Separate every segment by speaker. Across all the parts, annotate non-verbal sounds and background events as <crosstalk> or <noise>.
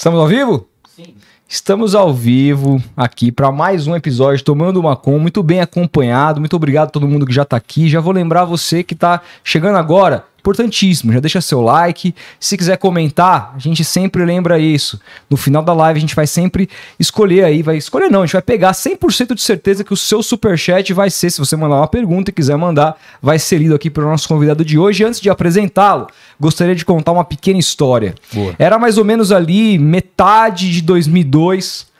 Speaker 1: Estamos ao vivo? Sim. Estamos ao vivo aqui para mais um episódio Tomando uma Com, muito bem acompanhado. Muito obrigado a todo mundo que já está aqui. Já vou lembrar você que está chegando agora importantíssimo. Já deixa seu like. Se quiser comentar, a gente sempre lembra isso. No final da live a gente vai sempre escolher aí, vai escolher não, a gente vai pegar 100% de certeza que o seu super chat vai ser, se você mandar uma pergunta e quiser mandar, vai ser lido aqui pelo nosso convidado de hoje. Antes de apresentá-lo, gostaria de contar uma pequena história. Boa. Era mais ou menos ali metade de 2002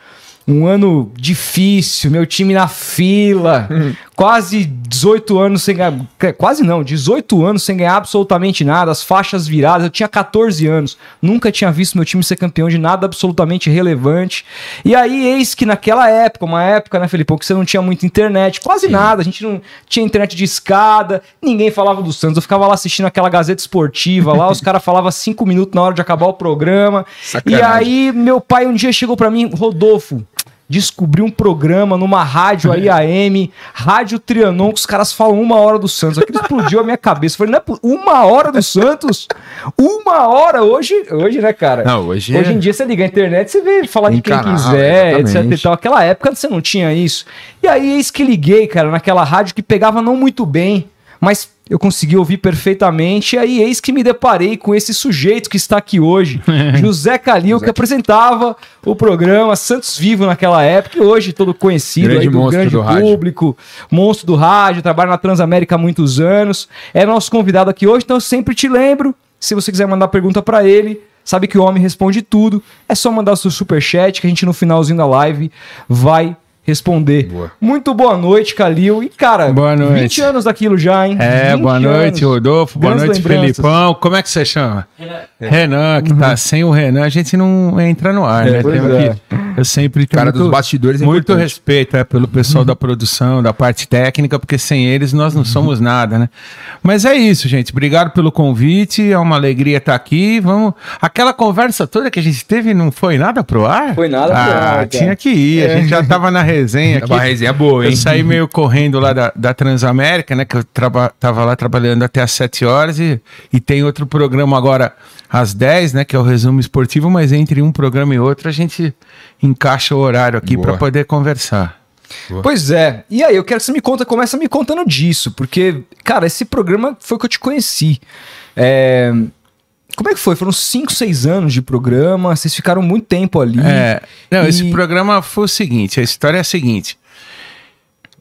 Speaker 1: um ano difícil, meu time na fila, <laughs> quase 18 anos sem ganhar, quase não, 18 anos sem ganhar absolutamente nada, as faixas viradas, eu tinha 14 anos, nunca tinha visto meu time ser campeão de nada absolutamente relevante. E aí, eis que naquela época, uma época, né, Felipão, que você não tinha muita internet, quase Sim. nada, a gente não tinha internet de escada, ninguém falava do Santos, eu ficava lá assistindo aquela Gazeta Esportiva lá, os <laughs> caras falavam 5 minutos na hora de acabar o programa. Sacanagem. E aí, meu pai um dia chegou para mim, Rodolfo, descobri um programa numa rádio aí <laughs> AM, Rádio Trianon, que os caras falam uma hora do Santos. Aquilo explodiu a minha cabeça. Eu falei, não é uma hora do Santos? Uma hora hoje, hoje, né, cara?
Speaker 2: Não, hoje.
Speaker 1: Hoje é... em dia você liga a internet, você vê falar de quem quiser, exatamente. etc e tal. Aquela época você não tinha isso. E aí, eis que liguei, cara, naquela rádio que pegava não muito bem, mas eu consegui ouvir perfeitamente. E aí, eis que me deparei com esse sujeito que está aqui hoje, <laughs> José Calil, José. que apresentava o programa Santos Vivo naquela época, e hoje todo conhecido grande aí do grande do público, rádio. monstro do rádio, trabalha na Transamérica há muitos anos. É nosso convidado aqui hoje, então eu sempre te lembro. Se você quiser mandar pergunta para ele, sabe que o homem responde tudo. É só mandar o seu super chat que a gente no finalzinho da live vai responder. Boa. Muito boa noite, Calil. E, cara,
Speaker 2: boa noite.
Speaker 1: 20 anos daquilo já, hein?
Speaker 2: É, boa noite, anos. Rodolfo. Boa Grandes noite, lembranças. Felipão. Como é que você chama? Renan. Renan, que tá uhum. tá sem o Renan, a gente não entra no ar, é, né? é. eu sempre
Speaker 1: tenho Cara muito, dos bastidores
Speaker 2: é muito respeito é, pelo pessoal da produção, da parte técnica, porque sem eles nós não somos nada, né? Mas é isso, gente. Obrigado pelo convite. É uma alegria estar aqui. Vamos. Aquela conversa toda que a gente teve não foi nada pro ar?
Speaker 1: Foi nada
Speaker 2: ah, pro ar. Tinha que ir. É. A gente já tava na resenha <laughs> aqui. Uma
Speaker 1: resenha boa, hein?
Speaker 2: Eu saí meio correndo lá da, da Transamérica, né? Que eu traba, tava lá trabalhando até às 7 horas e, e tem outro programa agora às 10, né, que é o resumo esportivo, mas entre um programa e outro a gente encaixa o horário aqui para poder conversar.
Speaker 1: Boa. Pois é. E aí, eu quero que você me conta, começa me contando disso, porque, cara, esse programa foi que eu te conheci. É... Como é que foi? Foram 5, 6 anos de programa, vocês ficaram muito tempo ali. É,
Speaker 2: não, e... esse programa foi o seguinte, a história é a seguinte.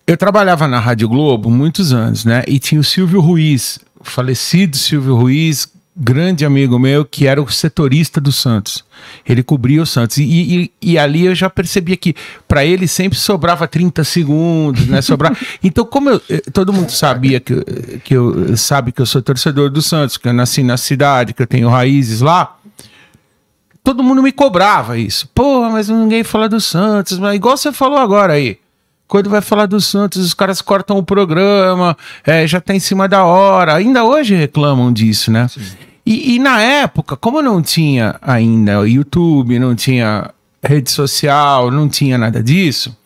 Speaker 2: Eu trabalhava na Rádio Globo muitos anos, né? E tinha o Silvio Ruiz, o falecido Silvio Ruiz, grande amigo meu que era o setorista do Santos. Ele cobria o Santos. E, e, e ali eu já percebia que para ele sempre sobrava 30 segundos, né? Sobrava... <laughs> então, como eu, eh, todo mundo sabia que, que eu sabe que eu sou torcedor do Santos, que eu nasci na cidade, que eu tenho raízes lá. Todo mundo me cobrava isso. Pô, mas ninguém fala do Santos. Mas igual você falou agora aí quando vai falar do Santos, os caras cortam o programa, é, já tá em cima da hora. Ainda hoje reclamam disso, né? Sim. E, e, na época, como não tinha ainda YouTube, não tinha rede social, não tinha nada disso,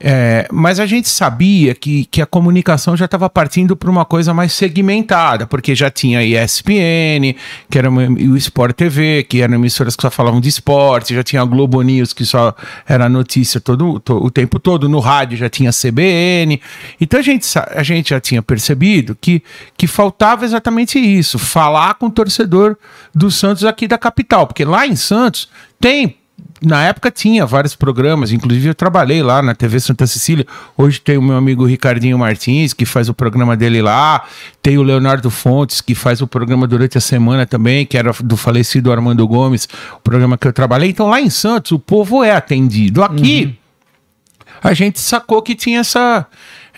Speaker 2: é, mas a gente sabia que, que a comunicação já estava partindo para uma coisa mais segmentada, porque já tinha ESPN, que era uma, o Sport TV, que eram emissoras que só falavam de esporte, já tinha a Globo News, que só era notícia todo, todo, o tempo todo, no rádio já tinha CBN. Então a gente, a gente já tinha percebido que, que faltava exatamente isso, falar com o torcedor do Santos aqui da capital, porque lá em Santos tem na época tinha vários programas, inclusive eu trabalhei lá na TV Santa Cecília. Hoje tem o meu amigo Ricardinho Martins, que faz o programa dele lá. Tem o Leonardo Fontes, que faz o programa durante a semana também, que era do falecido Armando Gomes, o programa que eu trabalhei. Então lá em Santos o povo é atendido. Aqui uhum. a gente sacou que tinha essa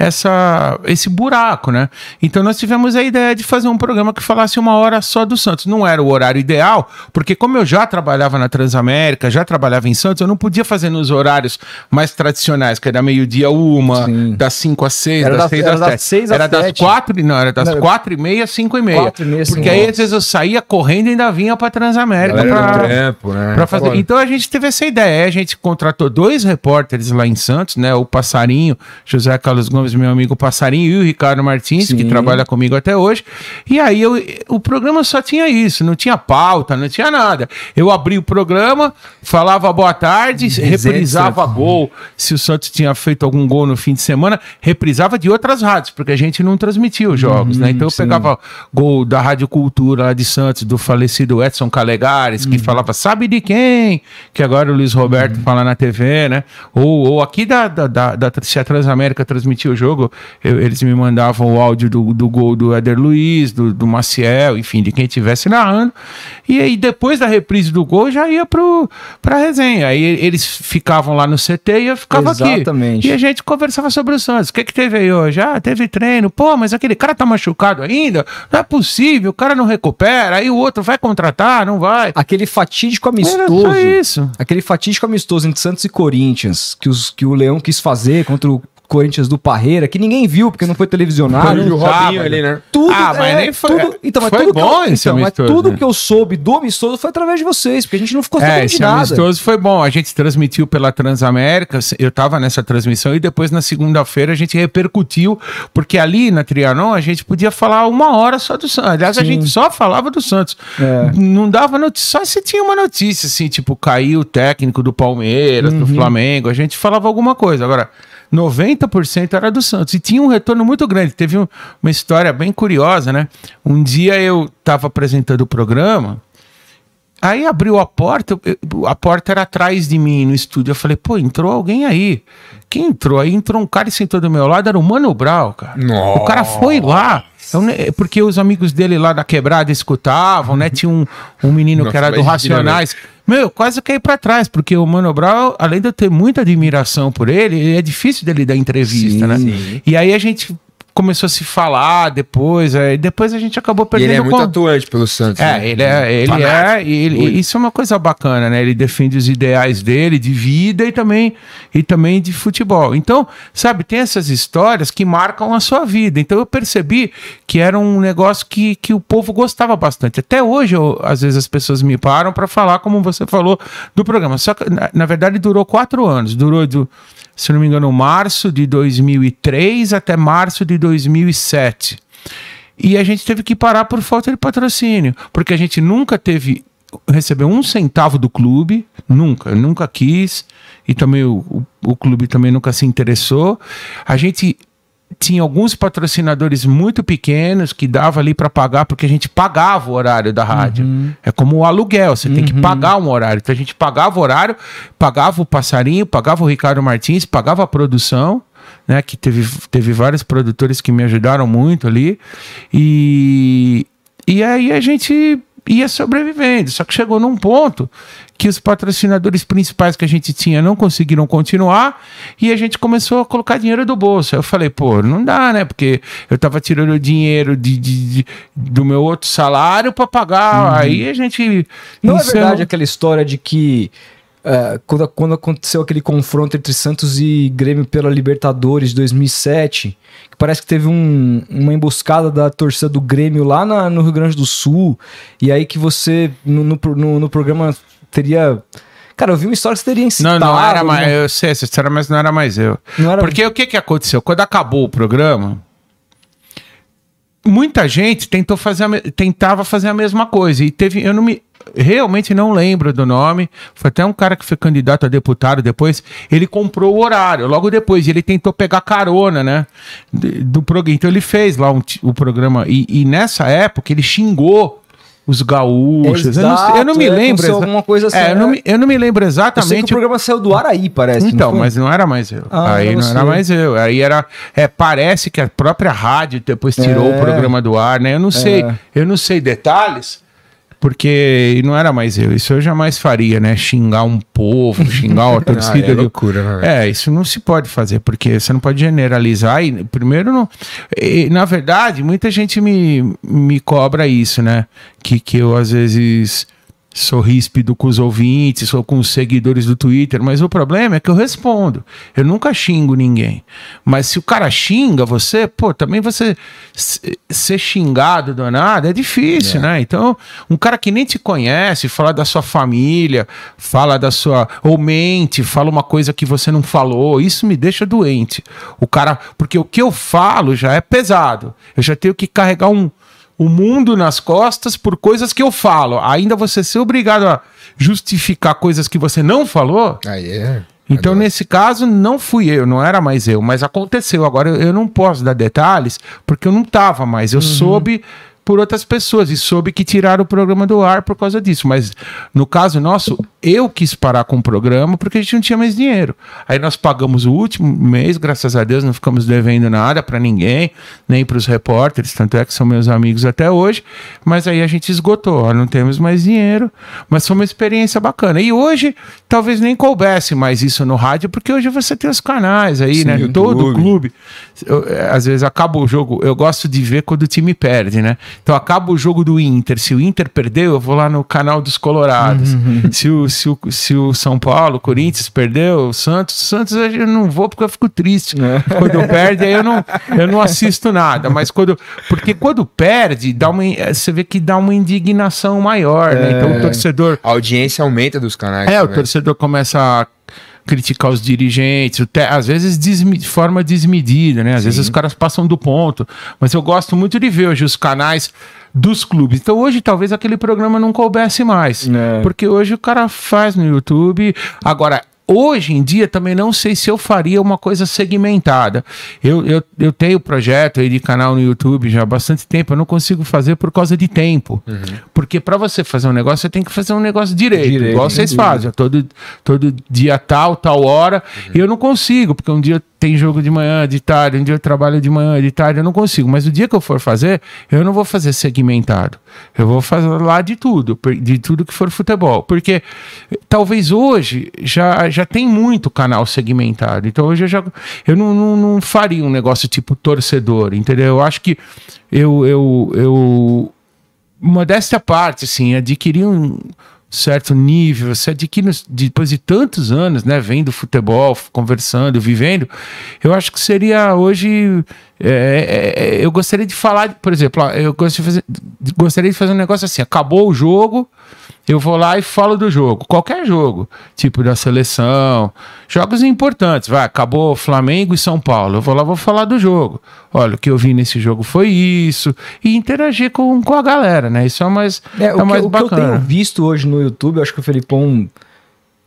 Speaker 2: essa, esse buraco, né? Então nós tivemos a ideia de fazer um programa que falasse uma hora só do Santos. Não era o horário ideal, porque como eu já trabalhava na Transamérica, já trabalhava em Santos, eu não podia fazer nos horários mais tradicionais, que era meio-dia uma, Sim. das 5 às 6, das 6 às 7. Seis era das 4, não, era das 4 e meia, 5 e meia. Porque aí às vezes eu saía correndo e ainda vinha para Transamérica para tempo, né? Pra fazer. Então a gente teve essa ideia, a gente contratou dois repórteres lá em Santos, né? O Passarinho, José Carlos Gomes tínhamos meu amigo Passarinho e o Ricardo Martins,
Speaker 1: Sim.
Speaker 2: que trabalha comigo até hoje. E aí eu, o programa só tinha isso, não tinha pauta, não tinha nada. Eu abri o programa, falava boa tarde, reprisava gol. Se o Santos tinha feito algum gol no fim de semana, reprisava de outras rádios, porque a gente não transmitia os jogos, né? Então eu
Speaker 1: sim.
Speaker 2: pegava gol da Rádio Cultura lá de Santos, do falecido Edson Calegares, que falava, sabe de quem? Que agora o Luiz Roberto fala na TV, né? Ou, ou aqui da, da, da, da se a Transamérica transmitia o jogo, eu- eles me mandavam o áudio do, do gol do Éder Luiz, do, do Maciel, enfim, de quem estivesse narrando. E aí, depois da reprise do gol, já ia pro, pra resenha. Aí eles ficavam lá no CT e eu ficava
Speaker 1: Exatamente.
Speaker 2: aqui. E a gente conversava sobre o Santos. O que, que teve aí hoje? Ah, teve treino. Pô, mas aquele cara tá machucado ainda? Não é possível, o cara não recupera. Aí o outro vai contratar, não vai.
Speaker 1: Aquele fatídico
Speaker 2: Era
Speaker 1: amistoso.
Speaker 2: só isso.
Speaker 1: Aquele fatídico amistoso entre Santos e Corinthians, que, os, que o Leão quis fazer contra o Corinthians do Parreira, que ninguém viu porque não foi televisionado.
Speaker 3: Foi o. Robinho ali, né?
Speaker 1: Tudo,
Speaker 2: Ah, mas
Speaker 1: é,
Speaker 2: nem foi-
Speaker 1: tudo, então, mas
Speaker 2: foi
Speaker 1: tudo que
Speaker 2: bom
Speaker 1: eu,
Speaker 2: esse
Speaker 1: então, mas
Speaker 2: amistoso,
Speaker 1: tudo
Speaker 2: né?
Speaker 1: que eu soube do amistoso foi através de vocês, porque a gente não ficou sabendo
Speaker 2: É,
Speaker 1: de
Speaker 2: esse
Speaker 1: nada.
Speaker 2: amistoso foi bom. A gente transmitiu pela Transamérica, eu tava nessa transmissão e depois na segunda-feira a gente repercutiu, porque ali na Trianon a gente podia falar uma hora só do Santos. Aliás, a
Speaker 1: Sim.
Speaker 2: gente só falava do Santos.
Speaker 1: É.
Speaker 2: Não dava notícia, só se tinha uma notícia, assim, tipo, caiu o técnico do Palmeiras,
Speaker 1: Uhum.
Speaker 2: do Flamengo, a gente falava alguma coisa. Agora, 90% era do Santos. E tinha um retorno muito grande. Teve um- uma história bem curiosa, né? Um dia eu tava apresentando o programa. Aí abriu a porta, eu- a porta era atrás de mim no estúdio. Eu falei, pô, entrou alguém aí. Quem entrou? Aí entrou um cara e sentou do meu lado, era o Mano Brown, cara. O cara foi lá. Eu porque os amigos dele lá da quebrada escutavam, né? Tinha um, um menino
Speaker 3: Nossa,
Speaker 2: que era do Racionais. Meu, eu quase caí pra trás, porque o Mano Brown, além de eu ter muita admiração por ele, ele é difícil dele dar entrevista,
Speaker 1: Sim,
Speaker 2: né?
Speaker 3: sim.
Speaker 2: E aí a gente começou a se falar depois, aí depois a gente acabou
Speaker 3: E
Speaker 2: perdendo
Speaker 3: ele é muito
Speaker 2: con-
Speaker 3: atuante pelo Santos.
Speaker 2: é,
Speaker 3: né?
Speaker 2: ele é, ele é, e ele- e isso é uma coisa bacana, né? Ele defende os ideais dele de vida e também e também de futebol. Então, sabe, tem essas histórias que marcam a sua vida. Então eu percebi que era um negócio que, que o povo gostava bastante. Até hoje, eu- às vezes as pessoas me param para falar, como você falou, do programa. Só que na, na verdade durou quatro anos. Durou do se não me engano, março de 2003 até março de 2007. E a gente teve que parar por falta de patrocínio, porque a gente nunca teve recebeu um centavo do clube, nunca, nunca quis, e também o, o, o clube também nunca se interessou. A gente tinha alguns patrocinadores muito pequenos que dava ali para pagar, porque a gente pagava o horário da rádio. É como o aluguel, você tem que pagar um horário. Então a gente pagava o horário, pagava o passarinho, pagava o Ricardo Martins, pagava a produção. Né, que teve, teve vários produtores que me ajudaram muito ali. E, e aí a gente ia sobrevivendo. Só que chegou num ponto que os patrocinadores principais que a gente tinha não conseguiram continuar e a gente começou a colocar dinheiro do bolso. Eu falei, pô, não dá, né? Porque eu tava tirando dinheiro de, de- de- do meu outro salário para pagar. Aí a gente.
Speaker 1: Não é verdade aquela história de que é, quando, quando aconteceu aquele confronto entre Santos e Grêmio pela Libertadores de 2007, que parece que teve um- uma emboscada da torcida do Grêmio lá na- no Rio Grande do Sul, e aí que você no, no, no- programa teria. Cara, eu vi uma história que você teria
Speaker 2: Não,
Speaker 1: incitado.
Speaker 2: não era mais.
Speaker 1: alguma-
Speaker 2: Eu sei essa história, mas não era mais eu.
Speaker 1: Não era-
Speaker 2: Porque o que, que aconteceu? Quando acabou o programa, muita gente tentou fazer a tentava fazer a mesma coisa. E teve. Eu não me. Realmente não lembro do nome. Foi até um cara que foi candidato a deputado depois. Ele comprou o horário. Logo depois, ele tentou pegar carona, né? Do programa. Então ele fez lá um o programa. E, e nessa época ele xingou os gaúchos. eu, não, eu não me
Speaker 1: Exato, é,
Speaker 2: lembro.
Speaker 1: alguma coisa assim,
Speaker 2: É, eu, não
Speaker 1: né?
Speaker 2: me, eu não me lembro
Speaker 1: Eu sei que
Speaker 2: exatamente.
Speaker 1: o programa saiu do ar aí, parece.
Speaker 2: Então,
Speaker 1: não
Speaker 2: mas não era mais eu.
Speaker 1: Ah,
Speaker 2: aí não
Speaker 1: você.
Speaker 2: era mais eu. Aí era. É, parece que a própria rádio depois tirou
Speaker 1: É.
Speaker 2: o programa do ar, né? Eu não sei. Eu não sei detalhes. Porque não era mais eu. Isso eu jamais faria, né? Xingar um povo, xingar <laughs> a torcida.
Speaker 3: é
Speaker 2: do-
Speaker 3: loucura, né?
Speaker 2: É, isso não se pode fazer, porque você não pode generalizar. E, primeiro, não. e, na verdade, muita gente me, me cobra isso, né? Que, que eu, às vezes, sou ríspido com os ouvintes, sou com os seguidores do Twitter, mas o problema é que eu respondo. Eu nunca xingo ninguém. Mas se o cara xinga você, pô, também você ser xingado do nada é difícil, é. né? Então, um cara que nem te conhece, fala da sua família, fala da sua. ou mente, fala uma coisa que você não falou, isso me deixa doente. O cara. Porque o que eu falo já é pesado. Eu já tenho que carregar um o mundo nas costas por coisas que eu falo. Ainda você ser obrigado a justificar coisas que você não falou.
Speaker 3: Aí é.
Speaker 2: Então, Agora. nesse caso, não fui eu, não era mais eu, mas aconteceu. Agora, eu, eu não posso dar detalhes, porque eu não estava mais. Eu uhum. soube por outras pessoas e soube que tiraram o programa do ar por causa disso. Mas no caso nosso, eu quis parar com o programa porque a gente não tinha mais dinheiro. Aí nós pagamos o último mês, graças a Deus, não ficamos devendo nada para ninguém, nem para os repórteres, tanto é que são meus amigos até hoje. Mas aí a gente esgotou, ó, não temos mais dinheiro, mas foi uma experiência bacana. E hoje talvez nem coubesse mais isso no rádio, porque hoje você tem os canais aí, Sim, né? Todo clube. Eu, é, às vezes acaba o jogo, eu gosto de ver quando o time perde, né? Então acaba o jogo do Inter. Se o Inter perdeu, eu vou lá no canal dos Colorados. Uhum. Se, o, se, o, se o São Paulo, o Corinthians perdeu, o Santos, Santos eu não vou porque eu fico triste. É. Quando perde, aí eu não, eu não assisto nada. Mas quando. Porque quando perde, dá uma, você vê que dá uma indignação maior, né? Então o é. torcedor.
Speaker 3: A audiência aumenta dos canais.
Speaker 2: É, também. o torcedor começa a criticar os dirigentes, às vezes de forma desmedida, né? Às Sim. vezes os caras passam do ponto. Mas eu gosto muito de ver hoje os canais dos clubes. Então hoje talvez aquele programa não coubesse mais. É. Porque hoje o cara faz no YouTube. Agora, Hoje em dia também não sei se eu faria uma coisa segmentada. Eu, eu, eu tenho projeto aí de canal no YouTube já há bastante tempo, eu não consigo fazer por causa de tempo. Uhum. Porque para você fazer um negócio, você tem que fazer um negócio direito, direito igual vocês fazem. Todo, todo dia tal, tal hora. Uhum. E eu não consigo, porque um dia tem jogo de manhã, de tarde, um dia eu trabalho de manhã, de tarde, eu não consigo. Mas o dia que eu for fazer, eu não vou fazer segmentado. Eu vou fazer lá de tudo, de tudo que for futebol. Porque talvez hoje já, já tem muito canal segmentado. Então hoje eu já eu não, não, não faria um negócio tipo torcedor, entendeu? Eu acho que eu, eu, eu modéstia à parte, assim, adquirir um certo nível, você adquire depois de tantos anos, né, vendo futebol, conversando, vivendo, eu acho que seria hoje, é, é, é eu gostaria de falar, por exemplo, eu gostaria de, fazer, gostaria de fazer um negócio assim, acabou o jogo, eu vou lá e falo do jogo, qualquer jogo, tipo da seleção, jogos importantes, vai, acabou Flamengo e São Paulo, eu vou lá vou falar do jogo. Olha, o que eu vi nesse jogo foi isso, e interagir com, com a galera, né? Isso é mais, é, é
Speaker 1: o
Speaker 2: mais
Speaker 1: que, bacana. O que eu tenho visto hoje no YouTube, acho que o Felipão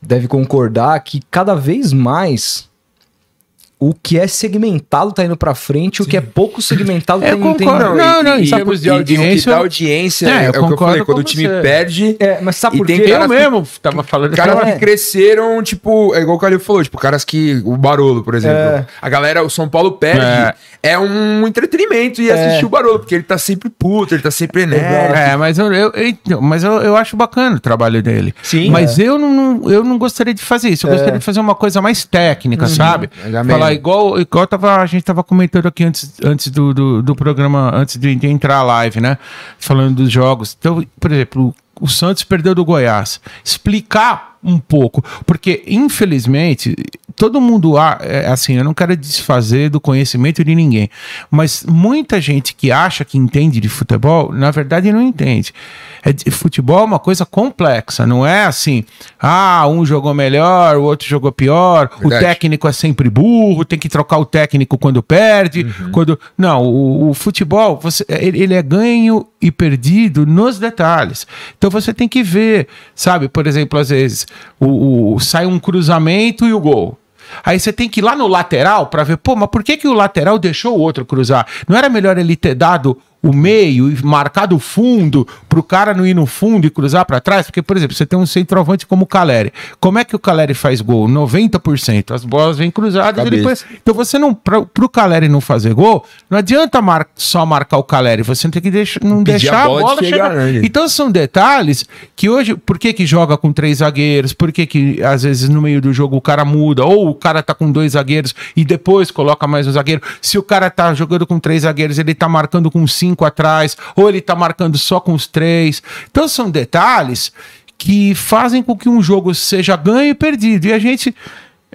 Speaker 1: deve concordar que cada vez mais o que é segmentado tá indo pra frente, Sim. o que é pouco segmentado tá indo
Speaker 3: concordo. Não, não, em termos de audiência. E, audiência, é, é, o que eu falei, quando o time você. perde.
Speaker 1: É, mas sabe por quê?
Speaker 2: Eu mesmo tava falando.
Speaker 3: Caras é. que cresceram, tipo, é igual o Calil falou, tipo, caras que. O Barolo, por exemplo. É. A galera, o São Paulo perde. É, é um entretenimento e é. assistir o Barolo, porque ele tá sempre puto, ele tá sempre enérgico.
Speaker 2: É, mas eu, eu, eu mas eu, eu acho bacana o trabalho dele. Sim. Mas eu, não, eu não gostaria de fazer isso. Eu gostaria de fazer uma coisa mais técnica, uhum. sabe? Falar igual, igual tava, a gente tava comentando aqui antes, antes do, do, do programa, antes de, de entrar a live, né? Falando dos jogos. Então, por exemplo, o Santos perdeu do Goiás. Explicar um pouco, porque infelizmente todo mundo é, assim, eu não quero desfazer do conhecimento de ninguém, mas muita gente que acha que entende de futebol, na verdade não entende. É, futebol é uma coisa complexa, não é assim, ah, um jogou melhor, o outro jogou pior, verdade. o técnico é sempre burro, tem que trocar o técnico quando perde, uhum. quando não, o, o futebol, você, ele é ganho e perdido nos detalhes. Então você tem que ver, sabe, por exemplo, às vezes o, o sai um cruzamento e o gol. Aí você tem que ir lá no lateral para ver, pô, mas por que, que o lateral deixou o outro cruzar? Não era melhor ele ter dado o meio e marcado o fundo para o cara não ir no fundo e cruzar para trás? Porque, por exemplo, você tem um centroavante como o Caleri. Como é que o Caleri faz gol? 90%. As bolas vêm cruzadas depois. Então você não. Para o Caleri não fazer gol, não adianta mar... só marcar o Caleri. Você tem que deixar, não Pedir deixar a bola, a bola chegar. chegar. Então são detalhes que hoje. Por que, que joga com três zagueiros? Por que, que às vezes no meio do jogo o cara muda? Ou o cara tá com dois zagueiros e depois coloca mais um zagueiro? Se o cara tá jogando com três zagueiros, ele tá marcando com cinco cinco atrás, ou ele está marcando só com os três. Então são detalhes que fazem com que um jogo seja ganho e perdido. E a gente.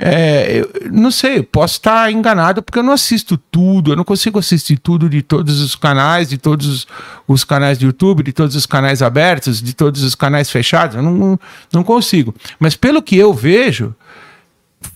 Speaker 2: É, não sei, posso estar enganado porque eu não assisto tudo, eu não consigo assistir tudo de todos os canais, de todos os, canais do YouTube, de todos os canais abertos, de todos os canais fechados, eu não, não consigo. Mas pelo que eu vejo,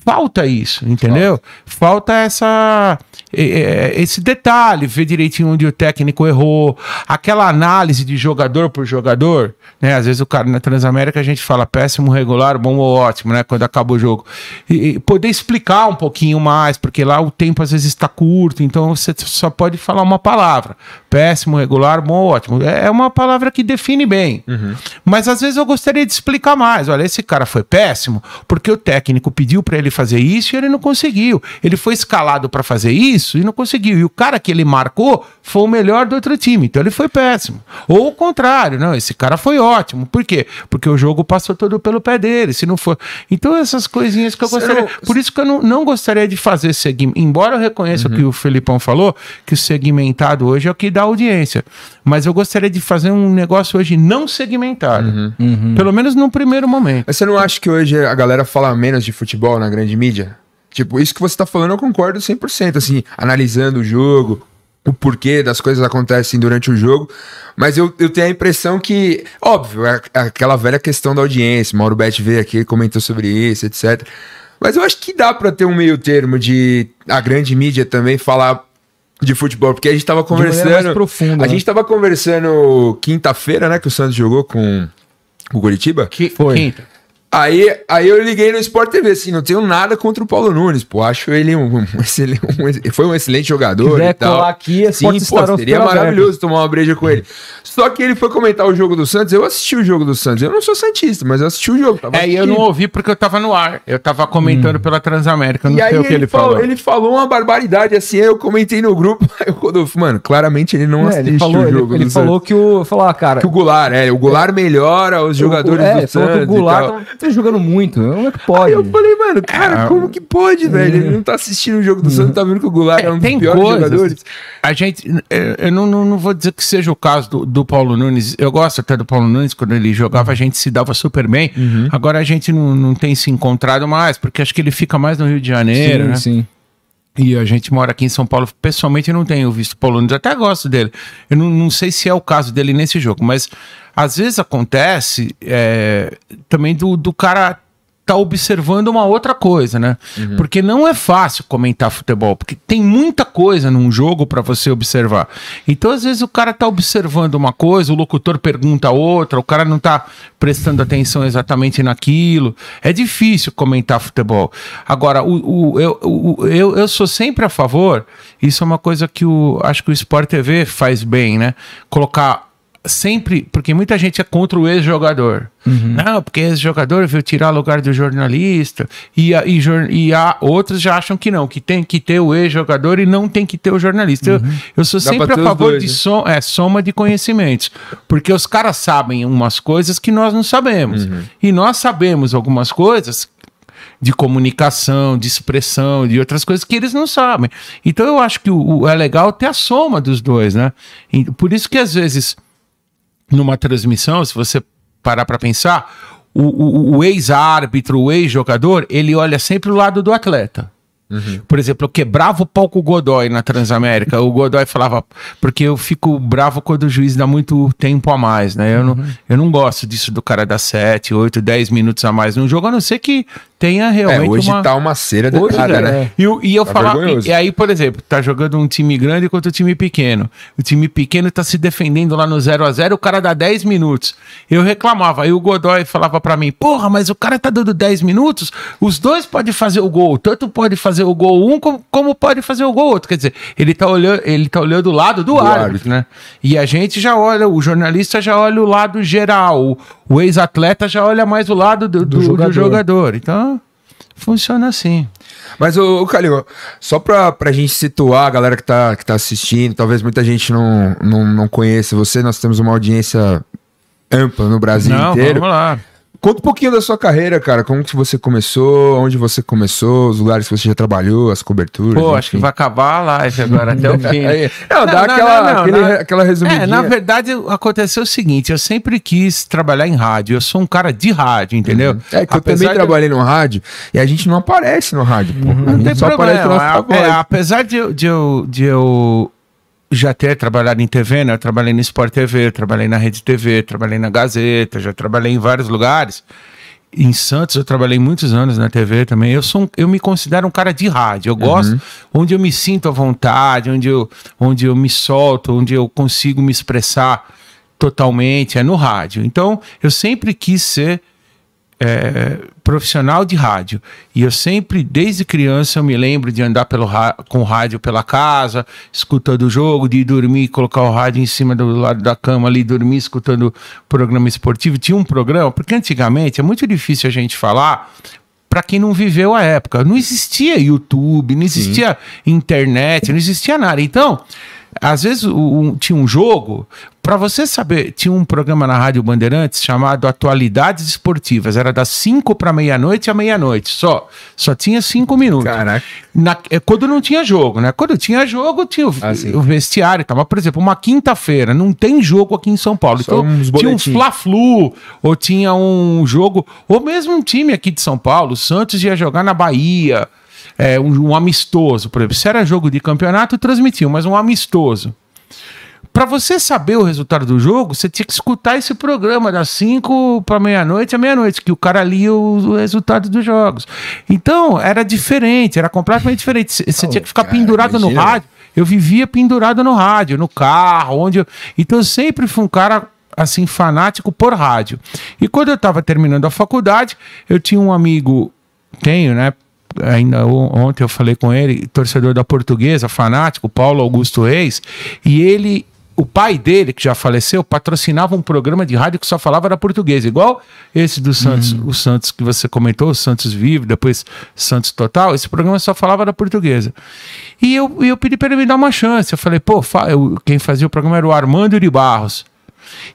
Speaker 2: falta isso, entendeu? Falta, essa esse detalhe, ver direitinho onde o técnico errou, aquela análise de jogador por jogador, né? Às vezes o cara na Transamérica a gente fala péssimo, regular, bom ou ótimo, né? Quando acaba o jogo. E, e poder explicar um pouquinho mais, porque lá o tempo às vezes está curto, então você só pode falar uma palavra. Péssimo, regular, bom ou ótimo. É, é uma palavra que define bem. Uhum. Mas às vezes eu gostaria de explicar mais. Olha, esse cara foi péssimo porque o técnico pediu para ele fazer isso e ele não conseguiu. Ele foi escalado para fazer isso e não conseguiu. E o cara que ele marcou foi o melhor do outro time. Então ele foi péssimo. Ou o contrário, não, esse cara foi ótimo. Por quê? Porque o jogo passou todo pelo pé dele. Se não for. Então essas coisinhas que eu gostaria. Por isso que eu não, não gostaria de fazer segmento. Embora eu reconheça uhum. o que o Felipão falou, que o segmentado hoje é o que dá audiência. Mas eu gostaria de fazer um negócio hoje não segmentado. Uhum. Uhum. Pelo menos no primeiro momento.
Speaker 3: Mas você não acha que hoje a galera fala menos de futebol na grande mídia? Tipo, isso que você tá falando eu concordo 100%, assim, analisando o jogo, o porquê das coisas acontecem durante o jogo, mas eu, eu tenho a impressão que, óbvio, é aquela velha questão da audiência, Mauro Bet veio aqui, comentou sobre isso, etc. Mas eu acho que dá para ter um meio termo de a grande mídia também falar de futebol, porque a gente tava conversando. Profunda, a né? gente tava conversando quinta-feira, né? Que o Santos jogou com o Curitiba.
Speaker 2: Que foi. Quinta.
Speaker 3: Aí, aí eu liguei no Sport TV, assim, não tenho nada contra o Paulo Nunes, pô, acho ele um, um <laughs> excelente, um, foi um excelente jogador
Speaker 1: Quiser e tal. colar aqui, assim,
Speaker 3: pô, seria maravilhoso tomar uma breja com ele. Só que ele foi comentar o jogo do Santos, eu assisti o jogo do Santos, eu não sou santista, mas eu assisti o jogo.
Speaker 2: é, e eu não ouvi porque eu tava no ar, eu tava comentando hum. pela Transamérica, não
Speaker 3: e sei o que ele, ele falou, falou. Ele falou uma barbaridade, assim, eu comentei no grupo, <laughs> aí o Rodolfo, mano, claramente ele não é,
Speaker 1: assistiu ele falou, o jogo Ele, ele falou que o, falou, ah, cara...
Speaker 3: Que o Goulart, é, o Goulart é, melhora os jogadores o, é, do Santos que o Goulart
Speaker 1: tá jogando muito. Como é que pode? Aí
Speaker 3: eu falei, mano, cara, é, como que pode, velho? Ele não tá assistindo o jogo do Santos, tá vendo que o Goulart é, é um dos piores coisas, jogadores.
Speaker 2: A gente, eu não, não, não, vou dizer que seja o caso do, do, Paulo Nunes. Eu gosto até do Paulo Nunes, quando ele jogava, a gente se dava super bem. Uhum. Agora a gente não, não tem se encontrado mais, porque acho que ele fica mais no Rio de Janeiro, sim, né? Sim. E a gente mora aqui em São Paulo. Pessoalmente, eu não tenho visto Nunes. Até gosto dele. Eu não, não sei se é o caso dele nesse jogo, mas às vezes acontece é, também do, do cara tá observando uma outra coisa, né? Uhum. Porque não é fácil comentar futebol, porque tem muita coisa num jogo para você observar. Então, às vezes, o cara tá observando uma coisa, o locutor pergunta outra, o cara não tá prestando atenção exatamente naquilo. É difícil comentar futebol. Agora, o, o, eu, o, eu, eu sou sempre a favor, isso é uma coisa que o, acho que o Sport TV faz bem, né? Colocar sempre, porque muita gente é contra o ex-jogador. Uhum. Não, porque esse jogador veio tirar o lugar do jornalista. E, e, e há outros já acham que não, que tem que ter o ex-jogador e não tem que ter o jornalista. Uhum. Eu, eu sou Dá sempre a favor dois, de né? som, é, soma de conhecimentos. Porque os caras sabem umas coisas que nós não sabemos. Uhum. E nós sabemos algumas coisas de comunicação, de expressão, de outras coisas que eles não sabem. Então eu acho que o, o é legal ter a soma dos dois, né? E por isso que às vezes numa transmissão, se você parar para pensar, o, o, o ex-árbitro, o ex-jogador, ele olha sempre o lado do atleta. Uhum. Por exemplo, eu quebrava o palco Godoy na Transamérica. o Godoy falava, porque eu fico bravo quando o juiz dá muito tempo a mais, né? Eu, uhum. não, eu não gosto disso do cara dar 7, 8, 10 minutos a mais no jogo, a não ser que tenha realmente. É,
Speaker 3: hoje
Speaker 2: uma...
Speaker 3: tá uma cera de hoje, cara, né?
Speaker 2: E, e eu tá falar. E, e, aí, por exemplo, tá jogando um time grande contra um time pequeno. O time pequeno tá se defendendo lá no 0 a 0 o cara dá 10 minutos. Eu reclamava. Aí o Godoy falava para mim: porra, mas o cara tá dando 10 minutos, os dois podem fazer o gol. Tanto pode fazer o gol um, como, como pode fazer o gol outro. Quer dizer, ele tá olhando, ele tá olhando o lado do, do árbitro, árbitro, né? E a gente já olha, o jornalista já olha o lado geral. O, o ex-atleta já olha mais o lado do, do, do, jogador. do jogador. Então. Funciona assim.
Speaker 3: Mas, o Calil, só pra, pra gente situar a galera que tá, que tá assistindo, talvez muita gente não, não, não conheça você, nós temos uma audiência ampla no Brasil não, inteiro. Vamos lá. Conta um pouquinho da sua carreira, cara. Como que você começou, onde você começou, os lugares que você já trabalhou, as coberturas.
Speaker 2: Pô, acho que vai acabar a live agora até o <laughs> fim.
Speaker 3: Aí, não, dá aquela, aquele-
Speaker 2: na-
Speaker 3: aquela resumidinha.
Speaker 2: É, na verdade, aconteceu o seguinte: eu sempre quis trabalhar em rádio. Eu sou um cara de rádio, entendeu?
Speaker 3: É que eu também
Speaker 2: de-
Speaker 3: trabalhei no rádio e a gente não aparece no rádio, pô. A
Speaker 2: Não tem
Speaker 3: só aparece
Speaker 2: problema. É,
Speaker 3: voz.
Speaker 2: apesar de, de, eu, de eu já ter trabalhado em TV, né? Eu trabalhei no Sport TV, trabalhei na Rede TV, trabalhei na Gazeta, já trabalhei em vários lugares. Em Santos eu trabalhei muitos anos na TV também. Eu sou um- eu me considero um cara de rádio. Eu gosto onde eu me sinto à vontade, onde eu, onde eu me solto, onde eu consigo me expressar totalmente, é no rádio. Então, eu sempre quis ser é, profissional de rádio. E eu sempre, desde criança, eu me lembro de andar pelo com rádio pela casa, escutando o jogo, de dormir, colocar o rádio em cima do lado da cama ali, dormir escutando programa esportivo. Tinha um programa, porque antigamente é muito difícil a gente falar para quem não viveu a época. Não existia YouTube, não existia internet, não existia nada. Então, às vezes o- um- tinha um jogo, para você saber, tinha um programa na Rádio Bandeirantes chamado Atualidades Esportivas. Era das 5 para meia-noite à meia-noite, só. Só tinha cinco minutos.
Speaker 3: Caraca.
Speaker 2: Na- é, quando não tinha jogo, né? Quando tinha jogo, tinha o,
Speaker 3: Ah,
Speaker 2: o vestiário e tal. Mas, por exemplo, uma quinta-feira, não tem jogo aqui em São Paulo.
Speaker 3: Só
Speaker 2: então,
Speaker 3: uns
Speaker 2: tinha um. Fla-Flu, ou tinha um jogo, ou mesmo um time aqui de São Paulo, o Santos ia jogar na Bahia, é, um, um amistoso, por exemplo. Se era jogo de campeonato, transmitiam, mas um amistoso. Para você saber o resultado do jogo, você tinha que escutar esse programa das 5 para meia-noite à meia-noite, que o cara lia o, o resultado dos jogos. Então, era diferente, era completamente diferente. Você você tinha que ficar
Speaker 3: cara,
Speaker 2: pendurado no rádio. Eu vivia pendurado no rádio, no carro, onde eu... Então, eu sempre fui um cara assim fanático por rádio. E quando eu estava terminando a faculdade, eu tinha um amigo, tenho, né? Ainda ontem eu falei com ele, torcedor da Portuguesa, fanático, Paulo Augusto Reis, e ele, o pai dele, que já faleceu, patrocinava um programa de rádio que só falava da portuguesa, igual esse do Santos, o Santos que você comentou, o Santos Vivo, depois Santos Total, esse programa só falava da portuguesa. E eu, eu pedi para ele me dar uma chance. Eu falei, pô, fa- eu- quem fazia o programa era o Armando de Barros.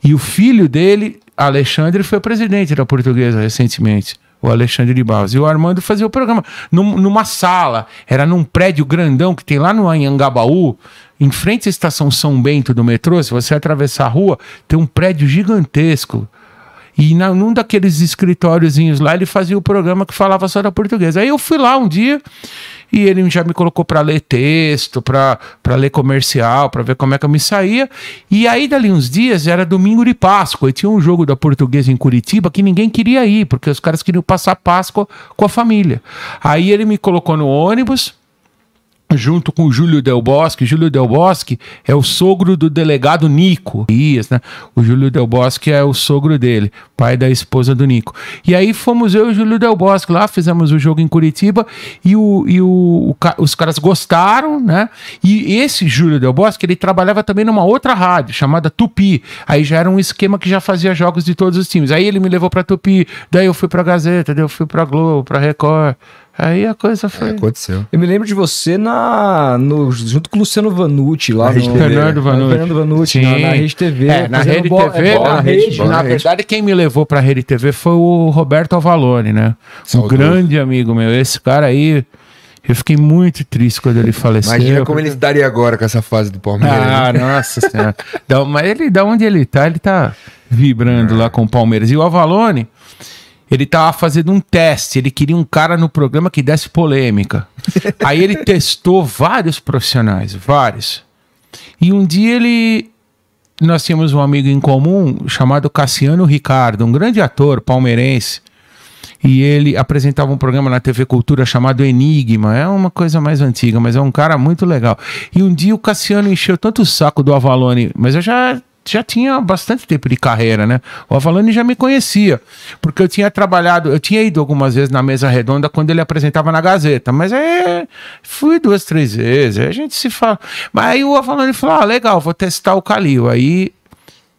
Speaker 2: E o filho dele, Alexandre, foi presidente da portuguesa recentemente. O Alexandre de Barros. E o Armando fazia o programa num- numa sala. Era num prédio grandão que tem lá no Anhangabaú, em frente à estação São Bento do metrô. Se você atravessar a rua, tem um prédio gigantesco. E na, num daqueles escritóriozinhos lá, ele fazia o programa que falava só da portuguesa. Aí eu fui lá um dia e ele já me colocou para ler texto, para ler comercial, para ver como é que eu me saía. E aí, dali uns dias, era domingo de Páscoa, e tinha um jogo da portuguesa em Curitiba que ninguém queria ir, porque os caras queriam passar Páscoa com a família. Aí ele me colocou no ônibus junto com Júlio Del Bosque. Júlio Del Bosque é o sogro do delegado Nico. Dias, né? O Júlio Del Bosque é o sogro dele, pai da esposa do Nico. E aí fomos eu e o Júlio Del Bosque lá, fizemos o jogo em Curitiba e, o, e o, o os caras gostaram, né? E esse Júlio Del Bosque, ele trabalhava também numa outra rádio chamada Tupi. Aí já era um esquema que já fazia jogos de todos os times. Aí ele me levou pra Tupi, daí eu fui pra Gazeta, daí eu fui pra Globo, pra Record. Aí a coisa foi.
Speaker 3: Aconteceu.
Speaker 1: Eu me lembro de você na, no, junto com o Luciano Vanucci lá
Speaker 3: Na Rede
Speaker 1: no...
Speaker 3: TV.
Speaker 2: Fernando Vanucci.
Speaker 1: Fernando Vanucci,
Speaker 2: Sim.
Speaker 1: na, na Rede TV.
Speaker 2: É, na Rede
Speaker 1: bola-
Speaker 2: TV,
Speaker 1: é bola
Speaker 2: na,
Speaker 1: na
Speaker 2: rede,
Speaker 1: rede.
Speaker 2: verdade, quem me levou pra Rede TV foi o Roberto Avalone, né? Um
Speaker 3: Saudoso.
Speaker 2: grande amigo meu. Esse cara aí, eu fiquei muito triste quando ele faleceu.
Speaker 3: Imagina como ele estaria agora com essa fase do Palmeiras.
Speaker 2: Ah,
Speaker 3: né?
Speaker 2: nossa senhora. Da- mas ele, da onde ele tá, ele tá vibrando lá com o Palmeiras. E o Avalone, ele tava fazendo um teste. Ele queria um cara no programa que desse polêmica. <laughs> Aí ele testou vários profissionais, vários. E um dia ele. Nós tínhamos um amigo em comum chamado Cassiano Ricardo, um grande ator palmeirense. E ele apresentava um programa na TV Cultura chamado Enigma. É uma coisa mais antiga, mas é um cara muito legal. E um dia o Cassiano encheu tanto o saco do Avalone, mas eu já, já tinha bastante tempo de carreira, né? O Avalone já me conhecia, porque eu tinha trabalhado, eu tinha ido algumas vezes na mesa redonda quando ele apresentava na Gazeta, mas aí fui duas, três vezes, aí a gente se fala. Mas aí o Avalone falou: ah, legal, vou testar o Calil. Aí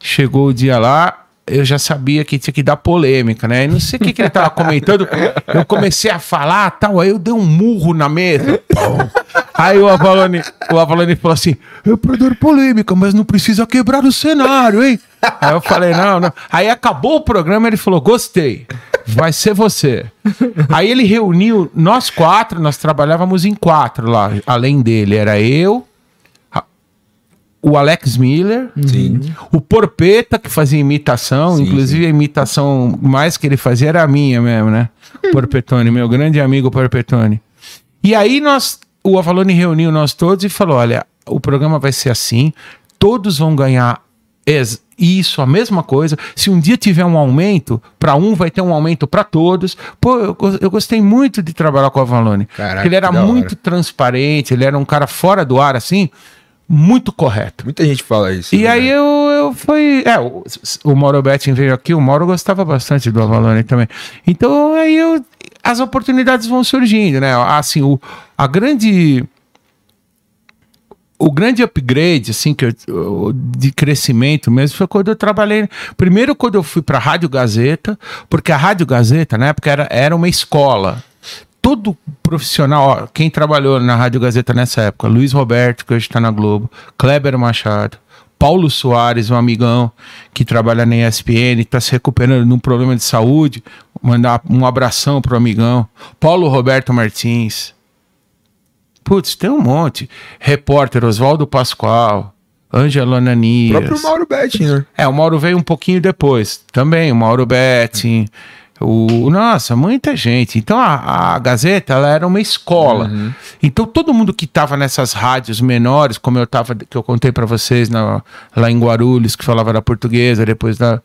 Speaker 2: chegou o dia lá, eu já sabia que tinha que dar polêmica, né? Não sei o que, que ele tava comentando. Eu comecei a falar tal, aí eu dei um murro na mesa. Aí o Avalone, o Avalone falou assim: eu perdoo polêmica, mas não precisa quebrar o cenário, hein? Aí eu falei, não, não. Aí acabou o programa, ele falou: gostei, vai ser você. Aí ele reuniu, nós quatro, nós trabalhávamos em quatro lá, além dele. Era eu, o Alex Miller,
Speaker 3: Sim.
Speaker 2: o Porpeta, que fazia imitação,
Speaker 3: Sim,
Speaker 2: inclusive a imitação mais que ele fazia era a minha mesmo, né? <laughs> Porpetone, meu grande amigo Porpetone. E aí nós, o Avalone reuniu nós todos e falou: olha, o programa vai ser assim, todos vão ganhar isso, a mesma coisa. Se um dia tiver um aumento, para um vai ter um aumento para todos. Pô, eu, eu gostei muito de trabalhar com o Avalone.
Speaker 3: Caraca,
Speaker 2: ele era muito transparente, ele era um cara fora do ar, assim, muito correto.
Speaker 3: Muita gente fala isso.
Speaker 2: E
Speaker 3: né?
Speaker 2: aí eu, eu fui. É, o, o Mauro Betting veio aqui, o Mauro gostava bastante do Avalone também. Então aí eu. As oportunidades vão surgindo, né? Assim, o, a grande. O grande upgrade, assim, que eu- de crescimento mesmo, foi quando eu trabalhei. Primeiro, quando eu fui para a Rádio Gazeta, porque a Rádio Gazeta, na época, era, era uma escola todo profissional, ó, quem trabalhou na Rádio Gazeta nessa época, Luiz Roberto, que hoje está na Globo, Kleber Machado, Paulo Soares, um amigão que trabalha na ESPN, está se recuperando de um problema de saúde, mandar um abração pro amigão, Paulo Roberto Martins, putz, tem um monte, repórter Oswaldo Pascoal, Ângelo
Speaker 3: O
Speaker 2: Ananias,
Speaker 3: próprio Mauro Betti, né?
Speaker 2: é, o Mauro veio um pouquinho depois. Também, o Mauro Betting. O, nossa, muita gente. Então a, a Gazeta ela era uma escola. Então todo mundo que estava nessas rádios menores, como eu tava, que eu contei para vocês na- lá em Guarulhos, que falava da portuguesa, depois da,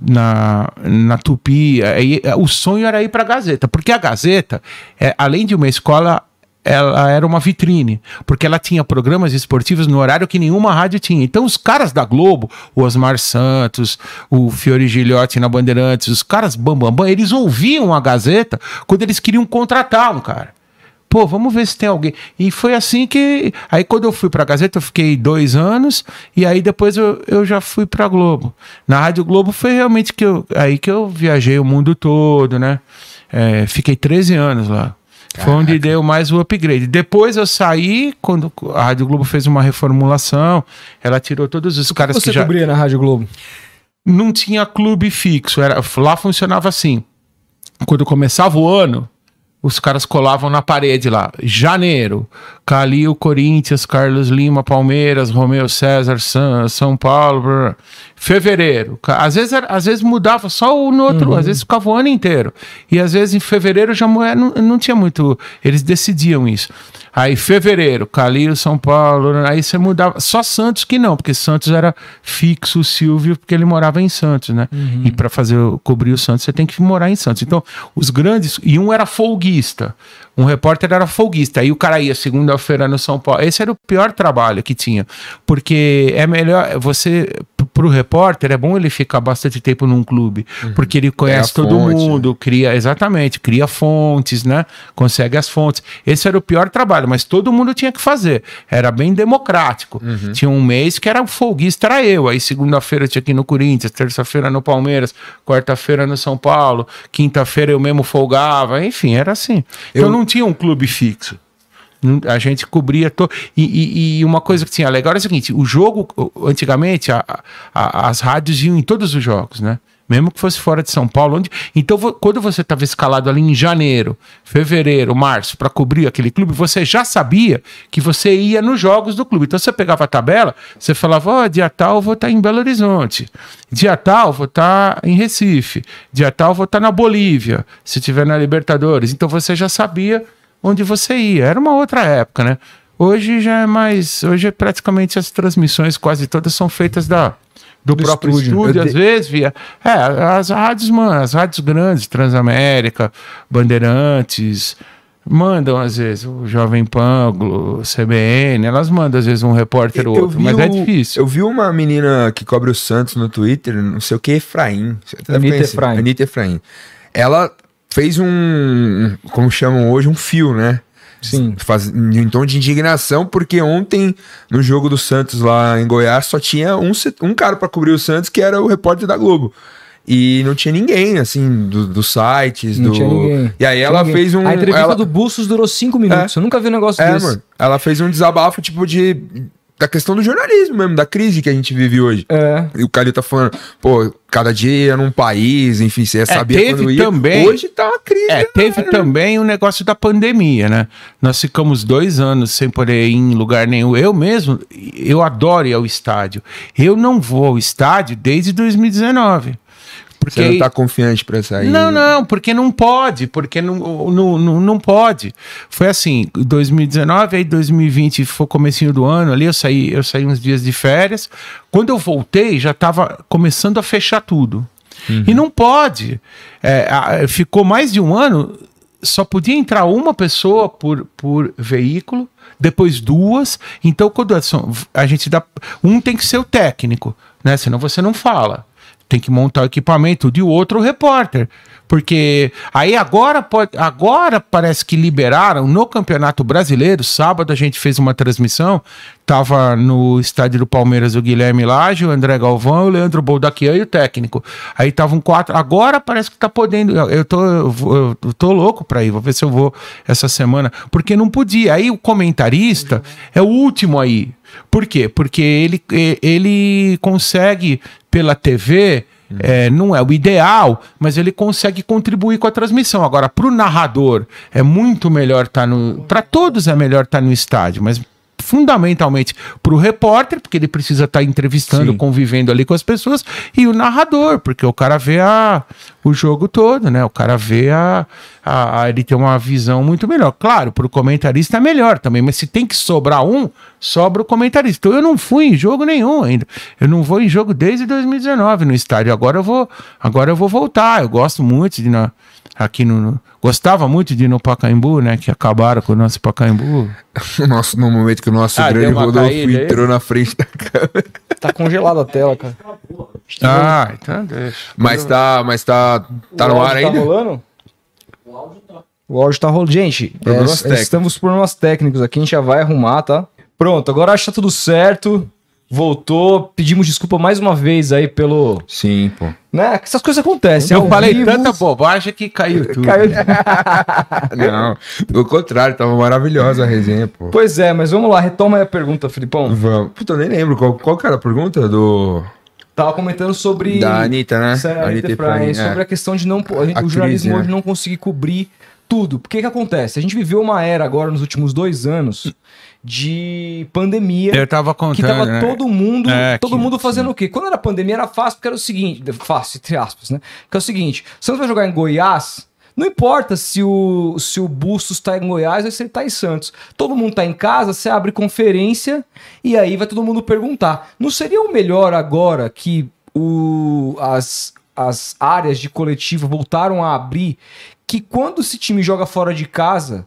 Speaker 2: na, na Tupi, aí, o sonho era ir para a Gazeta, porque a Gazeta, é, além de uma escola, ela era uma vitrine, porque ela tinha programas esportivos no horário que nenhuma rádio tinha. Então, os caras da Globo, o Osmar Santos, o Fiore Gilhote na Bandeirantes, os caras bambambam, bam, bam, eles ouviam a Gazeta quando eles queriam contratar um cara. Pô, vamos ver se tem alguém. E foi assim que. Aí, quando eu fui pra Gazeta, eu fiquei dois anos. E aí, depois eu, eu já fui pra Globo. Na Rádio Globo foi realmente que eu, aí que eu viajei o mundo todo, né? É, fiquei 13 anos lá. Foi onde deu mais o upgrade. Depois eu saí, quando a Rádio Globo fez uma reformulação, ela tirou todos os caras
Speaker 1: Você
Speaker 2: que já
Speaker 1: cobria na Rádio Globo?
Speaker 2: não tinha clube fixo. Era, lá funcionava assim. Quando começava o ano, os caras colavam na parede lá. Janeiro, Calil, Corinthians, Carlos Lima, Palmeiras, Romeu César, São, São Paulo. Fevereiro. Às vezes, às vezes mudava só o no outro, às vezes ficava o ano inteiro. E às vezes em fevereiro já mu- não, não tinha muito. Eles decidiam isso. Aí, fevereiro, Calil, São Paulo. Aí você mudava. Só Santos que não, porque Santos era fixo, o Silvio, porque ele morava em Santos, né? E para fazer cobrir o Santos, você tem que morar em Santos. Então, os grandes. E um era folguista. Um repórter era folguista. Aí o cara ia segunda-feira no São Paulo. Esse era o pior trabalho que tinha. Porque é melhor. Você. Para o repórter, é bom ele ficar bastante tempo num clube. Porque ele conhece todo
Speaker 3: fonte, né?
Speaker 2: mundo, cria. Exatamente, cria fontes, né? Consegue as fontes. Esse era o pior trabalho, mas todo mundo tinha que fazer. Era bem democrático.
Speaker 3: Uhum.
Speaker 2: Tinha um mês que era o folguista, era eu. Aí segunda-feira tinha que ir no Corinthians, terça-feira no Palmeiras, quarta-feira no São Paulo, quinta-feira eu mesmo folgava. Enfim, era assim. Então
Speaker 3: Eu-
Speaker 2: não tinha um clube fixo. A gente cobria todo. E, e- e uma coisa que tinha legal era o seguinte: o jogo, antigamente, a- a- as rádios iam em todos os jogos, né? Mesmo que fosse fora de São Paulo. Onde... Então, quando você estava escalado ali em janeiro, fevereiro, março, para cobrir aquele clube, você já sabia que você ia nos jogos do clube. Então, você pegava a tabela, você falava: Ó, dia tal vou estar em Belo Horizonte, dia tal vou estar em Recife, dia tal vou estar na Bolívia, se tiver na Libertadores. Então, você já sabia onde você ia. Era uma outra época, né? Hoje já é mais. Hoje é praticamente as transmissões quase todas são feitas da, do,
Speaker 1: Do
Speaker 2: próprio
Speaker 1: estúdio.
Speaker 2: estúdio, às vezes via. É, as rádios, mano, as rádios grandes, Transamérica, Bandeirantes, mandam às vezes o Jovem Pan, o CBN, elas mandam às vezes um repórter ou outro, mas é
Speaker 3: o-
Speaker 2: difícil.
Speaker 3: Eu vi uma menina que cobre o Santos no Twitter, não sei o que, Efraim.
Speaker 1: Anitta. Efraim.
Speaker 3: Anitta Efraim. Ela fez um, como chamam hoje, um fio, né?
Speaker 1: Sim.
Speaker 3: Faz, em um tom de indignação, porque ontem, no jogo do Santos lá em Goiás, só tinha um, um cara pra cobrir o Santos, que era o repórter da Globo. E não tinha ninguém, assim, do- dos sites,
Speaker 1: Não
Speaker 3: do...
Speaker 1: tinha ninguém.
Speaker 3: E aí ela
Speaker 1: ninguém.
Speaker 3: fez um...
Speaker 1: A entrevista
Speaker 3: ela...
Speaker 1: do Bustos durou cinco minutos. Eu nunca vi um negócio
Speaker 3: É,
Speaker 1: desse.
Speaker 3: mano. Ela fez um desabafo, tipo, de... Da questão do jornalismo mesmo, da crise que a gente vive hoje.
Speaker 1: É.
Speaker 3: E o Calil tá falando, pô, cada dia num país, enfim, você sabia
Speaker 2: teve
Speaker 3: quando ia.
Speaker 2: também-
Speaker 3: Hoje tá uma crise.
Speaker 2: É,
Speaker 3: né,
Speaker 2: teve
Speaker 3: cara?
Speaker 2: também o negócio da pandemia, né? Nós ficamos dois anos sem poder ir em lugar nenhum. Eu mesmo, eu adoro ir ao estádio. Eu não vou ao estádio desde 2019. Porque
Speaker 3: Você não tá confiante pra sair.
Speaker 2: Não, não, porque não pode, porque não, não, não, não pode. Foi assim, 2019, aí 2020 foi comecinho do ano ali, eu saí, eu saí uns dias de férias. Quando eu voltei, já estava começando a fechar tudo. E não pode. É, ficou mais de um ano, só podia entrar uma pessoa por, por veículo, depois duas. Então, quando a, a gente dá. Um tem que ser o técnico, né? Senão você não fala tem que montar o equipamento de outro repórter. Porque aí agora pode, agora parece que liberaram no Campeonato Brasileiro. Sábado a gente fez uma transmissão. Tava no estádio do Palmeiras o Guilherme Lage, o André Galvão, o Leandro Boldaquian e o técnico. Aí estavam quatro. Agora parece que tá podendo. Eu tô, eu tô louco para ir. Vou ver se eu vou essa semana. Porque não podia. Aí o comentarista é o último aí. Por quê? Porque ele, ele consegue, pela TV, é, não é o ideal, mas ele consegue contribuir com a transmissão. Agora, para o narrador, é muito melhor estar no. Para todos é melhor estar no estádio, mas fundamentalmente para o repórter, porque ele precisa estar entrevistando,
Speaker 3: Sim.
Speaker 2: convivendo ali com as pessoas, e o narrador, porque o cara vê a, o jogo todo, né? O cara vê a, a, a- Ele tem uma visão muito melhor. Claro, para o comentarista é melhor também, mas se tem que sobrar um, sobra o comentarista. Então eu não fui em jogo nenhum ainda. Eu não vou em jogo desde 2019 no estádio. Agora eu vou, agora eu vou voltar. Eu gosto muito de na, aqui no, Gostava muito de ir no Pacaembu, né? Que acabaram com o nosso Pacaembu. <laughs>
Speaker 3: Nosso, no momento que o nosso
Speaker 2: Ah,
Speaker 3: grande Rodolfo
Speaker 2: caída aí?
Speaker 3: entrou na frente da câmera. <laughs>
Speaker 1: Tá congelada a tela, cara.
Speaker 2: Ah, então deixa.
Speaker 3: Mas tá, mas tá, tá
Speaker 1: O
Speaker 3: no
Speaker 1: áudio
Speaker 3: ar ainda?
Speaker 1: Tá rolando? O áudio tá rolando. Gente, é,
Speaker 3: técnicos.
Speaker 1: estamos por problemas técnicos aqui, a gente já vai arrumar, tá? Pronto, agora acho que tá tudo certo. Voltou, pedimos desculpa mais uma vez aí pelo.
Speaker 3: Sim, pô.
Speaker 1: Né? Essas coisas acontecem.
Speaker 2: Eu
Speaker 1: ao
Speaker 2: falei
Speaker 1: vivo.
Speaker 2: tanta bobagem que caiu tudo.
Speaker 1: Caiu- <laughs>
Speaker 3: Não, pelo contrário, tava maravilhosa a resenha, pô.
Speaker 1: Pois é, mas vamos lá, retoma aí a pergunta, Filipão.
Speaker 3: Vamos. Puta, eu nem lembro qual, qual que era a pergunta do...
Speaker 1: Tava comentando sobre.
Speaker 3: Da Anitta, né?
Speaker 1: Sério, Anitta Efraim,
Speaker 3: é.
Speaker 1: sobre a questão de não. A gente-
Speaker 3: A
Speaker 1: o jornalismo
Speaker 3: crise, né?
Speaker 1: hoje não conseguir cobrir tudo. Porque que acontece? A gente viveu uma era agora nos últimos dois anos de pandemia.
Speaker 2: Eu tava contando.
Speaker 1: que tava
Speaker 2: né?
Speaker 1: todo mundo,
Speaker 2: É,
Speaker 1: todo
Speaker 2: que-
Speaker 1: mundo fazendo o quê? Quando era pandemia era fácil, porque era o seguinte, fácil, entre aspas, né? Que é o seguinte, Santos vai jogar em Goiás, não importa se o, se o Bustos tá em Goiás ou se ele tá em Santos. Todo mundo tá em casa, você abre conferência e aí vai todo mundo perguntar. Não seria o melhor agora que o, as, as áreas de coletivo voltaram a abrir, que quando esse time joga fora de casa,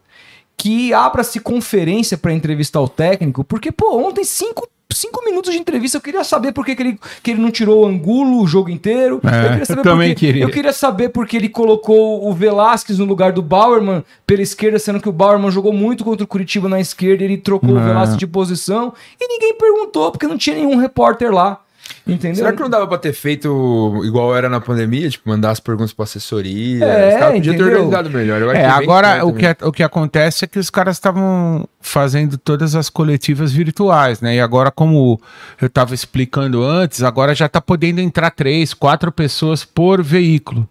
Speaker 1: que abra-se conferência para entrevistar o técnico, porque, pô, ontem cinco, cinco minutos de entrevista, eu queria saber por que, que, ele, que ele não tirou o Angulo o jogo inteiro.
Speaker 2: É,
Speaker 1: eu queria saber
Speaker 2: eu também
Speaker 1: por que-
Speaker 2: queria.
Speaker 1: Eu queria saber porque ele colocou o Velasquez no lugar do Bauerman pela esquerda, sendo que o Bauerman jogou muito contra o Curitiba na esquerda, ele trocou o
Speaker 2: É.
Speaker 1: Velasquez de posição, e ninguém perguntou, porque não tinha nenhum repórter lá. Entendeu?
Speaker 3: Será que não dava pra ter feito igual era na pandemia? Tipo, mandar as perguntas pra assessoria?
Speaker 1: É,
Speaker 3: Os caras podiam ter
Speaker 1: entendeu?
Speaker 3: organizado melhor. Eu acho
Speaker 2: É, agora o que, é- o que acontece é que os caras estavam fazendo todas as coletivas virtuais, né? E agora, como eu estava explicando antes, agora já tá podendo entrar três, quatro pessoas por veículo.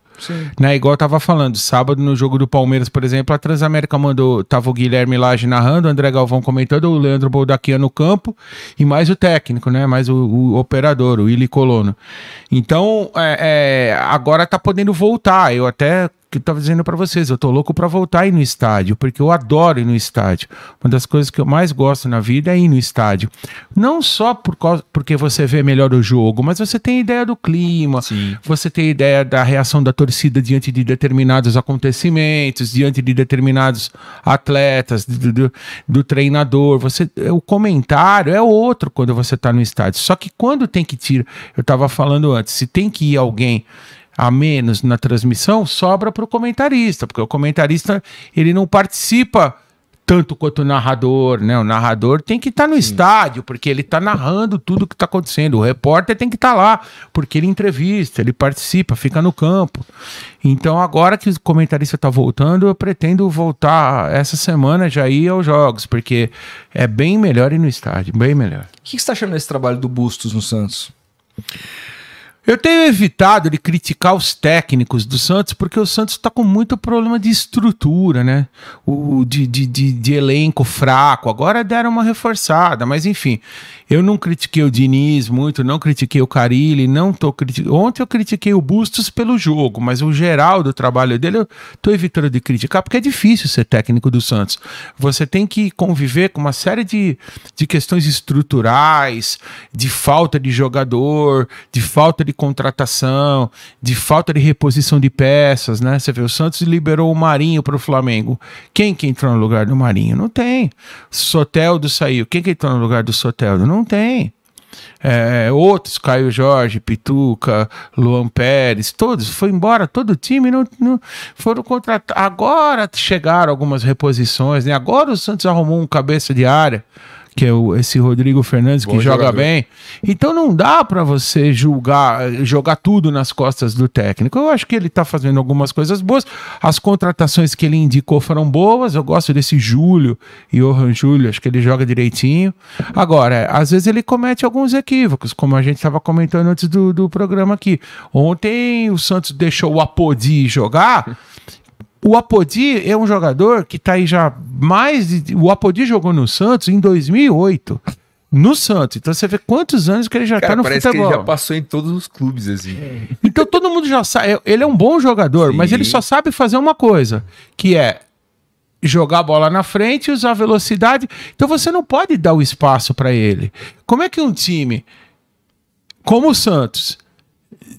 Speaker 2: Né, igual eu tava falando, sábado no jogo do Palmeiras, por exemplo, a Transamérica mandou, tava o Guilherme Lage narrando, o André Galvão comentando, o Leandro Boldaquian no campo e mais o técnico, né, mais o, o operador, o Willi Colono. Então, é, é, agora tá podendo voltar, eu até que eu tava dizendo pra vocês, eu tô louco pra voltar a ir no estádio, porque eu adoro ir no estádio. Uma das coisas que eu mais gosto na vida é ir no estádio. Não só por causa, porque você vê melhor o jogo, mas você tem ideia do clima,
Speaker 3: Sim.
Speaker 2: você tem ideia da reação da torcida diante de determinados acontecimentos, diante de determinados atletas, do, do- do treinador. Você, o comentário é outro quando você está no estádio. Só que quando tem que tirar, eu estava falando antes, se tem que ir alguém a menos na transmissão, sobra para o comentarista, porque o comentarista ele não participa tanto quanto o narrador, né? O narrador tem que estar tá no Sim. estádio, porque ele está narrando tudo o que está acontecendo. O repórter tem que estar tá lá, porque ele entrevista, ele participa, fica no campo. Então, agora que o comentarista está voltando, eu pretendo voltar essa semana já ir aos jogos, porque é bem melhor ir no estádio, bem melhor.
Speaker 1: O que você está achando desse trabalho do Bustos no Santos?
Speaker 2: Eu tenho evitado de criticar os técnicos do Santos, porque o Santos está com muito problema de estrutura, né? O, de, de, de, de, elenco fraco. Agora deram uma reforçada, mas enfim. Eu não critiquei o Diniz muito, não critiquei o Carilli, não tô criticando. Ontem eu critiquei o Bustos pelo jogo, mas o geral do trabalho dele eu tô evitando de criticar, porque é difícil ser técnico do Santos. Você tem que conviver com uma série de, de questões estruturais, de falta de jogador, de falta contratação, de falta de reposição de peças, né? Você vê, o Santos liberou o Marinho para o Flamengo. Quem que entrou no lugar do Marinho? Não tem. Soteldo saiu. Quem que entrou no lugar do Soteldo? Não não tem. É, outros, Caio Jorge, Pituca, Luan Pérez, todos, foi embora, todo o time não, não foram contratados. Agora chegaram algumas reposições, né? Agora o Santos arrumou um cabeça de área que é o, esse Rodrigo Fernandes Bom que jogador. joga bem. Então não dá para você julgar, jogar tudo nas costas do técnico. Eu acho que ele tá fazendo algumas coisas boas. As contratações que ele indicou foram boas. Eu gosto desse Júlio, Johan Júlio, acho que ele joga direitinho. Agora, às vezes ele comete alguns equívocos, como a gente estava comentando antes do, do programa aqui. Ontem o Santos deixou o Apodi jogar <laughs> o Apodi é um jogador que está aí já mais. De, o Apodi jogou no Santos em 2008. No Santos. Então você vê quantos anos que ele já está no
Speaker 3: parece futebol. Que ele já passou em todos os clubes, assim.
Speaker 2: Então todo mundo já sabe. Ele é um bom jogador, Sim. mas ele só sabe fazer uma coisa: que é jogar a bola na frente, usar velocidade. Então você não pode dar o espaço para ele. Como é que um time como o Santos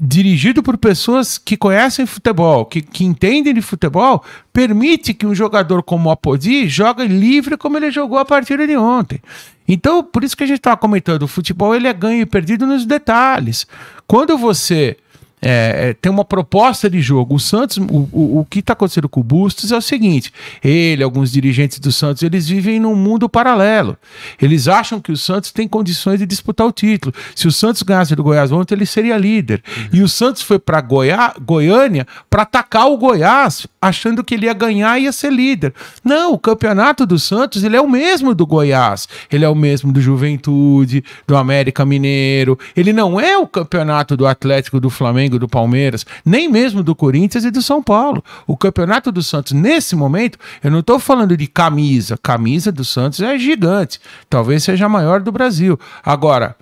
Speaker 2: dirigido por pessoas que conhecem futebol, que, que entendem de futebol, permite que um jogador como o Apodi jogue livre como ele jogou a partida de ontem. Então, por isso que a gente estava comentando, o futebol ele é ganho e perdido nos detalhes. Quando você é, é, tem uma proposta de jogo. O Santos, o, o, o que está acontecendo com o Bustos é o seguinte: ele, alguns dirigentes do Santos, eles vivem num mundo paralelo. Eles acham que o Santos tem condições de disputar o título. Se o Santos ganhasse do Goiás ontem, ele seria líder. Uhum. E o Santos foi para Goiânia para atacar o Goiás, achando que ele ia ganhar e ia ser líder. Não, o campeonato do Santos ele é o mesmo do Goiás, ele é o mesmo do Juventude, do América Mineiro. Ele não é o campeonato do Atlético do Flamengo Flamengo, do Palmeiras, nem mesmo do Corinthians e do São Paulo. O campeonato do Santos, nesse momento, eu não estou falando de camisa. Camisa do Santos é gigante. Talvez seja a maior do Brasil. Agora,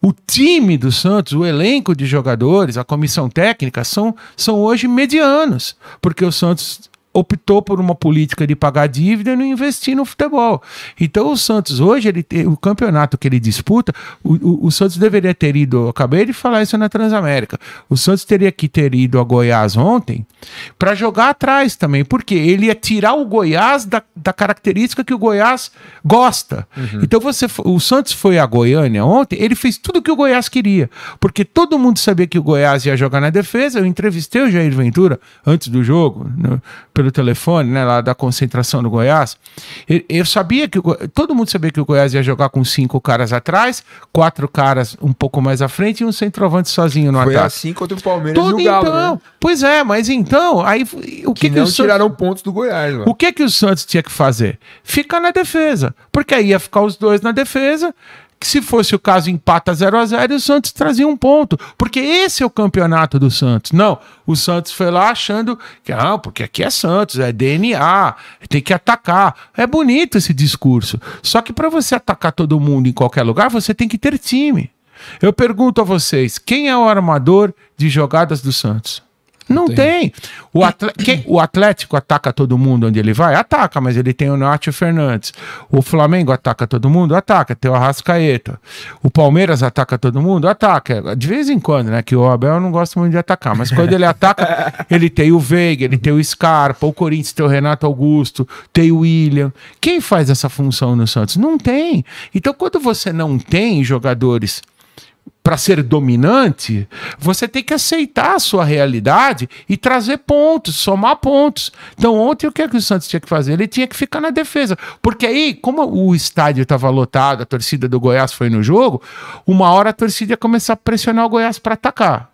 Speaker 2: o time do Santos, o elenco de jogadores, a comissão técnica, são, são hoje medianos, porque o Santos optou por uma política de pagar dívida e não investir no futebol. Então o Santos hoje, ele tem, o campeonato que ele disputa, o, o, o, Santos deveria ter ido, acabei de falar isso na Transamérica, o Santos teria que ter ido a Goiás ontem para jogar atrás também, porque ele ia tirar o Goiás da, da característica que o Goiás gosta. Uhum. Então você, o Santos foi a Goiânia ontem, ele fez tudo que o Goiás queria, porque todo mundo sabia que o Goiás ia jogar na defesa, eu entrevistei o Jair Ventura antes do jogo, no, pelo pelo telefone, né, lá da concentração do Goiás. Eu sabia que todo mundo sabia que o Goiás ia jogar com cinco caras atrás, quatro caras um pouco mais à frente e um centroavante sozinho no
Speaker 3: Foi
Speaker 2: ataque.
Speaker 3: assim contra o Palmeiras
Speaker 2: todo,
Speaker 3: e o Galo,
Speaker 2: então,
Speaker 3: né?
Speaker 2: Pois é, mas então, aí o que
Speaker 3: que,
Speaker 2: que
Speaker 3: não tiraram pontos do Goiás, mano.
Speaker 2: O que que o Santos tinha que fazer? Ficar na defesa, porque aí ia ficar os dois na defesa que se fosse o caso empata 0 a 0 e o Santos trazia um ponto, porque esse é o campeonato do Santos. Não, o Santos foi lá achando que ah, porque aqui é Santos, é DNA, tem que atacar. É bonito esse discurso. Só que para você atacar todo mundo em qualquer lugar, você tem que ter time. Eu pergunto a vocês, quem é o armador de jogadas do Santos? Não tem. tem. O, <clears throat> Quem, o, Atlético ataca todo mundo onde ele vai? Ataca, mas ele tem o Nacho Fernandes. O Flamengo ataca todo mundo? Ataca, tem o Arrascaeta. O Palmeiras ataca todo mundo? Ataca. De vez em quando, né? Que o Abel não gosta muito de atacar, mas quando ele ataca, <laughs> ele tem o Veiga, ele tem o Scarpa, o Corinthians tem o Renato Augusto, tem o William. Quem faz essa função no Santos? Não tem. Então, quando você não tem jogadores para ser dominante, você tem que aceitar a sua realidade e trazer pontos, somar pontos. Então, ontem o que, é que o Santos tinha que fazer? Ele tinha que ficar na defesa. Porque aí, como o estádio estava lotado, a torcida do Goiás foi no jogo, uma hora a torcida ia começar a pressionar o Goiás para atacar.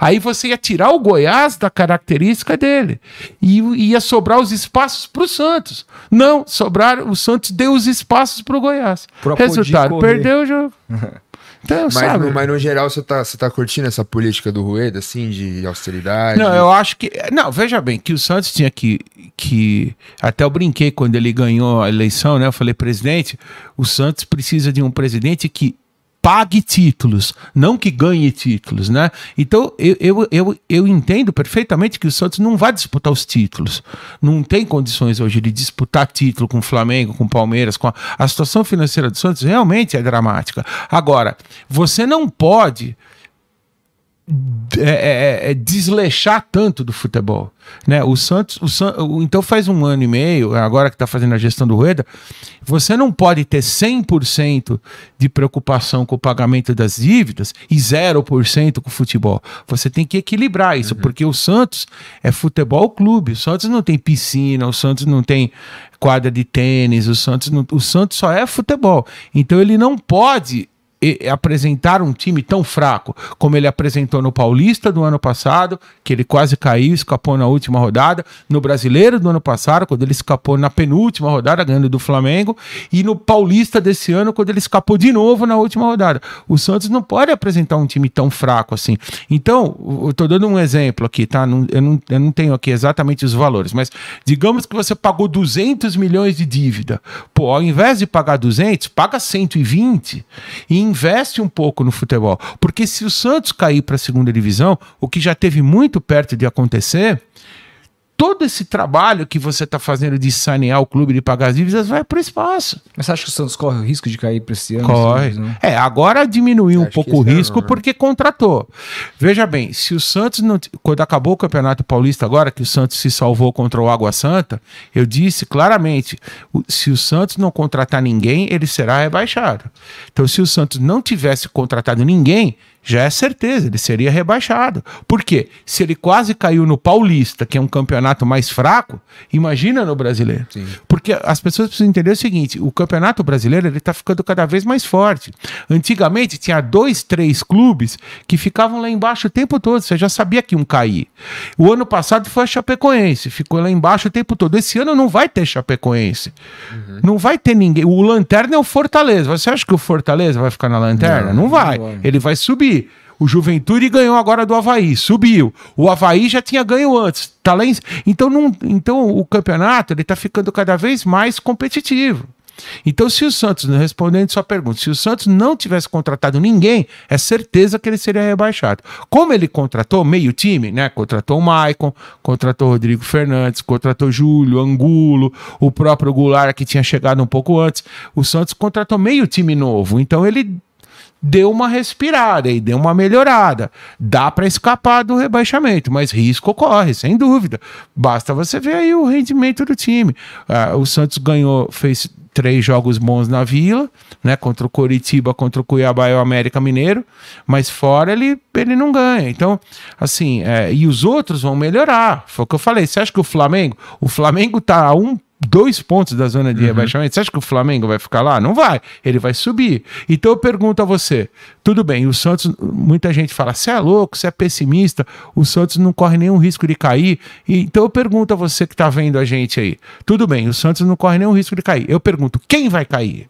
Speaker 2: Aí você ia tirar o Goiás da característica dele e ia sobrar os espaços para o Santos. Não, sobrar o Santos deu os espaços para o Goiás.
Speaker 1: Pra
Speaker 2: Resultado, perdeu o jogo. <laughs> Então,
Speaker 3: Mas,
Speaker 2: sabe?
Speaker 3: no, mas no geral, você tá, você tá curtindo essa política do Rueda, assim, de austeridade?
Speaker 2: Não, eu acho que. Não, veja bem, que o Santos tinha que. que até eu brinquei quando ele ganhou a eleição, né? Eu falei, presidente, o Santos precisa de um presidente que pague títulos, não que ganhe títulos, né? Então eu, eu, eu, eu entendo perfeitamente que o Santos não vai disputar os títulos. Não tem condições hoje de disputar título com o Flamengo, com o Palmeiras, com a, a situação financeira do Santos realmente é dramática. Agora, você não pode é, é, é, desleixar tanto do futebol. Né? O Santos, o San, o- então faz um ano e meio, agora que está fazendo a gestão do Rueda, você não pode ter 100% de preocupação com o pagamento das dívidas e 0% com o futebol. Você tem que equilibrar isso, porque o Santos é futebol clube. O Santos não tem piscina, o Santos não tem quadra de tênis, o Santos, não, o Santos só é futebol. Então ele não pode apresentar um time tão fraco como ele apresentou no Paulista do ano passado, que ele quase caiu, escapou na última rodada, no Brasileiro do ano passado, quando ele escapou na penúltima rodada, ganhando do Flamengo, e no Paulista desse ano, quando ele escapou de novo na última rodada. O Santos não pode apresentar um time tão fraco assim. Então, eu tô dando um exemplo aqui, tá? Eu, não, eu não tenho aqui exatamente os valores, mas digamos que você pagou 200 milhões de dívida. Pô, ao invés de pagar 200, paga 120 e investe um pouco no futebol. Porque se o Santos cair para a segunda divisão, o que já teve muito perto de acontecer, todo esse trabalho que você está fazendo de sanear o clube, de pagar as dívidas, vai para o espaço.
Speaker 1: Mas você acha que o Santos corre o risco de cair para esse ano?
Speaker 2: Corre.
Speaker 1: Não?
Speaker 2: É, agora diminuiu um pouco o
Speaker 3: ano
Speaker 2: risco
Speaker 3: né?
Speaker 2: porque contratou. Veja bem, se o Santos não. Quando acabou o Campeonato Paulista, agora que o Santos se salvou contra o Água Santa, eu disse claramente: se o Santos não contratar ninguém, ele será rebaixado. Então, se o Santos não tivesse contratado ninguém, já é certeza, ele seria rebaixado. Por quê? Se ele quase caiu no Paulista, que é um campeonato mais fraco, imagina no brasileiro.
Speaker 3: Sim.
Speaker 2: Porque as pessoas precisam entender o seguinte: o campeonato brasileiro ele está ficando cada vez mais forte. Antigamente tinha dois, três clubes que ficavam lá embaixo o tempo todo. Você já sabia que iam cair. O ano passado foi a Chapecoense, ficou lá embaixo o tempo todo. Esse ano não vai ter Chapecoense. Não vai ter ninguém. O Lanterna é o Fortaleza. Você acha que o Fortaleza vai ficar na Lanterna? Não, vai.
Speaker 1: não vai.
Speaker 2: Ele vai subir. O Juventude ganhou agora do Havaí, subiu. O Havaí já tinha ganho antes. Tá lá em... então, não... então o campeonato ele tá ficando cada vez mais competitivo. Então, se o Santos, respondendo sua pergunta, se o Santos não tivesse contratado ninguém, é certeza que ele seria rebaixado. Como ele contratou meio time, né? Contratou o Maicon, contratou o Rodrigo Fernandes, contratou Júlio, Angulo, o próprio Goulart que tinha chegado um pouco antes. O Santos contratou meio time novo. Então ele deu uma respirada e deu uma melhorada. Dá para escapar do rebaixamento, mas risco corre, sem dúvida. Basta você ver aí o rendimento do time. Ah, o Santos ganhou, fez três jogos bons na Vila, né? Contra o Coritiba, contra o Cuiabá e o América Mineiro, mas fora ele, ele não ganha. Então, assim, é, e os outros vão melhorar. Foi o que eu falei. Você acha que o Flamengo, o Flamengo tá a um dois pontos da zona de rebaixamento. Você acha que o Flamengo vai ficar lá? Não vai. Ele vai subir. Então eu pergunto a você: tudo bem, o Santos, muita gente fala, você é louco, você é pessimista, o Santos não corre nenhum risco de cair. Então eu pergunto a você que está vendo a gente aí: tudo bem, o Santos não corre nenhum risco de cair. Eu pergunto: quem vai cair?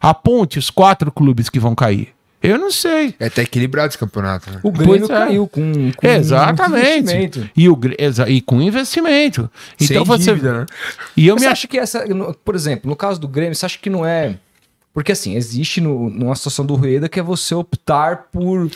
Speaker 2: Aponte os quatro clubes que vão cair. Eu não sei.
Speaker 3: É até equilibrado esse campeonato, né?
Speaker 1: O Grêmio
Speaker 2: Pois é.
Speaker 1: caiu com, com
Speaker 2: Exatamente.
Speaker 1: investimento.
Speaker 2: E, o, exa- e com investimento. Então
Speaker 3: Sem
Speaker 2: você.
Speaker 3: dívida, né?
Speaker 2: E eu
Speaker 1: Mas
Speaker 2: me
Speaker 1: você
Speaker 2: acho.
Speaker 1: acha que essa, por exemplo, no caso do Grêmio, você acha que não é. Porque assim, existe no, numa situação do Rueda que é você optar por.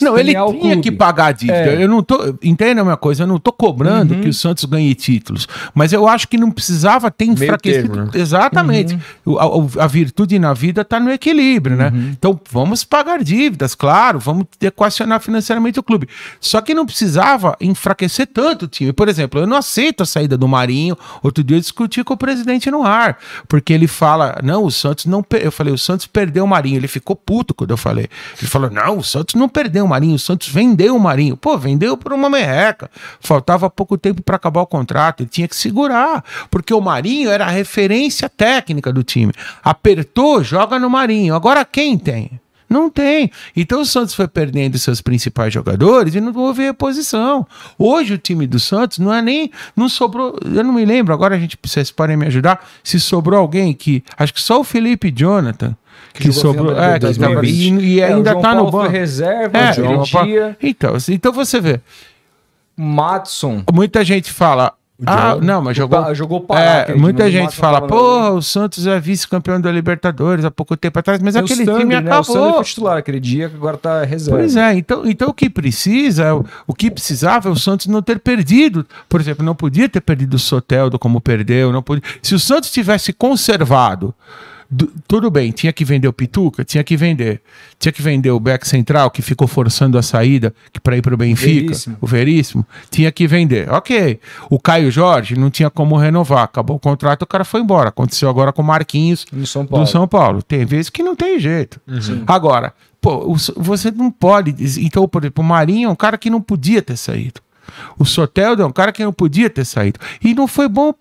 Speaker 2: Não, ele tinha que pagar a dívida.
Speaker 1: É.
Speaker 2: Eu não tô. Entenda a minha coisa, eu não tô cobrando
Speaker 1: Uhum.
Speaker 2: que o Santos ganhe títulos. Mas eu acho que não precisava ter enfraquecido.
Speaker 3: termo, né?
Speaker 2: Exatamente.
Speaker 1: Uhum.
Speaker 2: A, a virtude na vida está no equilíbrio, né? Então vamos pagar dívidas, claro, vamos equacionar financeiramente o clube. Só que não precisava enfraquecer tanto o time. Por exemplo, eu não aceito a saída do Marinho. Outro dia eu discuti com o presidente no ar, porque ele fala: não, o Santos não. pe-" Eu falei, o Santos perdeu o Marinho. Ele ficou puto quando eu falei. Ele falou: não, o Santos não perdeu o Marinho, o Santos vendeu o Marinho. Pô, vendeu por uma merreca. Faltava pouco tempo para acabar o contrato. Ele tinha que segurar, porque o Marinho era a referência técnica do time. Apertou, joga no Marinho. Agora quem tem? Não tem. Então o Santos foi perdendo seus principais jogadores e não houve reposição. Hoje o time do Santos não é nem. Não sobrou. Eu não me lembro, agora a gente vocês podem me ajudar. Se sobrou alguém que. Acho que só o Felipe Jonathan. Que, que sobrou. É, que tava, e, e é, ainda tá no banco.
Speaker 1: reserva, é,
Speaker 2: então, então você vê.
Speaker 1: Matson.
Speaker 2: Muita gente fala, ah, não, mas jogou.
Speaker 1: jogou
Speaker 2: Pará, é, muita gente fala, porra, o Santos é vice-campeão da Libertadores há pouco tempo atrás, mas aquele Stanley, time né? acabou. O foi
Speaker 1: titular aquele dia, que agora tá reserva.
Speaker 2: Pois é, então, então o que precisa, o que precisava é o Santos não ter perdido. Por exemplo, não podia ter perdido o Soteldo como perdeu, não podia. Se o Santos tivesse conservado tudo bem, tinha que vender o Pituca, tinha que vender. Tinha que vender o back central, que ficou forçando a saída para ir para o Benfica, Veríssimo. o Veríssimo. Tinha que vender. Ok. O Caio Jorge não tinha como renovar. Acabou o contrato, o cara foi embora. Aconteceu agora com o Marquinhos
Speaker 1: São do
Speaker 2: São Paulo. Tem vezes que não tem jeito. Uhum. Agora, pô, você não pode. Então, por exemplo, o Marinho é um cara que não podia ter saído. O Soteldo é um cara que não podia ter saído. E não foi bom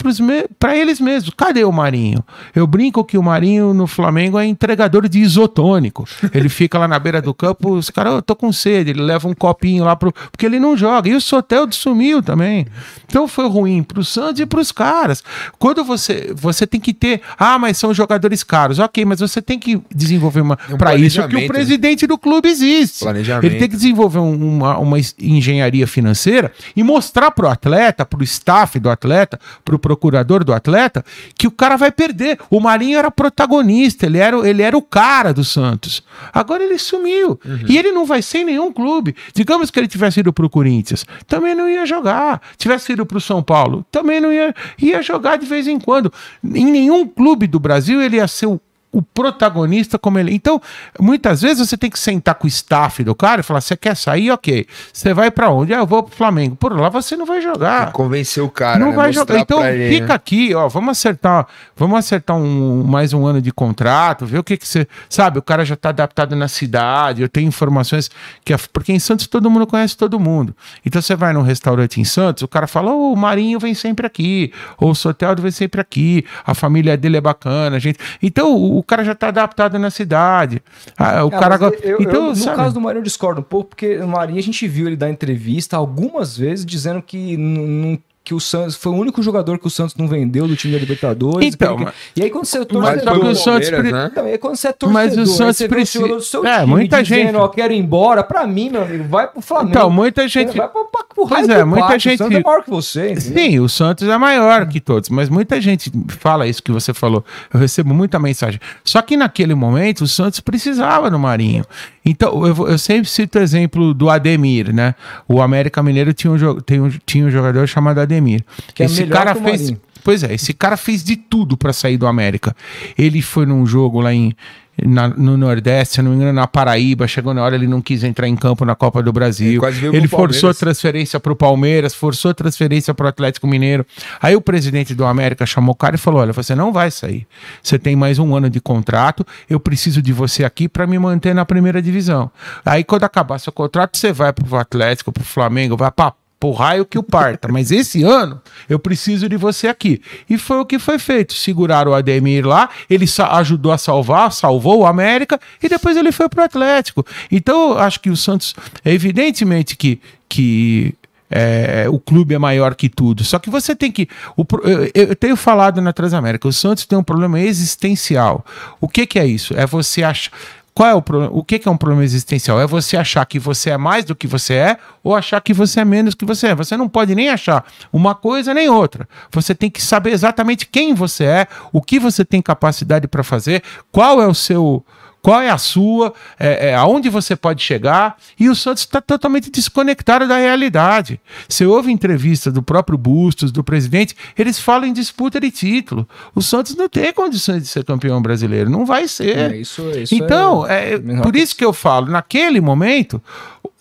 Speaker 2: para eles mesmos. Cadê o Marinho? Eu brinco que o Marinho no Flamengo é entregador de isotônico. Ele fica lá na beira do campo, os caras, eu tô com sede, ele leva um copinho lá pro. Porque ele não joga. E o Soteldo sumiu também. Então foi ruim pro Santos e pros caras. Quando você. Você tem que ter. Ah, mas são jogadores caros. Ok, mas você tem que desenvolver uma. Um para isso que o presidente do clube existe. Ele tem que desenvolver uma, uma engenharia financeira e mostrar pro atleta, pro staff do atleta, pro procurador do atleta, que o cara vai perder. O Marinho era protagonista, ele era, ele era o cara do Santos. Agora ele sumiu. Uhum. E ele não vai ser em nenhum clube. Digamos que ele tivesse ido pro Corinthians, também não ia jogar. Tivesse ido pro São Paulo, também não ia, ia jogar de vez em quando. Em nenhum clube do Brasil ele ia ser o o protagonista como ele. Então, muitas vezes você tem que sentar com o staff do cara e falar: você quer sair? Ok. Você vai para onde? Ah, eu vou pro Flamengo. Por lá você não vai jogar.
Speaker 3: Convencer o cara.
Speaker 2: Não né? vai jogar. Então, fica aqui, ó. Vamos acertar, vamos acertar um, mais um ano de contrato, ver o que que você. Sabe, o cara já tá adaptado na cidade. Eu tenho informações que. Porque em Santos todo mundo conhece todo mundo. Então você vai num restaurante em Santos, o cara fala: oh, o Marinho vem sempre aqui, ou o Soteldo vem sempre aqui, a família dele é bacana, gente. Então, o cara já está adaptado na cidade. Ah, o é, cara.
Speaker 1: Eu, então, eu, no sabe? caso do Marinho, eu discordo um pouco, porque o Marinho a gente viu ele dar entrevista algumas vezes dizendo que não que o Santos foi o único jogador que o Santos não vendeu do time da Libertadores.
Speaker 2: Então,
Speaker 1: e aí quando você é
Speaker 2: torcedor,
Speaker 1: mas,
Speaker 2: o Santos
Speaker 1: pre... né? então, aí quando você é torcedor,
Speaker 2: mas o Santos precisa.
Speaker 1: É, muita dizendo, gente. Ó, quero ir embora. Para mim, meu amigo, vai pro Flamengo.
Speaker 2: Então, muita gente.
Speaker 1: Vai pro, pro,
Speaker 2: pois é, muita gente. O
Speaker 1: Santos é maior que você.
Speaker 2: Entendeu? Sim, o Santos é maior que todos, mas muita gente fala isso que você falou. Eu recebo muita mensagem. Só que naquele momento o Santos precisava do Marinho. Então, eu, eu sempre cito o exemplo do Ademir, né? O América Mineiro tinha um, tem um, tinha um jogador chamado Ademir.
Speaker 1: Que é esse é cara fez.
Speaker 2: Pois é, esse cara fez de tudo para sair do América. Ele foi num jogo lá em, na, no Nordeste, se não me engano, na Paraíba. Chegou na hora, ele não quis entrar em campo na Copa do Brasil. Ele, ele forçou transferência para o Palmeiras, forçou transferência para o Atlético Mineiro. Aí o presidente do América chamou o cara e falou: Olha, você não vai sair. Você tem mais um ano de contrato. Eu preciso de você aqui para me manter na primeira divisão. Aí quando acabar seu contrato, você vai para o Atlético, para o Flamengo, vai para pro raio que o parta. Mas esse ano eu preciso de você aqui. E foi o que foi feito. Seguraram o Ademir lá, ele ajudou a salvar, salvou o América e depois ele foi pro Atlético. Então, acho que o Santos, evidentemente que, que é, o clube é maior que tudo. Só que você tem que. O, eu, eu, tenho falado na Transamérica, o Santos tem um problema existencial. O que, que é isso? É você achar. Qual é o problema? O que, que é um problema existencial? É você achar que você é mais do que você é ou achar que você é menos do que você é. Você não pode nem achar uma coisa nem outra. Você tem que saber exatamente quem você é, o que você tem capacidade para fazer, qual é o seu qual é a sua, é, é, aonde você pode chegar, e o Santos está totalmente desconectado da realidade. Você ouve entrevista do próprio Bustos, do presidente, eles falam em disputa de título. O Santos não tem condições de ser campeão brasileiro, não vai ser.
Speaker 1: É, isso, isso
Speaker 2: então, é, por isso que eu falo, naquele momento,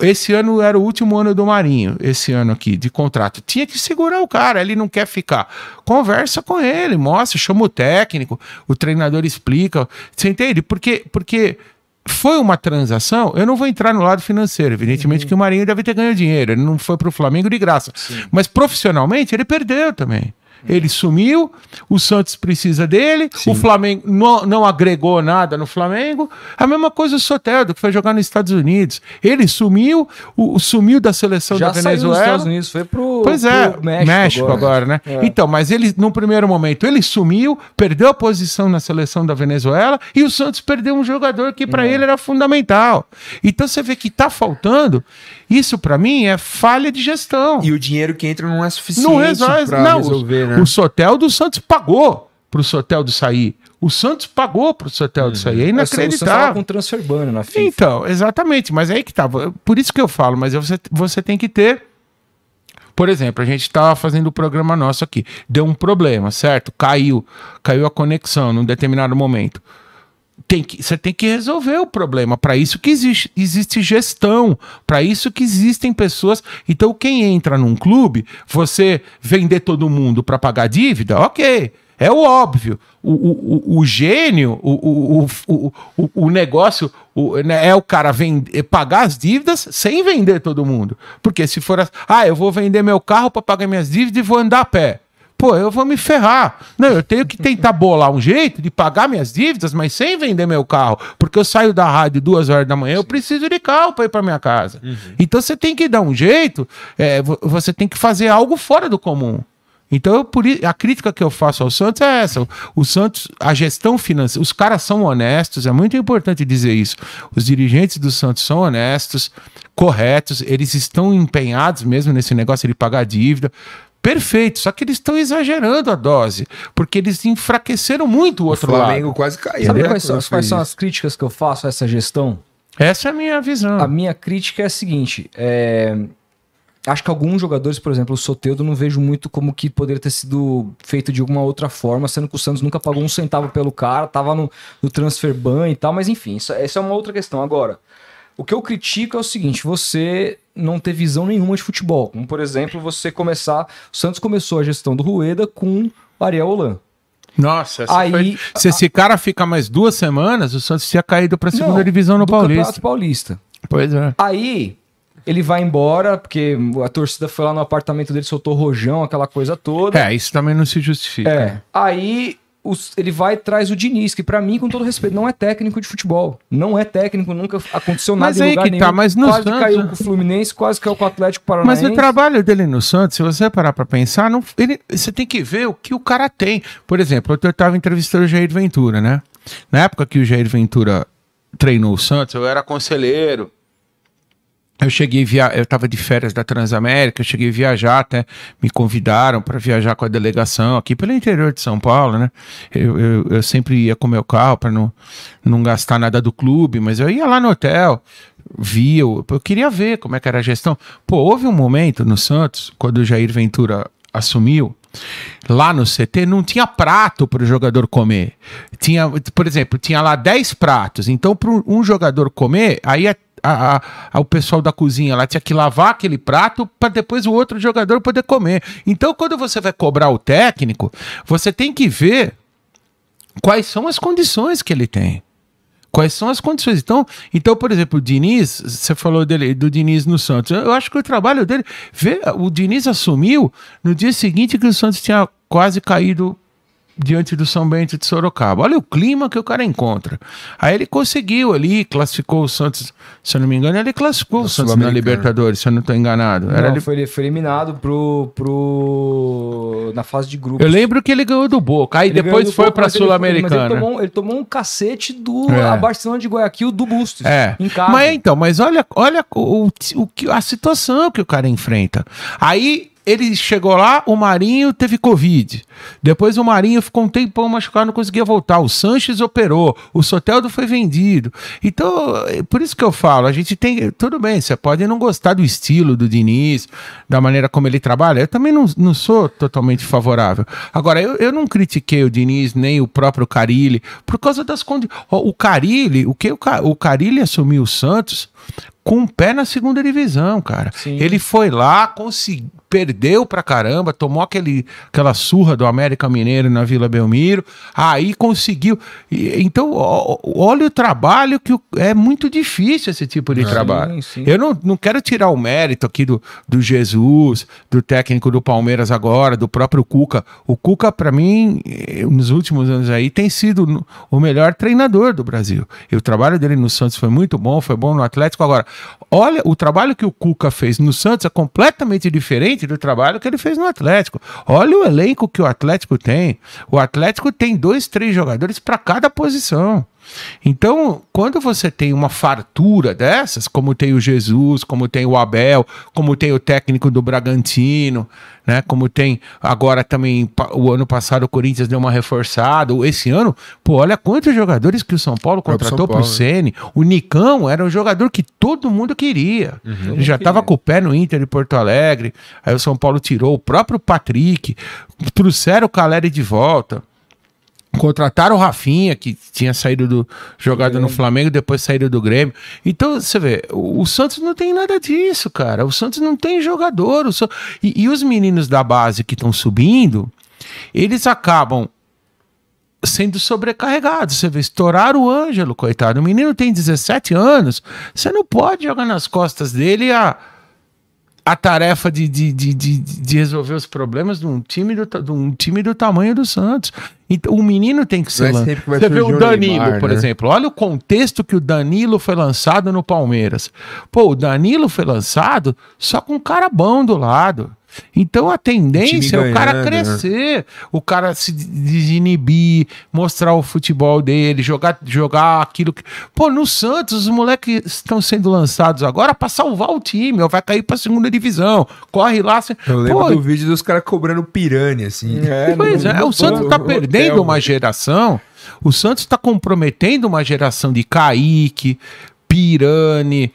Speaker 2: esse ano era o último ano do Marinho, esse ano aqui, de contrato. Tinha que segurar o cara, ele não quer ficar. Conversa com ele, mostra, chama o técnico, o treinador explica. Você entende? Porque, porque foi uma transação, eu não vou entrar no lado financeiro, evidentemente uhum. que o Marinho deve ter ganho dinheiro, ele não foi para o Flamengo de graça. Sim. Mas profissionalmente ele perdeu também. Ele sumiu, o Santos precisa dele, Sim. o Flamengo não, não agregou nada no Flamengo. A mesma coisa o Soteldo, que foi jogar nos Estados Unidos. Ele sumiu, o, sumiu da seleção Já da Venezuela. Saiu dos Estados
Speaker 1: Unidos, foi pro,
Speaker 2: pois é, pro México, México, agora, agora né? É. Então, mas ele, num primeiro momento, ele sumiu, perdeu a posição na seleção da Venezuela e o Santos perdeu um jogador que para é. ele era fundamental. Então você vê que tá faltando. Isso para mim é falha de gestão.
Speaker 3: E o dinheiro que entra não é suficiente não resolve,
Speaker 2: não, resolver, né? O Sotel do Santos pagou pro Sotel do sair. O Santos pagou pro Sotel do sair. É inacreditável.
Speaker 1: Com transfer ban na FIFA.
Speaker 2: Então, exatamente. Mas é aí que tava. Por isso que eu falo, mas você, você tem que ter. Por exemplo, a gente estava fazendo o programa nosso aqui. Deu um problema, certo? Caiu. Caiu a conexão num determinado momento tem que, você tem que resolver o problema. Para isso que existe, existe gestão, para isso que existem pessoas. Então, quem entra num clube, você vender todo mundo para pagar dívida, ok. É o óbvio. O, o, o, o gênio, o, o, o, o negócio né, é o cara vender, pagar as dívidas sem vender todo mundo. Porque se for, ah, eu vou vender meu carro para pagar minhas dívidas e vou andar a pé pô, eu vou me ferrar. Não, eu tenho que tentar bolar um jeito de pagar minhas dívidas, mas sem vender meu carro. Porque eu saio da rádio duas horas da manhã, eu preciso de carro para ir para minha casa. Uhum. Então você tem que dar um jeito, é, você tem que fazer algo fora do comum. Então, eu, por, a crítica que eu faço ao Santos é essa. O Santos, a gestão financeira, os caras são honestos, é muito importante dizer isso. Os dirigentes do Santos são honestos, corretos, eles estão empenhados mesmo nesse negócio de pagar dívida. Perfeito, só que eles estão exagerando a dose, porque eles enfraqueceram muito o outro lado. O Flamengo
Speaker 3: lado. quase caiu.
Speaker 1: Sabe né, quais, são, quais são as críticas que eu faço a essa gestão?
Speaker 2: Essa é a minha visão.
Speaker 1: A minha crítica é a seguinte: é... acho que alguns jogadores, por exemplo, o Soteudo, não vejo muito como que poderia ter sido feito de alguma outra forma, sendo que o Santos nunca pagou um centavo pelo cara, tava no, no transfer ban e tal, mas enfim, isso, essa é uma outra questão. Agora, o que eu critico é o seguinte: você não ter visão nenhuma de futebol. Como, por exemplo, você começar. O Santos começou a gestão do Rueda com o Ariel Holan.
Speaker 2: Nossa, aí, foi... se esse cara ficar mais duas semanas, o Santos tinha caído para a segunda não, divisão no Paulista.
Speaker 1: Paulista.
Speaker 2: Pois é.
Speaker 1: Aí ele vai embora, porque a torcida foi lá no apartamento dele, soltou rojão, aquela coisa toda.
Speaker 2: É, isso também não se justifica.
Speaker 1: É. Aí os, ele vai e traz o Diniz, que para mim, com todo respeito, não é técnico de futebol. Não é técnico, nunca aconteceu nada
Speaker 2: mas em lugar que nenhum. Tá, mas no
Speaker 1: quase
Speaker 2: Santos...
Speaker 1: caiu com o Fluminense, quase caiu com o Atlético Paranaense.
Speaker 2: Mas o trabalho dele no Santos, se você parar para pensar, não, ele, você tem que ver o que o cara tem. Por exemplo, eu estava entrevistando o Jair Ventura, né? Na época que o Jair Ventura treinou o Santos, eu era conselheiro eu cheguei via, eu estava de férias da Transamérica, eu cheguei viajar até, me convidaram para viajar com a delegação aqui pelo interior de São Paulo, né? Eu, eu, eu sempre ia com meu carro para não, não gastar nada do clube, mas eu ia lá no hotel, via, eu, eu queria ver como é que era a gestão. Pô, houve um momento no Santos, quando o Jair Ventura assumiu, lá no CT não tinha prato para o jogador comer. Tinha, por exemplo, tinha lá 10 pratos. Então, para um jogador comer, aí é a, a, o pessoal da cozinha lá tinha que lavar aquele prato para depois o outro jogador poder comer. Então, quando você vai cobrar o técnico, você tem que ver quais são as condições que ele tem. Quais são as condições? Então, então por exemplo, o Diniz, você falou dele, do Diniz no Santos. Eu acho que o trabalho dele. Vê, o Diniz assumiu no dia seguinte que o Santos tinha quase caído diante do São Bento de Sorocaba. Olha o clima que o cara encontra. Aí ele conseguiu ali, classificou o Santos, se eu não me engano, ele classificou o Santos na Libertadores, se eu não estou enganado.
Speaker 1: Era não, foi, foi eliminado pro, pro... na fase de grupos.
Speaker 2: Eu lembro que ele ganhou do Boca, aí ele depois foi para a Sul-Americana.
Speaker 1: Ele, tomou, ele tomou um cacete do é. Barcelona de Guayaquil do Bustos,
Speaker 2: é. em casa. Mas então, mas olha, olha o, o, o, a situação que o cara enfrenta. Aí ele chegou lá, o Marinho teve Covid. Depois o Marinho ficou um tempão machucado, não conseguia voltar. O Sanches operou, o Soteldo foi vendido. Então, é por isso que eu falo, a gente tem. Tudo bem, você pode não gostar do estilo do Diniz, da maneira como ele trabalha. Eu também não, não sou totalmente favorável. Agora, eu, eu não critiquei o Diniz, nem o próprio Carilli, por causa das condições. O Carilli, o que o, o Carilli assumiu o Santos com um pé na segunda divisão, cara. Sim. Ele foi lá, conseguiu perdeu pra caramba, tomou aquele, aquela surra do América Mineiro na Vila Belmiro, aí conseguiu. Então, olha o trabalho que é muito difícil esse tipo de sim, trabalho. Sim. Eu não, não quero tirar o mérito aqui do, do Jesus, do técnico do Palmeiras agora, do próprio Cuca. O Cuca, para mim, eh, nos últimos anos aí, tem sido o melhor treinador do Brasil. E o trabalho dele no Santos foi muito bom, foi bom no Atlético. Agora, olha, o trabalho que o Cuca fez no Santos é completamente diferente do trabalho que ele fez no Atlético. Olha o elenco que o Atlético tem. O Atlético tem dois, três jogadores para cada posição. Então, quando você tem uma fartura dessas, como tem o Jesus, como tem o Abel, como tem o técnico do Bragantino, né? Como tem agora também o ano passado o Corinthians deu uma reforçada, esse ano, pô, olha quantos jogadores que o São Paulo contratou São Paulo, pro Ceni. O Nicão era um jogador que todo mundo queria. Uhum, Ele já estava com o pé no Inter de Porto Alegre. Aí o São Paulo tirou o próprio Patrick, trouxeram o Caleri de volta. Contrataram o Rafinha, que tinha saído do. jogado no Flamengo, depois saído do Grêmio. Então, você vê, o, o, Santos não tem nada disso, cara. O Santos não tem jogador. So... E, e os meninos da base que estão subindo, eles acabam sendo sobrecarregados. Você vê, estourar o Ângelo, coitado. O menino tem 17 anos. Você não pode jogar nas costas dele a a tarefa de, de, de, de, de resolver os problemas de um time do, de um time do tamanho do Santos. Então, o menino tem que ser lançado. Você vê o Danilo, Neymar, por né? exemplo. Olha o contexto que o Danilo foi lançado no Palmeiras. Pô, o Danilo foi lançado só com um cara bom do lado. Então a tendência é o cara né? crescer, o cara se desinibir, mostrar o futebol dele, jogar, jogar aquilo que. Pô, no Santos, os moleques estão sendo lançados agora para salvar o time, ou vai cair pra segunda divisão. Corre lá. Você...
Speaker 3: Eu lembro Pô, do vídeo dos caras cobrando piranha, assim.
Speaker 2: É, pois é, o Santos tá perdendo uma geração. O Santos está comprometendo uma geração de Kaique, Pirani,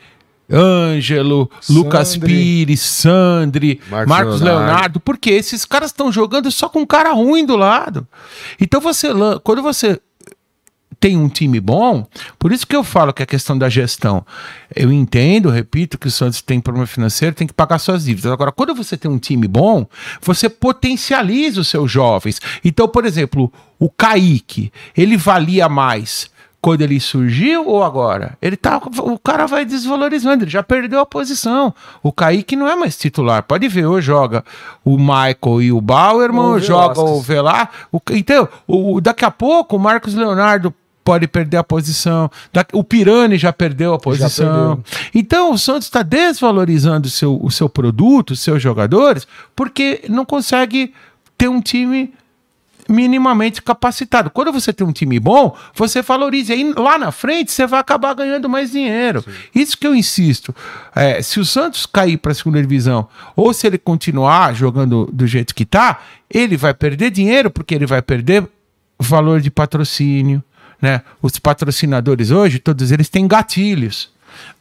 Speaker 2: Ângelo, Sandri, Lucas Pires, Sandri, Marcos, Marcos Leonardo. Leonardo, porque esses caras estão jogando só com um cara ruim do lado. Então você, quando você tem um time bom, por isso que eu falo que é a questão da gestão. Eu entendo, repito, que o Santos tem problema financeiro, tem que pagar suas dívidas. Agora, quando você tem um time bom, você potencializa os seus jovens. Então, por exemplo, o Kaique, ele valia mais quando ele surgiu ou agora? Ele tá, o cara vai desvalorizando, ele já perdeu a posição. O Kaique não é mais titular. Pode ver, ou joga o Michael e o Bauerman, ou joga o Velar. O, então, o, daqui a pouco o Marcos Leonardo pode perder a posição. O Pirani já perdeu a posição. Perdeu. Então o Santos está desvalorizando o seu, o seu produto, os seus jogadores, porque não consegue ter um time minimamente capacitado. Quando você tem um time bom, você valoriza. E lá na frente você vai acabar ganhando mais dinheiro. Sim. Isso que eu insisto. É, se o Santos cair para a segunda divisão, ou se ele continuar jogando do jeito que está, ele vai perder dinheiro, porque ele vai perder valor de patrocínio. Né? Os patrocinadores hoje, todos eles têm gatilhos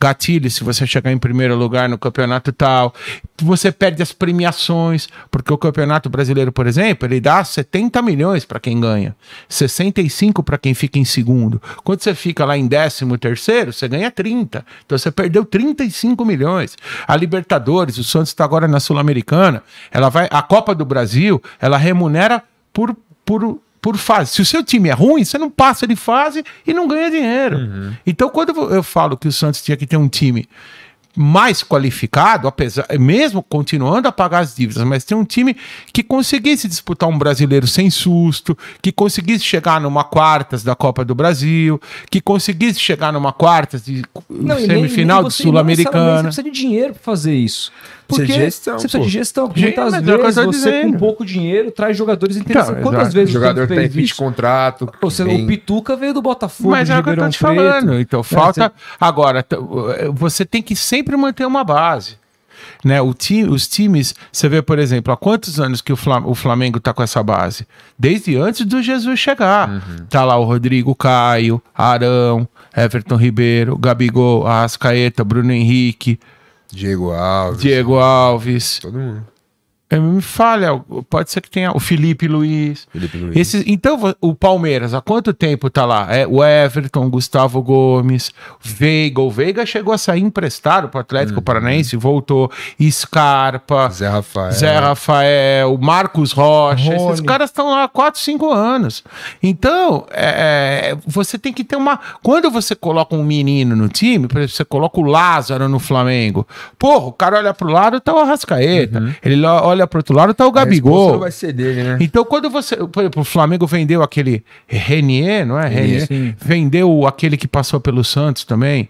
Speaker 2: gatilho se você chegar em primeiro lugar no campeonato tal. Você perde as premiações, porque o campeonato brasileiro, por exemplo, ele dá 70 milhões para quem ganha, 65 para quem fica em segundo. Quando você fica lá em décimo terceiro, você ganha 30. Então você perdeu 35 milhões. A Libertadores, o Santos está agora na Sul-Americana, ela vai, a Copa do Brasil, ela remunera por por por fase. Se o seu time é ruim, você não passa de fase e não ganha dinheiro. Uhum. Então, quando eu falo que o Santos tinha que ter um time mais qualificado, apesar, mesmo continuando a pagar as dívidas, mas ter um time que conseguisse disputar um brasileiro sem susto, que conseguisse chegar numa quartas da Copa do Brasil, que conseguisse chegar numa quartas de não, semifinal de Sul-Americana. Você
Speaker 1: precisa de dinheiro para fazer isso. Porque
Speaker 3: de gestão.
Speaker 1: Você precisa pô. de gestão. Muitas Sim, vezes você dizendo. com pouco dinheiro traz jogadores interessantes. Então, Quantas vezes
Speaker 3: o jogador tem fim de contrato?
Speaker 1: Você, O Pituca veio do Botafogo,
Speaker 2: Mas é o que eu tô te falando. Então é, falta... Agora, você tem que sempre manter uma base. né? O time, os times, você vê, por exemplo, há quantos anos que o, Flam o Flamengo tá com essa base? Desde antes do Jesus chegar. Uhum. Tá lá o Rodrigo Caio, Arão, Everton Ribeiro, Gabigol, Arrascaeta, Bruno Henrique.
Speaker 3: Diego Alves.
Speaker 2: Diego Alves.
Speaker 3: Todo mundo.
Speaker 2: Me falha, pode ser que tenha o Felipe Luiz.
Speaker 3: Felipe Luiz.
Speaker 2: Esses, então, o Palmeiras, há quanto tempo tá lá? É, o Everton, Gustavo Gomes, Veiga. O Veiga chegou a sair emprestado para o Atlético uhum. Paranaense, voltou. Scarpa,
Speaker 3: Zé Rafael,
Speaker 2: Zé Rafael Marcos Rocha. Rony. Esses caras estão lá há 4, 5 anos. Então, é, é, você tem que ter uma. Quando você coloca um menino no time, por exemplo, você coloca o Lázaro no Flamengo. Porra, o cara olha pro lado, tá o Arrascaeta. Uhum. Ele olha olha pro outro lado, tá o Gabigol.
Speaker 3: Não vai ser dele, né?
Speaker 2: Então, quando você. Por exemplo, o Flamengo vendeu aquele Renier, não é? Renier. Renier. Vendeu aquele que passou pelo Santos também.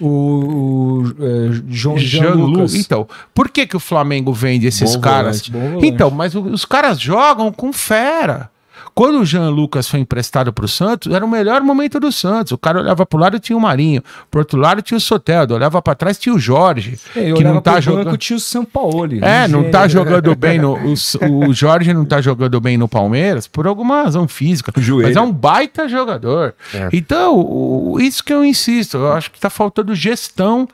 Speaker 1: O, o é, João Jean Lucas.
Speaker 2: Então, por que, que o Flamengo vende esses Bom caras? Volante. Então, mas os caras jogam com fera. Quando o Jean Lucas foi emprestado para o Santos, era o melhor momento do Santos. O cara olhava para o lado tinha o Marinho, para outro lado tinha o Soteldo, olhava para trás tinha o Jorge,
Speaker 1: é, que não tá jogando. tinha o São Paulo.
Speaker 2: É, não tá jogando <laughs> bem no o, o Jorge não tá jogando bem no Palmeiras por alguma razão física, mas é um baita jogador. É. Então, o, isso que eu insisto, eu acho que tá faltando gestão.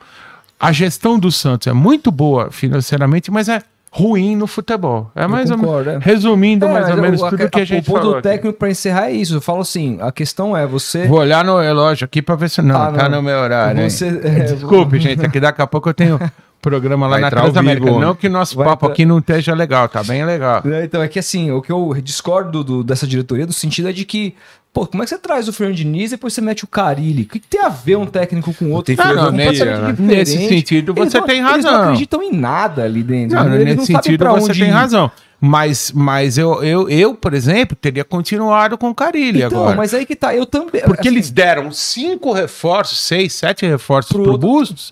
Speaker 2: A gestão do Santos é muito boa financeiramente, mas é ruim no futebol. É mais concordo, ou menos. É. Resumindo, é, mais ou menos, tudo a, que a, a gente falou. O ponto
Speaker 1: do técnico para encerrar é isso. Eu falo assim: a questão é você.
Speaker 2: Vou olhar no relógio aqui para ver se não, ah, tá no meu horário. Você, <laughs> é, Desculpe, gente, aqui daqui a pouco eu tenho. <laughs> Programa lá Vai na Transamérica. Não que nosso Vai papo entrar... aqui não esteja legal, tá bem legal.
Speaker 1: Então, é que assim, o que eu discordo do, dessa diretoria, do sentido é de que Pô, como é que você traz o Fernando Diniz e depois você mete o Carilli? O que, que tem a ver um técnico com o outro?
Speaker 2: Tem não, né? nesse sentido você
Speaker 1: não,
Speaker 2: tem razão. Eles
Speaker 1: não acreditam em nada ali dentro.
Speaker 2: Não, eles nesse sentido você tem ir. razão. Mas, mas eu, eu, eu, por exemplo, teria continuado com o Carilli então, agora.
Speaker 1: mas aí que tá, eu também.
Speaker 2: Porque assim, eles deram cinco reforços, seis, sete reforços pro, pro Bustos.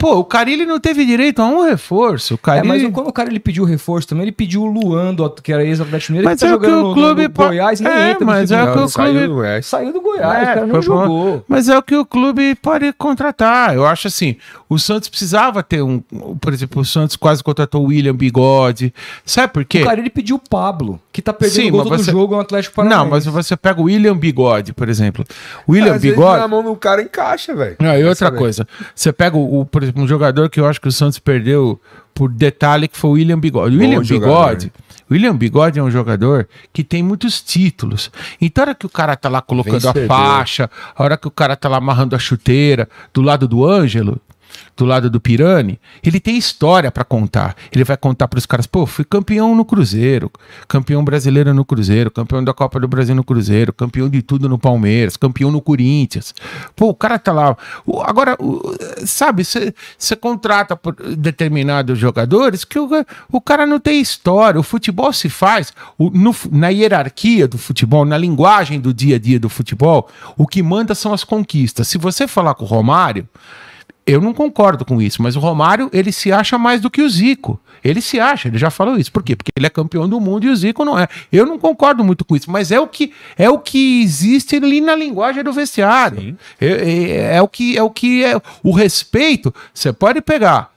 Speaker 2: Pô, o Carilli não teve direito a um reforço. O Carilli...
Speaker 1: É, mas quando o cara ele pediu reforço também, ele pediu o Luando, que era ex-Atlético
Speaker 2: Mineiro, mas que tá é jogando que o clube no, no
Speaker 1: Goiás, nem
Speaker 2: é, entra mas é o que o clube...
Speaker 1: Saiu, saiu do Goiás, é, o cara não jogou.
Speaker 2: Mas é o que o clube pode contratar. Eu acho assim, o Santos precisava ter um... Por exemplo, o Santos quase contratou o William Bigode. Sabe por quê?
Speaker 1: O cara ele pediu o Pablo, que tá perdendo Sim, o gol todo você... jogo, é um Atlético Paranaense.
Speaker 2: Não, mas você pega o William Bigode, por exemplo. O William Bigode...
Speaker 3: na mão do cara encaixa, velho.
Speaker 2: Não, e outra coisa. Você pega, o, por exemplo, um jogador que eu acho que o Santos perdeu por detalhe que foi o William Bigode. O William Bigode, William Bigode é um jogador que tem muitos títulos. Então, a hora que o cara tá lá colocando Vencedor. a faixa, a hora que o cara tá lá amarrando a chuteira do lado do Ângelo, do lado do Pirani, ele tem história para contar. Ele vai contar para os caras, pô, fui campeão no Cruzeiro, campeão brasileiro no Cruzeiro, campeão da Copa do Brasil no Cruzeiro, campeão de tudo no Palmeiras, campeão no Corinthians. Pô, o cara tá lá. Agora, sabe, você contrata determinados jogadores que o, o cara não tem história. O futebol se faz o, no, na hierarquia do futebol, na linguagem do dia a dia do futebol, o que manda são as conquistas. Se você falar com o Romário, eu não concordo com isso, mas o Romário, ele se acha mais do que o Zico. Ele se acha, ele já falou isso. Por quê? Porque ele é campeão do mundo e o Zico não é. Eu não concordo muito com isso, mas é o que é o que existe ali na linguagem do vestiário. É, é, é, o que é o que é o respeito. Você pode pegar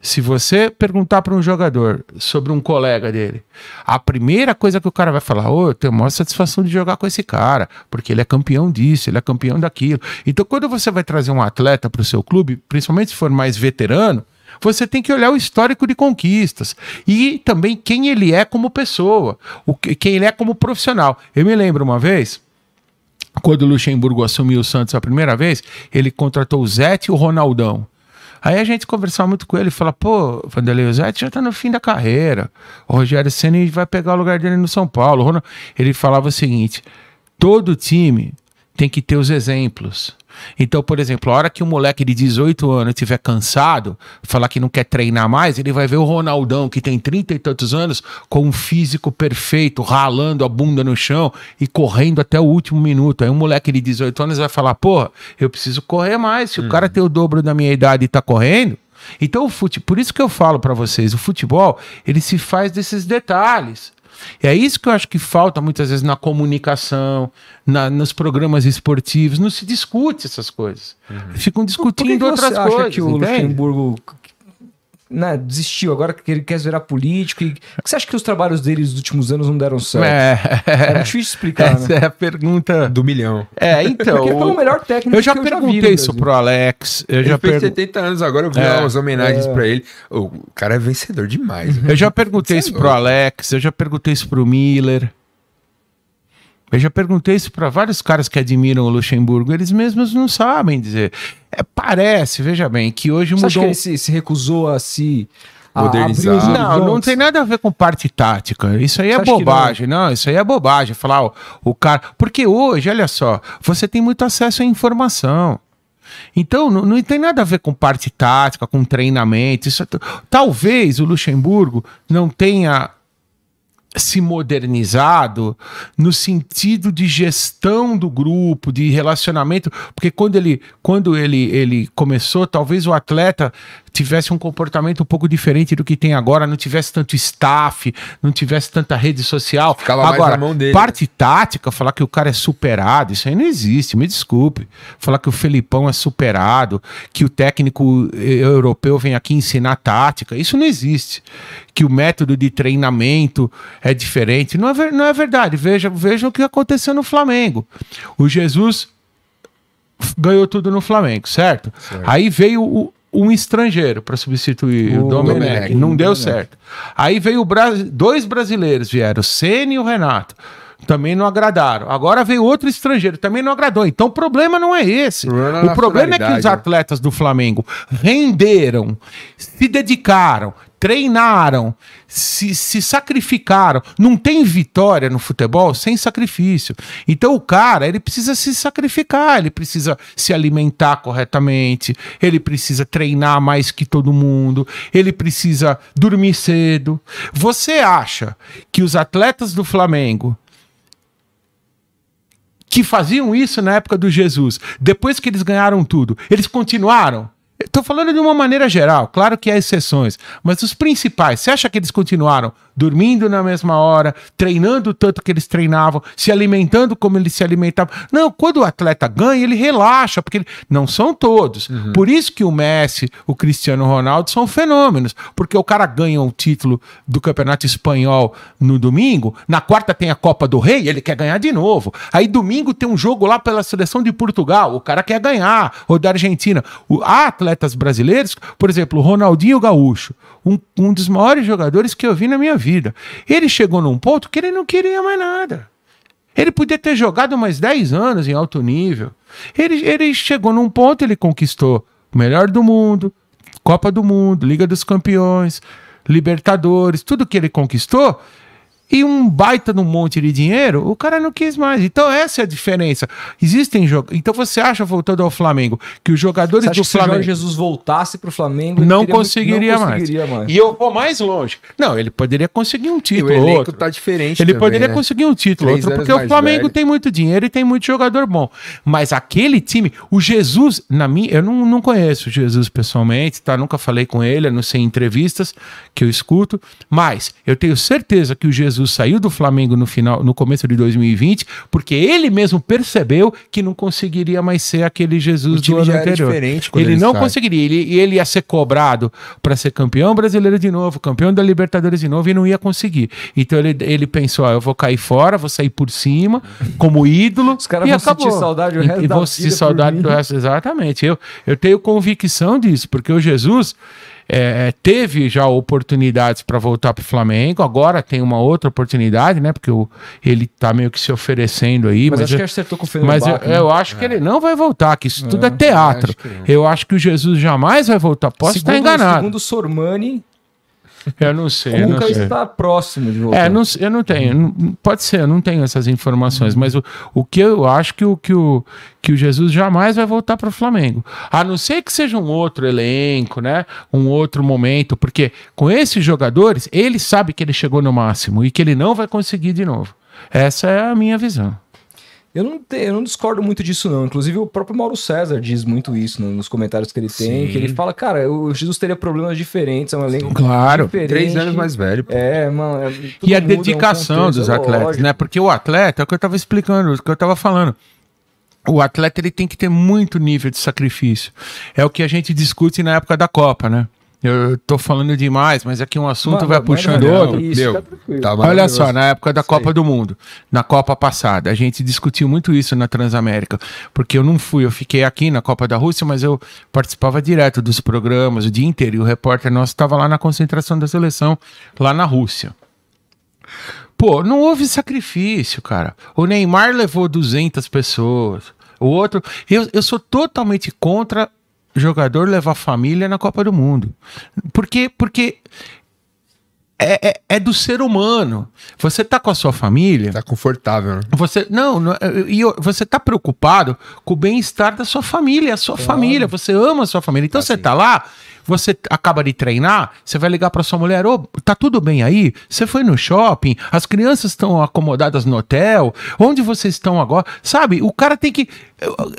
Speaker 2: se você perguntar para um jogador sobre um colega dele, a primeira coisa que o cara vai falar, ô, oh, eu tenho a maior satisfação de jogar com esse cara, porque ele é campeão disso, ele é campeão daquilo. Então, quando você vai trazer um atleta para o seu clube, principalmente se for mais veterano, você tem que olhar o histórico de conquistas e também quem ele é como pessoa, o, quem ele é como profissional. Eu me lembro uma vez, quando o Luxemburgo assumiu o Santos a primeira vez, ele contratou o Zete e o Ronaldão. Aí a gente conversava muito com ele fala, pô, Vanderlei o já tá no fim da carreira. O Rogério Senna vai pegar o lugar dele no São Paulo. Ele falava o seguinte: todo time tem que ter os exemplos. Então, por exemplo, a hora que um moleque de 18 anos estiver cansado, falar que não quer treinar mais, ele vai ver o Ronaldão, que tem 30 e tantos anos, com um físico perfeito, ralando a bunda no chão e correndo até o último minuto. Aí um moleque de 18 anos vai falar: porra, eu preciso correr mais. Se uhum. o cara tem o dobro da minha idade e tá correndo. Então, o fute... por isso que eu falo para vocês: o futebol ele se faz desses detalhes. E é isso que eu acho que falta muitas vezes na comunicação, na, nos programas esportivos. Não se discute essas coisas. Uhum. Ficam discutindo outras coisas. Acha
Speaker 1: que o entende? Luxemburgo né, desistiu, agora que ele quer virar político. E... Você acha que os trabalhos dele nos últimos anos não deram certo?
Speaker 2: É,
Speaker 1: É difícil explicar,
Speaker 2: essa
Speaker 1: né?
Speaker 2: é a pergunta.
Speaker 3: Do milhão.
Speaker 2: É, então.
Speaker 1: Porque ele foi o melhor técnico
Speaker 2: eu já
Speaker 1: que eu já vi
Speaker 2: perguntei isso pro Alex. Eu
Speaker 3: Ele
Speaker 2: já,
Speaker 3: fez
Speaker 2: per...
Speaker 3: 70 anos agora, eu vi
Speaker 2: É.
Speaker 3: umas homenagens
Speaker 1: É.
Speaker 3: pra ele. O cara é vencedor demais.
Speaker 2: eu já perguntei
Speaker 3: é
Speaker 2: isso pro. Alex, eu já perguntei isso pro Miller. Eu já perguntei isso para vários caras que admiram o Luxemburgo, eles mesmos não sabem dizer. É, parece, veja bem, que hoje
Speaker 1: Você acha que
Speaker 2: mudou.
Speaker 1: ele se, se recusou a se
Speaker 3: Modernizar.
Speaker 1: abrir
Speaker 2: Não, não tem nada a ver com parte tática. Isso aí é bobagem. Não? isso aí é bobagem. Falar o, o cara. Porque hoje, olha só, você tem muito acesso à informação. Então, não, não tem nada a ver com parte tática, com treinamento. Isso é Talvez o Luxemburgo não tenha se modernizado no sentido de gestão do grupo, de relacionamento, porque quando ele, quando ele, ele começou, talvez o atleta tivesse um comportamento um pouco diferente do que tem agora, não tivesse tanto staff, não tivesse tanta rede social.
Speaker 3: Ficava mais
Speaker 2: agora,
Speaker 3: na mão dele.
Speaker 2: parte tática, falar que o cara é superado, isso aí não existe, me desculpe. Falar que o Felipão é superado, que o técnico eh, europeu vem aqui ensinar tática, isso não existe. Que o método de treinamento é diferente. Não é, não é verdade. Veja, veja o que aconteceu no Flamengo. O Jesus ganhou tudo no Flamengo, certo? Aí veio o- um estrangeiro para substituir o,
Speaker 1: O
Speaker 2: Domenech.
Speaker 3: Domenech.
Speaker 2: Não deu
Speaker 1: Domenech.
Speaker 2: certo. Aí veio o Bra- dois brasileiros vieram, o Ceni e o Renato. Também não agradaram. Agora veio outro estrangeiro, também não agradou. Então o problema não é esse.
Speaker 3: O problema é a
Speaker 2: O problema é que os
Speaker 3: né?
Speaker 2: atletas do Flamengo renderam, se dedicaram, treinaram, se, se sacrificaram. Não tem vitória no futebol sem sacrifício. Então o cara, ele precisa se sacrificar, ele precisa se alimentar corretamente, ele precisa treinar mais que todo mundo, ele precisa dormir cedo. Você acha que os atletas do Flamengo que faziam isso na época do Jesus, depois que eles ganharam tudo, eles continuaram? Estou falando de uma maneira geral, claro que há exceções, mas os principais, você acha que eles continuaram dormindo na mesma hora, treinando tanto que eles treinavam, se alimentando como eles se alimentavam? Não, quando o atleta ganha, ele relaxa, porque ele... não são todos. Por isso que o Messi, o Cristiano Ronaldo são fenômenos, porque o cara ganha o título do Campeonato Espanhol no domingo, na quarta tem a Copa do Rei, ele quer ganhar de novo. Aí domingo tem um jogo lá pela seleção de Portugal, o cara quer ganhar, ou da Argentina. O- há atletas brasileiros, por exemplo, Ronaldinho Gaúcho, um, um dos maiores jogadores que eu vi na minha vida. Ele chegou num ponto que ele não queria mais nada. Ele podia ter jogado mais 10 anos em alto nível. Ele, ele chegou num ponto, ele conquistou o melhor do mundo, Copa do Mundo, Liga dos Campeões, Libertadores, tudo que ele conquistou. E um baita de um monte de dinheiro, o cara não quis mais. Então, essa é a diferença. Existem jogos. Então, você acha, voltando ao Flamengo, que os jogadores
Speaker 1: Você acha
Speaker 2: do
Speaker 1: que se o
Speaker 2: Flamengo.
Speaker 1: Jorge Jesus voltasse pro Flamengo, ele
Speaker 2: Não
Speaker 1: teria
Speaker 2: conseguiria,
Speaker 1: não
Speaker 2: mais.
Speaker 1: conseguiria mais.
Speaker 2: E eu vou mais longe. Não, ele poderia conseguir um
Speaker 3: E o
Speaker 2: título. ou
Speaker 3: elenco
Speaker 2: outro.
Speaker 3: tá diferente
Speaker 2: Ele
Speaker 3: também,
Speaker 2: poderia
Speaker 3: né?
Speaker 2: conseguir um título,
Speaker 3: Três
Speaker 2: outro, porque o Flamengo
Speaker 3: velho.
Speaker 2: tem muito dinheiro e tem muito jogador bom. Mas aquele time, o Jesus, na minha, eu não, não conheço o Jesus pessoalmente, tá? Nunca falei com ele, a não sei em entrevistas que eu escuto, mas eu tenho certeza que o Jesus saiu do Flamengo no final, no começo de 2020, porque ele mesmo percebeu que não conseguiria mais ser aquele Jesus do ano anterior. Ele não
Speaker 3: sai.
Speaker 2: conseguiria, ele, ele ia ser cobrado para ser campeão brasileiro de novo, campeão da Libertadores de novo e não ia conseguir. Então ele, ele pensou: ó, eu vou cair fora, vou sair por cima, como ídolo.
Speaker 1: Os caras
Speaker 2: e
Speaker 1: vão
Speaker 2: acabou.
Speaker 1: sentir saudade o
Speaker 2: E-
Speaker 1: resto
Speaker 2: e
Speaker 1: da
Speaker 2: vão sentir saudade do resto. Exatamente. Eu, eu tenho convicção disso, porque o Jesus. É, teve já oportunidades para voltar para o Flamengo, agora tem uma outra oportunidade, né? Porque o, ele tá meio que se oferecendo aí.
Speaker 1: Mas,
Speaker 2: Mas,
Speaker 1: acho
Speaker 2: eu-
Speaker 1: que acertou com o
Speaker 2: mas eu,
Speaker 1: né?
Speaker 2: eu acho que ele não vai voltar, que isso tudo é teatro.
Speaker 3: acho que.
Speaker 2: Eu acho que o Jesus jamais vai voltar. Posso estar
Speaker 1: Segundo-
Speaker 2: enganado.
Speaker 1: Segundo o Sormani, <laughs>
Speaker 2: Eu não sei, não
Speaker 1: nunca
Speaker 2: sei.
Speaker 1: está próximo de voltar.
Speaker 2: É, não, eu não tenho. não- pode ser, eu não tenho essas informações. Mas o, o que eu acho que o, que, o, que o Jesus jamais vai voltar para o Flamengo. A não ser que seja um outro elenco, né? Um outro momento. Porque com esses jogadores, ele sabe que ele chegou no máximo e que ele não vai conseguir de novo. Essa é a minha visão.
Speaker 1: Eu não, te- eu não discordo muito disso, não. Inclusive, o próprio Mauro César diz muito isso no- nos comentários que ele tem.
Speaker 3: Sim.
Speaker 1: Que ele fala, cara, o Jesus teria problemas diferentes, é um elenco
Speaker 2: Claro.
Speaker 1: diferente.
Speaker 3: Três anos mais velho. pô.
Speaker 1: É, mano. é-
Speaker 2: E a
Speaker 1: é
Speaker 2: dedicação
Speaker 1: contexto,
Speaker 2: dos
Speaker 1: é
Speaker 2: atletas,
Speaker 1: lógico.
Speaker 2: né? Porque o atleta, é o que eu tava explicando, o que eu tava falando. O atleta ele tem que ter muito nível de sacrifício. É o que a gente discute na época da Copa, né? Eu tô falando demais, mas aqui um assunto
Speaker 1: Mano,
Speaker 2: vai
Speaker 1: manda
Speaker 2: puxando
Speaker 1: não,
Speaker 2: outro.
Speaker 1: isso,
Speaker 3: Meu,
Speaker 1: tá tranquilo.
Speaker 3: tá
Speaker 2: Olha só, na época da. Copa do Mundo, na Copa passada, a gente discutiu muito isso na Transamérica, porque eu não fui, eu fiquei aqui na Copa da Rússia, mas eu participava direto dos programas o dia inteiro, e o repórter nosso estava lá na concentração da seleção, lá na Rússia. Pô, não houve sacrifício, cara. O Neymar levou 200 pessoas. O outro. Eu, eu sou totalmente contra jogador levar família na Copa do Mundo. Porque, porque é, é, é do ser humano. Você tá com a sua família.
Speaker 3: Tá confortável, né?
Speaker 2: Você não, não e você tá preocupado com o bem-estar da sua família, a sua família, você ama a sua família. Então você tá lá, você acaba de treinar, você vai ligar para sua mulher, ô, tá tudo bem aí? Você foi no shopping, as crianças estão acomodadas no hotel, onde vocês estão agora? Sabe? O cara tem que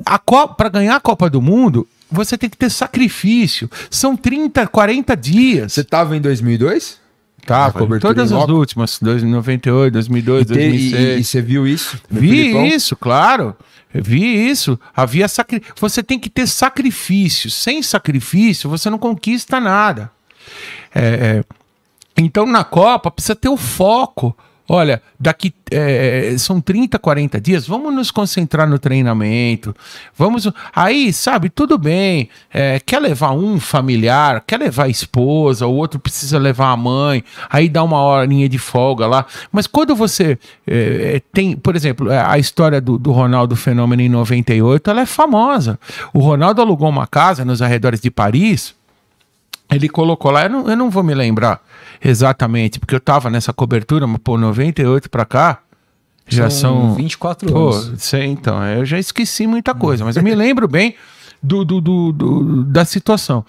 Speaker 2: a para ganhar a Copa do Mundo, você tem que ter sacrifício. São 30, 40 dias.
Speaker 3: Você tava em 2002?
Speaker 2: Tá, todas as últimas, 98, 2002,
Speaker 3: E, te- e-
Speaker 2: 2006.
Speaker 3: e- e você viu isso?
Speaker 2: Vi isso, claro. Vi isso. Havia sacri... Você tem que ter sacrifício. Sem sacrifício, você não conquista nada. É, é, Então, na Copa, precisa ter o foco. Olha, daqui é, são 30, 40 dias, vamos nos concentrar no treinamento. Vamos. Aí, sabe, tudo bem. é, quer levar um familiar, quer levar a esposa, o outro precisa levar a mãe, aí dá uma horinha de folga lá. Mas quando você é, tem, por exemplo, a história do, do Ronaldo Fenômeno em 98, ela é famosa. O Ronaldo alugou uma casa nos arredores de Paris. Ele colocou lá, eu não, eu não vou me lembrar exatamente, porque eu tava nessa cobertura, mas pô, 98 pra cá, já são.
Speaker 1: 24
Speaker 2: Pô,
Speaker 1: anos.
Speaker 2: sei, então, eu já esqueci muita coisa, mas eu me lembro bem do, do, do- do- da situação.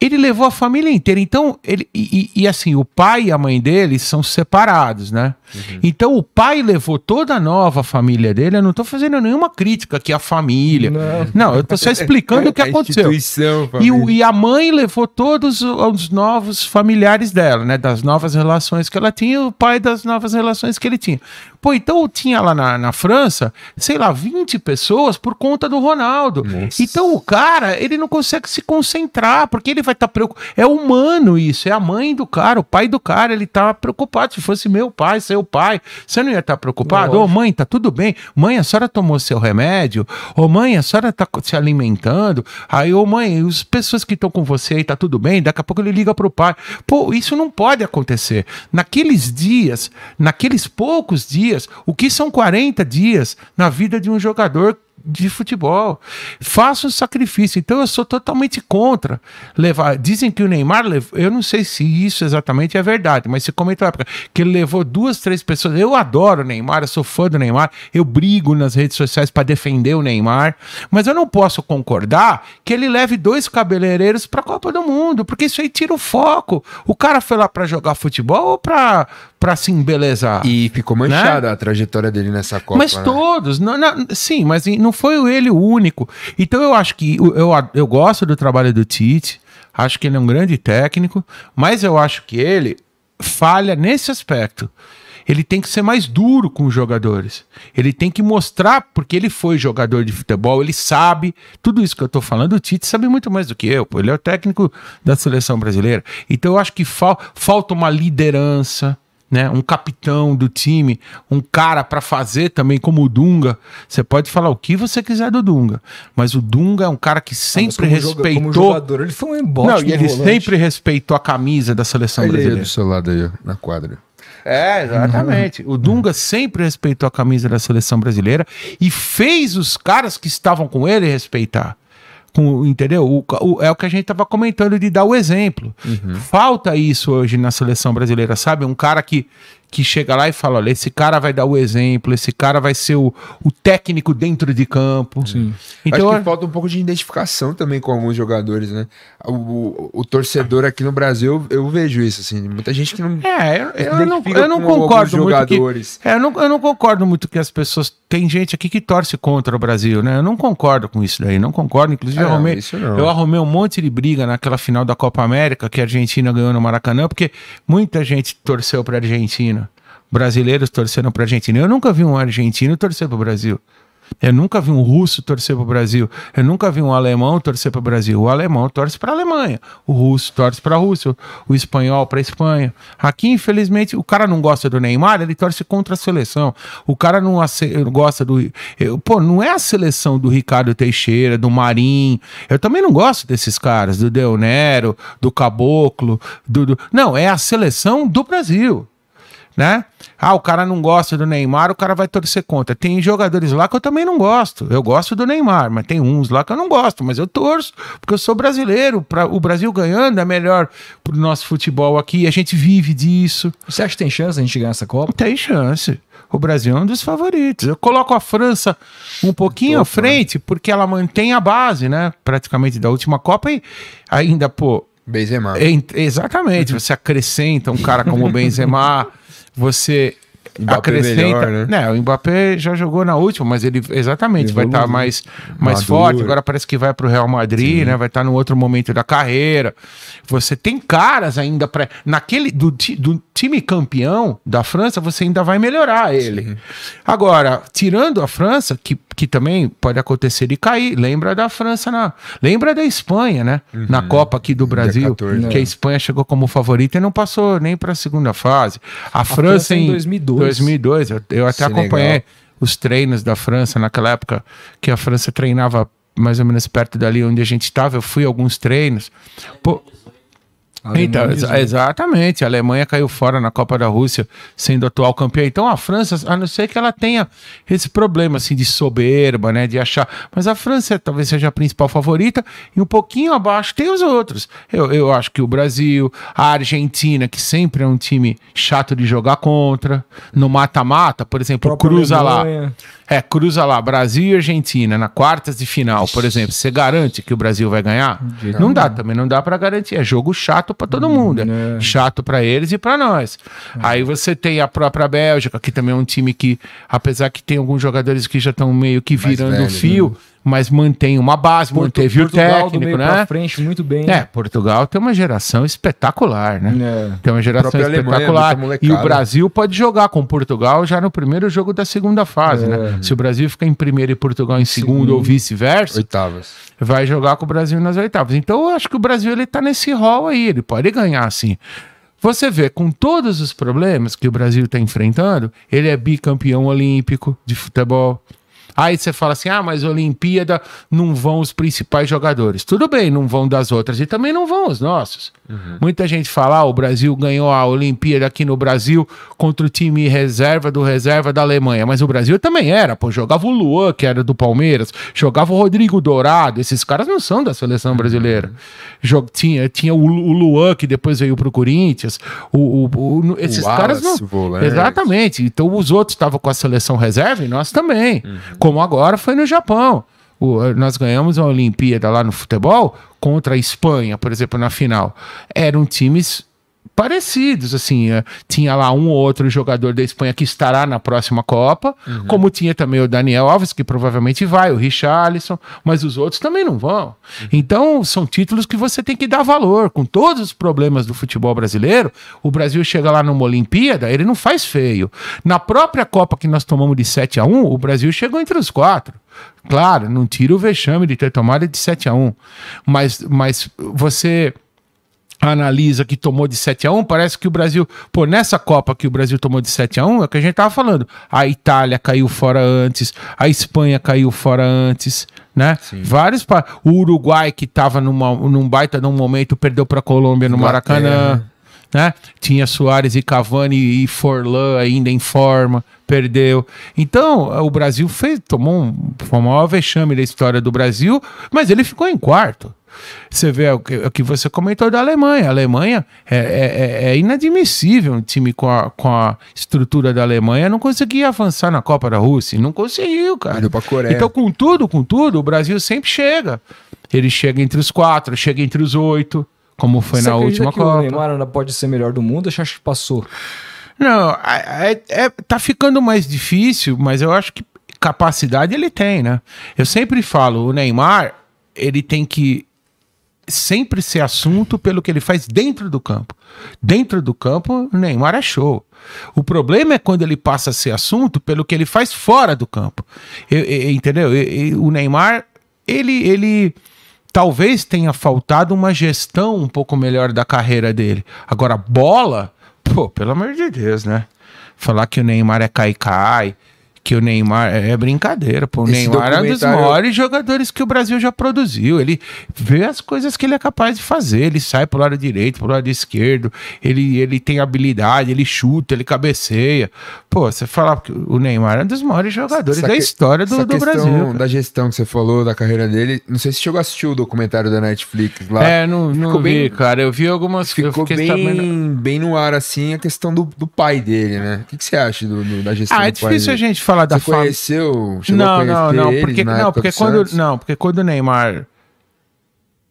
Speaker 2: Ele levou a família inteira, então, ele, e, e- assim, o pai e a mãe dele são separados, né? Então, o pai levou toda a nova família dele, eu não tô fazendo nenhuma crítica aqui à família.
Speaker 1: Não.
Speaker 2: Não, eu tô só explicando o que <laughs> aconteceu. E, o- e a mãe levou todos os novos familiares dela, né? Das novas relações que ela tinha, e o pai das novas relações que ele tinha. Pô, então tinha lá na, na França, sei lá, 20 pessoas por conta do Ronaldo.
Speaker 3: Nossa.
Speaker 2: Então o cara, ele não consegue se concentrar, porque ele vai estar preocupado. É humano isso, é a mãe do cara, o pai do cara, ele tá preocupado. Se fosse meu pai, seu pai, você não ia estar preocupado? Ô, mãe, tá tudo bem? Mãe, a senhora tomou seu remédio? Ô, mãe, a senhora tá se alimentando? Aí, ô, mãe, as pessoas que estão com você aí, tá tudo bem? Daqui a pouco ele liga pro pai. Pô, isso não pode acontecer. Naqueles dias, naqueles poucos dias, o que são 40 dias na vida de um jogador de futebol. Faça um sacrifício. Então eu sou totalmente contra levar. Dizem que o Neymar levou. Eu não sei se isso exatamente é verdade, mas se comentou na época que ele levou duas, três pessoas. Eu adoro o Neymar, eu sou fã do Neymar, eu brigo nas redes sociais para defender o Neymar, mas eu não posso concordar que ele leve dois cabeleireiros para a Copa do Mundo, porque isso aí tira o foco. O cara foi lá para jogar futebol ou para para se embelezar?
Speaker 3: E ficou manchada a trajetória dele nessa Copa.
Speaker 2: Mas
Speaker 3: né?
Speaker 2: todos, não, não- sim, mas não foi ele o único. Então eu acho que eu, eu, gosto do trabalho do Tite, acho que ele é um grande técnico, mas eu acho que ele falha nesse aspecto. Ele tem que ser mais duro com os jogadores. Ele tem que mostrar, porque ele foi jogador de futebol, ele sabe. Tudo isso que eu tô falando, o Tite sabe muito mais do que eu. Pô, ele é o técnico da seleção brasileira. Então eu acho que fal- falta uma liderança né, um capitão do time, um cara para fazer também como o Dunga. Você pode falar o que você quiser do Dunga, mas o Dunga é um cara que
Speaker 1: Mas
Speaker 2: sempre
Speaker 1: como joga-
Speaker 2: respeitou.
Speaker 1: Como jogador, ele foi um embate.
Speaker 2: não, e ele sempre respeitou a camisa da seleção
Speaker 3: Ele aí
Speaker 2: brasileira.
Speaker 3: do seu lado aí, na quadra.
Speaker 2: É, exatamente. O Dunga sempre respeitou a camisa da seleção brasileira e fez os caras que estavam com ele respeitar. Com, entendeu? O- o- é o que a gente estava comentando de dar o exemplo. Falta isso hoje na seleção brasileira, sabe? Um cara que, que chega lá e fala: olha, esse cara vai dar o exemplo, esse cara vai ser o, o técnico dentro de campo.
Speaker 1: Sim.
Speaker 2: Então,
Speaker 3: Acho que falta um pouco de identificação também com alguns jogadores, né? O, o- o torcedor aqui no Brasil, eu vejo isso, assim. Muita gente que não.
Speaker 2: É, eu, eu não, eu não concordo muito que,
Speaker 3: jogadores.
Speaker 2: é, eu, não, eu não concordo muito que as pessoas tem gente aqui que torce contra o Brasil, né? Eu não concordo com isso daí, não concordo. Inclusive
Speaker 3: Ah,
Speaker 2: eu, arrumei, eu arrumei um monte de briga naquela final da Copa América que a Argentina ganhou no Maracanã, porque muita gente torceu para Argentina, brasileiros torceram para Argentina. Eu nunca vi um argentino torcer para o Brasil. Eu nunca vi um russo torcer para o Brasil. Eu nunca vi um alemão torcer para o Brasil. O alemão torce para a Alemanha. O russo torce para a Rússia. O espanhol para a Espanha. Aqui, infelizmente, o cara não gosta do Neymar, ele torce contra a seleção. O cara não gosta do. Eu, pô, não é a seleção do Ricardo Teixeira, do Marim. Eu também não gosto desses caras, do Del Nero, do Caboclo. Do... Não, é a seleção do Brasil né? Ah, o cara não gosta do Neymar, o cara vai torcer contra. Tem jogadores lá que eu também não gosto. Eu gosto do Neymar, mas tem uns lá que eu não gosto, mas eu torço, porque eu sou brasileiro. Pra, o Brasil ganhando é melhor pro nosso futebol aqui, a gente vive disso.
Speaker 1: Você acha que tem chance a gente ganhar essa Copa?
Speaker 2: Tem chance. O Brasil é um dos favoritos. Eu coloco a França um pouquinho à frente, porque ela mantém a base, né? Praticamente da última Copa e ainda, pô.
Speaker 3: Benzema.
Speaker 2: É, exatamente. Você acrescenta um cara como o Benzema <laughs> você Mbappé acrescenta. Melhor, né? né? o Mbappé já jogou na última, mas ele exatamente ele vai estar tá mais, mais forte. Agora parece que vai para o Real Madrid, Sim. né? Vai estar tá no outro momento da carreira. Você tem caras ainda para naquele do, do time campeão da França, você ainda vai melhorar ele. Sim. Agora, tirando a França, que, que também pode acontecer de cair, lembra da França na, lembra da Espanha, né? Uhum. Na Copa aqui do Brasil, 14, que a Espanha chegou como favorita e não passou nem para a segunda fase. A, a França, França, em 2012 2002. Eu, eu até Senegal. acompanhei os treinos da França naquela época que a França treinava mais ou menos perto dali onde a gente estava. Eu fui a alguns treinos. Pô, então, ex exatamente. A Alemanha caiu fora na Copa da Rússia, sendo atual campeã. Então a França, a não ser que ela tenha esse problema assim de soberba, né, de achar, mas a França talvez seja a principal favorita e um pouquinho abaixo tem os outros. Eu, eu acho que o Brasil, a Argentina, que sempre é um time chato de jogar contra, no mata-mata, por exemplo, cruza Alemanha. lá. É, cruza lá, Brasil e Argentina, na quartas de final, por exemplo. Você garante que o Brasil vai ganhar? Não dá, também não dá para garantir. É jogo chato para todo mundo. É. Chato para eles e para nós. É. Aí você tem a própria Bélgica, que também é um time que, apesar que tem alguns jogadores que já estão meio que virando fio. Né? Mas mantém uma base, Porto, manteve Portugal o técnico, né?
Speaker 1: frente muito bem.
Speaker 2: É, Portugal tem uma geração espetacular, né? É. Tem uma geração espetacular. Alemanha, e o Brasil pode jogar com Portugal já no primeiro jogo da segunda fase, né? é. né? Se o Brasil ficar em primeiro e Portugal em segundo, segundo ou vice-versa,
Speaker 3: oitavas.
Speaker 2: Vai jogar com o Brasil nas oitavas. Então eu acho que o Brasil ele tá nesse rol aí, ele pode ganhar assim. Você vê, com todos os problemas que o Brasil está enfrentando, ele é bicampeão olímpico de futebol. Aí você fala assim: ah, mas Olimpíada não vão os principais jogadores. Tudo bem, não vão das outras e também não vão os nossos. Uhum. Muita gente fala: ah, o Brasil ganhou a Olimpíada aqui no Brasil contra o time reserva do reserva da Alemanha. Mas o Brasil também era, pô, jogava o Luan, que era do Palmeiras, jogava o Rodrigo Dourado. Esses caras não são da seleção brasileira. Uhum. tinha, tinha o, o, Luan, que depois veio pro Corinthians. O, o, o esses caras não. Volante. Exatamente. Então os outros estavam com a seleção reserva e nós também. Uhum como agora foi no Japão. O, nós ganhamos a Olimpíada lá no futebol contra a Espanha, por exemplo, na final. Eram times parecidos, assim, é, tinha lá um ou outro jogador da Espanha que estará na próxima Copa, uhum. como tinha também o Daniel Alves, que provavelmente vai, o Richarlison, mas os outros também não vão. Uhum. Então, são títulos que você tem que dar valor. Com todos os problemas do futebol brasileiro, o Brasil chega lá numa Olimpíada, ele não faz feio. Na própria Copa que nós tomamos de 7 a 1 o Brasil chegou entre os quatro. Claro, não tira o vexame de ter tomado de 7 a 1 mas, mas você analisa que tomou de 7 a 1 parece que o Brasil, pô, nessa Copa que o Brasil tomou de 7 a 1 é o que a gente tava falando. A Itália caiu fora antes, a Espanha caiu fora antes, né? Sim. Vários o Uruguai que tava numa, num baita num momento perdeu para a Colômbia no Maracanã. Né? Tinha Soares e Cavani e Forlan ainda em forma, perdeu. Então, o Brasil fez, tomou um, foi o maior vexame da história do Brasil, mas ele ficou em quarto. Você vê o que, o que você comentou da Alemanha. A Alemanha é, é, é, é inadmissível um time com a, com a estrutura da Alemanha não conseguir avançar na Copa da Rússia. Não conseguiu, cara. Então, com tudo, com tudo, o Brasil sempre chega. Ele chega entre os quatro, chega entre os oito, como foi você na última
Speaker 1: que
Speaker 2: Copa. O
Speaker 1: Neymar ainda pode ser melhor do mundo, acho que passou.
Speaker 2: Não, é, é, tá ficando mais difícil, mas eu acho que capacidade ele tem, né? Eu sempre falo, o Neymar, ele tem que sempre ser assunto pelo que ele faz dentro do campo. Dentro do campo, o Neymar é show. O problema é quando ele passa a ser assunto pelo que ele faz fora do campo. Eu, eu, entendeu? Eu, o Neymar, ele, ele talvez tenha faltado uma gestão um pouco melhor da carreira dele. Agora, bola, pô, pelo amor de Deus, né? Falar que o Neymar é cai-cai, que o Neymar é brincadeira, pô. O Esse Neymar é um dos maiores jogadores que o Brasil já produziu. Ele vê as coisas que ele é capaz de fazer. Ele sai pro lado direito, pro lado esquerdo. Ele, ele tem habilidade, ele chuta, ele cabeceia. Pô, você fala que o Neymar é um dos maiores jogadores essa da história do, do Brasil. Cara.
Speaker 3: da gestão que você falou, da carreira dele, não sei se chegou a assistir o documentário da Netflix lá.
Speaker 2: É, não, não ficou vi, bem, cara. Eu vi algumas
Speaker 3: Ficou bem, sabendo... bem no ar, assim, a questão do, do pai dele, né? O que, que você acha do, do, da gestão
Speaker 2: ah, é difícil a gente falar da
Speaker 3: Você conheceu?
Speaker 2: Não, não, não, porque, não, porque quando, não, porque quando o Neymar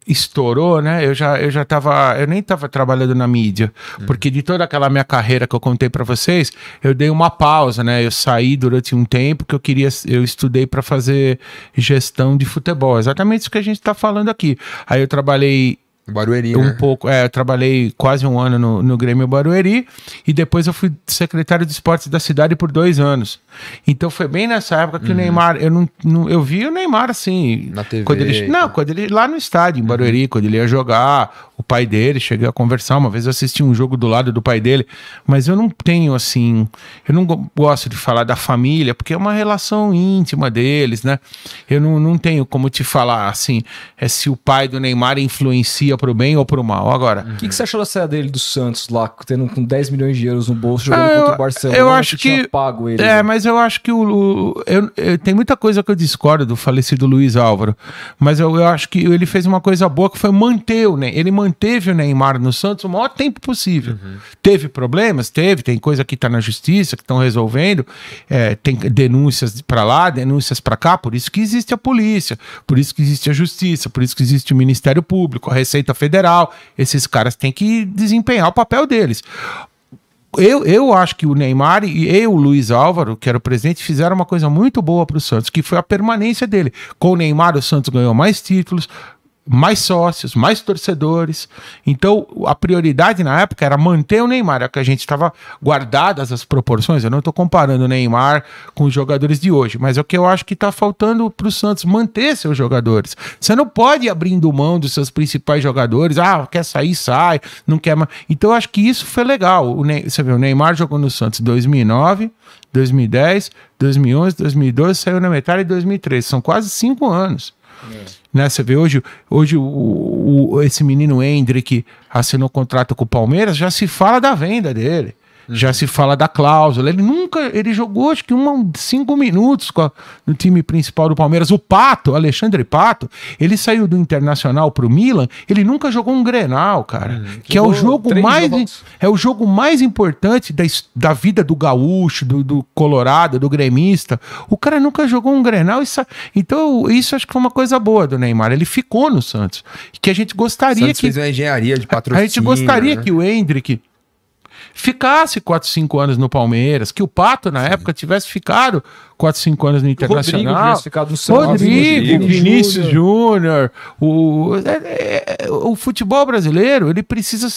Speaker 2: estourou, né? Eu já, eu já tava, eu nem tava trabalhando na mídia, uhum. porque de toda aquela minha carreira que eu contei para vocês, eu dei uma pausa, né? Eu saí durante um tempo que eu queria, eu estudei para fazer gestão de futebol, exatamente isso que a gente tá falando aqui. Aí eu trabalhei
Speaker 3: Barueri,
Speaker 2: um
Speaker 3: né?
Speaker 2: pouco, é, eu trabalhei quase um ano no, no Grêmio Barueri e depois eu fui secretário de esportes da cidade por dois anos. Então foi bem nessa época que uhum. o Neymar, eu não, não, eu vi o Neymar assim,
Speaker 3: na TV.
Speaker 2: Quando ele, não, quando ele lá no estádio em Barueri, uhum. quando ele ia jogar, o pai dele, cheguei a conversar, uma vez eu assisti um jogo do lado do pai dele, mas eu não tenho assim, eu não gosto de falar da família, porque é uma relação íntima deles, né? Eu não, não tenho como te falar assim, é se o pai do Neymar influencia pro bem ou pro mal. Agora.
Speaker 1: O uhum. que, que, você achou da saída dele do Santos lá, tendo com 10 milhões de euros no bolso, jogando ah, contra o Barcelona?
Speaker 2: Eu acho que. pago ele, é, né? mas eu acho que o. o eu, eu, tem muita coisa que eu discordo do falecido Luiz Álvaro. Mas eu, eu acho que ele fez uma coisa boa que foi manter o Neymar. Ele manteve o Neymar no Santos o maior tempo possível. Uhum. Teve problemas? Teve. Tem coisa que está na justiça, que estão resolvendo. É, tem denúncias para lá, denúncias para cá. Por isso que existe a polícia, por isso que existe a justiça, por isso que existe o Ministério Público, a Receita Federal. Esses caras têm que desempenhar o papel deles. Eu, eu acho que o Neymar e eu, o Luiz Álvaro, que era o presidente, fizeram uma coisa muito boa para o Santos, que foi a permanência dele. Com o Neymar, o Santos ganhou mais títulos, mais sócios, mais torcedores. Então, a prioridade na época era manter o Neymar, é que a gente estava guardadas as proporções. Eu não estou comparando o Neymar com os jogadores de hoje, mas é o que eu acho que está faltando para o Santos manter seus jogadores. Você não pode ir abrindo mão dos seus principais jogadores. Ah, quer sair, sai, não quer mais. Então, eu acho que isso foi legal. O Ney, você vê, o Neymar jogou no Santos em 2009, 2010, 2011, 2012, saiu na metade de 2013. São quase cinco anos. É. Né? Você vê hoje, hoje o, o, esse menino Hendrick assinou contrato com o Palmeiras, já se fala da venda dele. Já se fala da cláusula. Ele nunca. Ele jogou acho que uma, cinco minutos a, no time principal do Palmeiras. O Pato, Alexandre Pato, ele saiu do Internacional pro Milan. Ele nunca jogou um Grenal, cara. Hum, que é o jogo mais. Jogos. É o jogo mais importante da, da vida do gaúcho, do, do Colorado, do gremista. O cara nunca jogou um Grenal. Então, isso acho que foi uma coisa boa do Neymar. Ele ficou no Santos. Que a gente gostaria Santos que.
Speaker 3: Fez uma engenharia de patrocínio.
Speaker 2: A gente gostaria né? que o Hendrick ficasse 4, 5 anos no Palmeiras, que o Pato, na Sim. época, tivesse ficado 4, 5 anos no Internacional. Rodrigo
Speaker 1: Santos.
Speaker 2: Rodrigo, Rodrigo Vinícius Júnior. O, é, é, o futebol brasileiro, ele precisa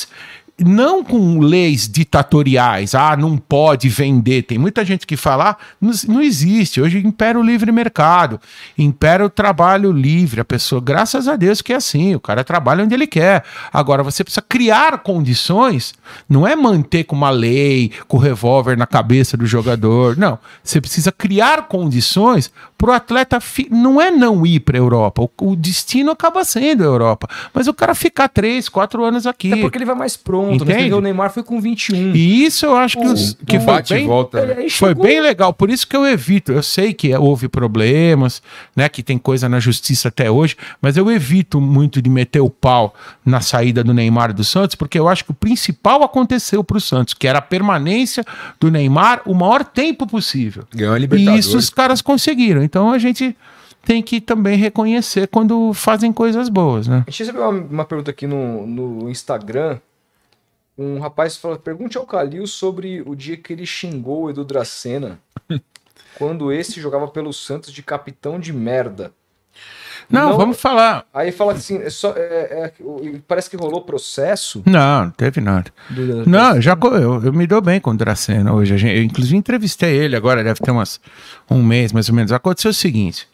Speaker 2: não com leis ditatoriais, ah, não pode vender. Tem muita gente que fala, ah, não, não, existe. Hoje impera o livre mercado, impera o trabalho livre. A pessoa, graças a Deus que é assim, o cara trabalha onde ele quer. Agora, você precisa criar condições, não é manter com uma lei, com o revólver na cabeça do jogador. Não. Você precisa criar condições para o atleta, fi... não é não ir para a Europa. O, o, destino acaba sendo a Europa. Mas o cara ficar três, quatro anos aqui.
Speaker 1: Até porque ele vai mais pronto ponto, né? Entende? O Neymar foi com 21.
Speaker 2: E isso eu acho que, o, os, que foi, bem, volta, né? foi bem legal. Por isso que eu evito. Eu sei que houve problemas, né? Que tem coisa na justiça até hoje, mas eu evito muito de meter o pau na saída do Neymar do Santos, porque eu acho que o principal aconteceu para o Santos, que era a permanência do Neymar o maior tempo possível.
Speaker 3: Ganhou a E
Speaker 2: isso os caras conseguiram. Então a gente tem que também reconhecer quando fazem coisas boas, né?
Speaker 1: Deixa eu receber uma, uma pergunta aqui no, no Instagram um rapaz falou: pergunte ao Calil sobre o dia que ele xingou o Edu Dracena <laughs> quando esse jogava pelo Santos de capitão de merda.
Speaker 2: Não,
Speaker 1: Não-
Speaker 2: vamos falar.
Speaker 1: Aí fala assim, é só, é- é- parece que rolou processo.
Speaker 2: Não, não teve nada.
Speaker 1: do-
Speaker 2: Não, já eu, eu me dou bem com o Dracena hoje. Gente- eu, inclusive, entrevistei ele agora, deve ter umas, um mês mais ou menos. Aconteceu o seguinte: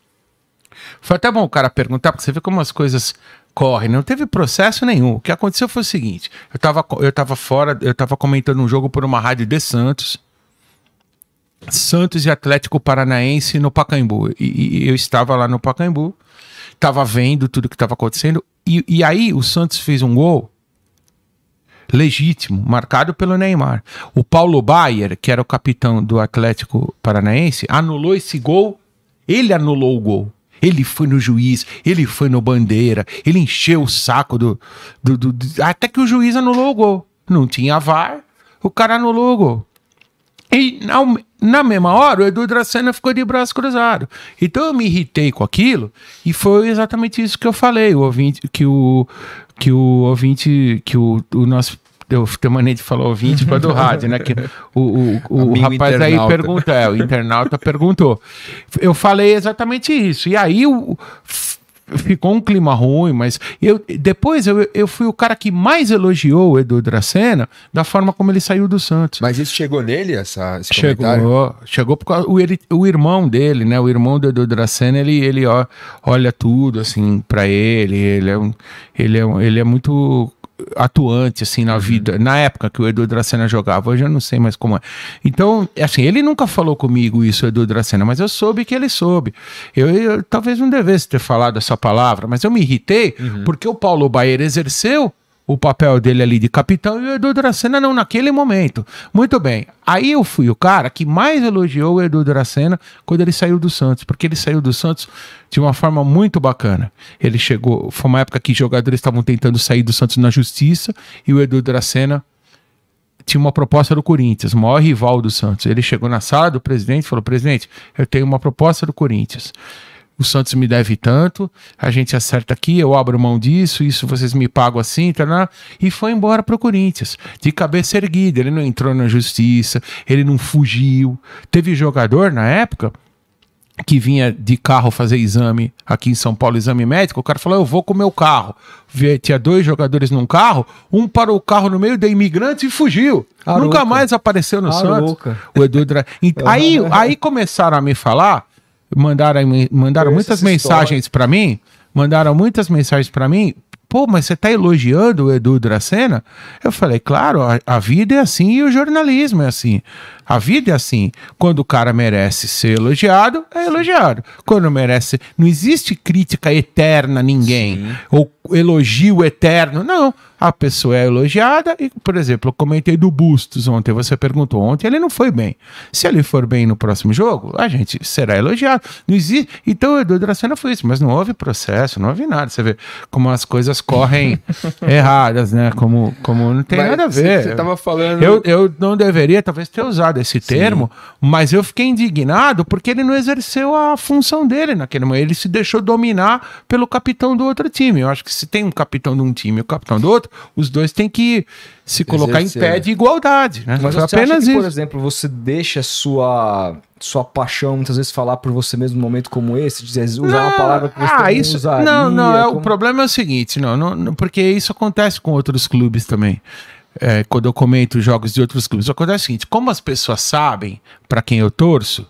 Speaker 2: foi até bom o cara perguntar, porque você vê como as coisas correm. Não teve processo nenhum. O que aconteceu foi o seguinte: eu tava, eu tava fora, eu tava comentando um jogo por uma rádio de Santos. Santos e Atlético Paranaense no Pacaembu. E, e eu estava lá no Pacaembu, estava vendo tudo que estava acontecendo. E, e aí o Santos fez um gol legítimo, marcado pelo Neymar. O Paulo Baier, que era o capitão do Atlético Paranaense, anulou esse gol. Ele anulou o gol. Ele foi no juiz, ele foi no bandeira, ele encheu o saco do, do, do- do- Até que o juiz anulou o gol. Não tinha VAR, o cara anulou o gol. E na, na mesma hora, o Edu Dracena ficou de braço cruzado. Então eu me irritei com aquilo e foi exatamente isso que eu falei. O ouvinte, que o, que o ouvinte, que o, o nosso. Eu tenho mania de falar ouvinte para do rádio, né? Que o, o, o, o rapaz aí
Speaker 3: internauta.
Speaker 2: pergunta, é, o internauta perguntou. Eu falei exatamente isso. E aí o, ficou um clima ruim, mas eu depois eu, eu fui o cara que mais elogiou o Edu Dracena da forma como ele saiu do Santos.
Speaker 3: Mas isso chegou nele, essa, esse comentário?
Speaker 2: Chegou, chegou por causa, o, ele- o irmão dele, né? O irmão do Edu Dracena, ele, ele ó, olha tudo assim pra ele. Ele é, um, ele, é, um- ele é muito atuante assim na vida, na época que o Edu Dracena jogava, hoje eu não sei mais como é. Então, assim, ele nunca falou comigo isso, Edu Dracena, mas eu soube que ele soube. Eu, eu talvez não devesse ter falado essa palavra, mas eu me irritei porque o Paulo Baier exerceu o papel dele ali de capitão e o Edu Dracena não naquele momento. Muito bem. Aí eu fui o cara que mais elogiou o Edu Dracena quando ele saiu do Santos, porque ele saiu do Santos de uma forma muito bacana. Ele chegou, foi uma época que jogadores estavam tentando sair do Santos na justiça e o Edu Dracena tinha uma proposta do Corinthians, o maior rival do Santos. Ele chegou na sala do presidente e falou: presidente, eu tenho uma proposta do Corinthians. O Santos me deve tanto, a gente acerta aqui, eu abro mão disso, isso vocês me pagam assim, tá, e foi embora pro Corinthians, de cabeça erguida. Ele não entrou na justiça, ele não fugiu. Teve jogador na época que vinha de carro fazer exame aqui em São Paulo, exame médico, o cara falou: Eu vou com o meu carro. Tinha dois jogadores num carro, um parou o carro no meio de imigrantes e fugiu.
Speaker 1: Arouca.
Speaker 2: Nunca mais apareceu no
Speaker 1: Arouca.
Speaker 2: Santos. O Edu Dra... <laughs> Aí, aí começaram a me falar, mandaram, mandaram muitas
Speaker 1: essa
Speaker 2: mensagens pra mim, mandaram muitas mensagens pra mim. Pô, mas você tá elogiando o Edu Dracena? Eu falei, claro, a, a vida é assim e o jornalismo é assim. A vida é assim. Quando o cara merece ser elogiado, é elogiado. Quando merece. Não existe crítica eterna a ninguém. Ou elogio eterno. Não. A pessoa é elogiada e, por exemplo, eu comentei do Bustos ontem. Você perguntou ontem, ele não foi bem. Se ele for bem no próximo jogo, a gente será elogiado. Não existe. Então o Edu Dracena foi isso, mas não houve processo, não houve nada. Você vê como as coisas correm <laughs> erradas, né? Como, como não tem
Speaker 3: Mas
Speaker 2: nada a ver.
Speaker 3: Você tava falando.
Speaker 2: Eu, eu não deveria, talvez, ter usado esse termo, mas eu fiquei indignado porque ele não exerceu a função dele naquele momento. Ele se deixou dominar pelo capitão do outro time. Eu acho que se tem um capitão de um time e o capitão do outro, os dois têm que se colocar
Speaker 3: Exercer.
Speaker 2: em pé de igualdade. Né?
Speaker 1: Mas
Speaker 2: Foi
Speaker 1: você
Speaker 2: apenas
Speaker 1: que,
Speaker 2: isso.
Speaker 1: por exemplo, você deixa sua sua paixão muitas vezes falar por você mesmo num momento como esse, dizer, usar uma palavra que você
Speaker 2: ah,
Speaker 1: não
Speaker 2: isso,
Speaker 1: usaria,
Speaker 2: não, não, é, o
Speaker 1: como-
Speaker 2: problema é o seguinte, não, não, não, porque isso acontece com outros clubes também. É, quando eu comento jogos de outros clubes, acontece o seguinte: como as pessoas sabem para quem eu torço,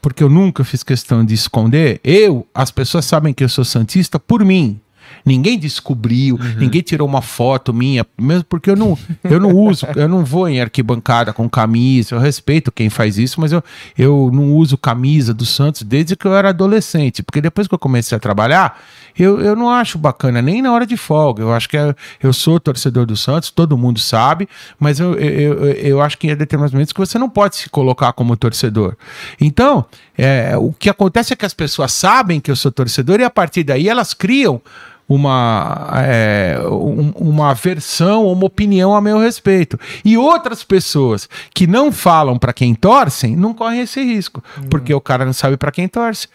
Speaker 2: porque eu nunca fiz questão de esconder, eu, as pessoas sabem que eu sou santista por mim. Ninguém descobriu, ninguém tirou uma foto minha, mesmo porque eu não, eu não uso, eu não vou em arquibancada com camisa, eu respeito quem faz isso, mas eu, eu não uso camisa do Santos desde que eu era adolescente, porque depois que eu comecei a trabalhar, eu, eu não acho bacana, nem na hora de folga. Eu acho que é- eu sou torcedor do Santos, todo mundo sabe, mas eu, eu, eu, eu acho que em determinados momentos que você não pode se colocar como torcedor. Então, é, o que acontece é que as pessoas sabem que eu sou torcedor e a partir daí elas criam uma, é, um- uma versão, uma opinião a meu respeito. E outras pessoas que não falam para quem torcem não correm esse risco, porque o cara não sabe para quem torce.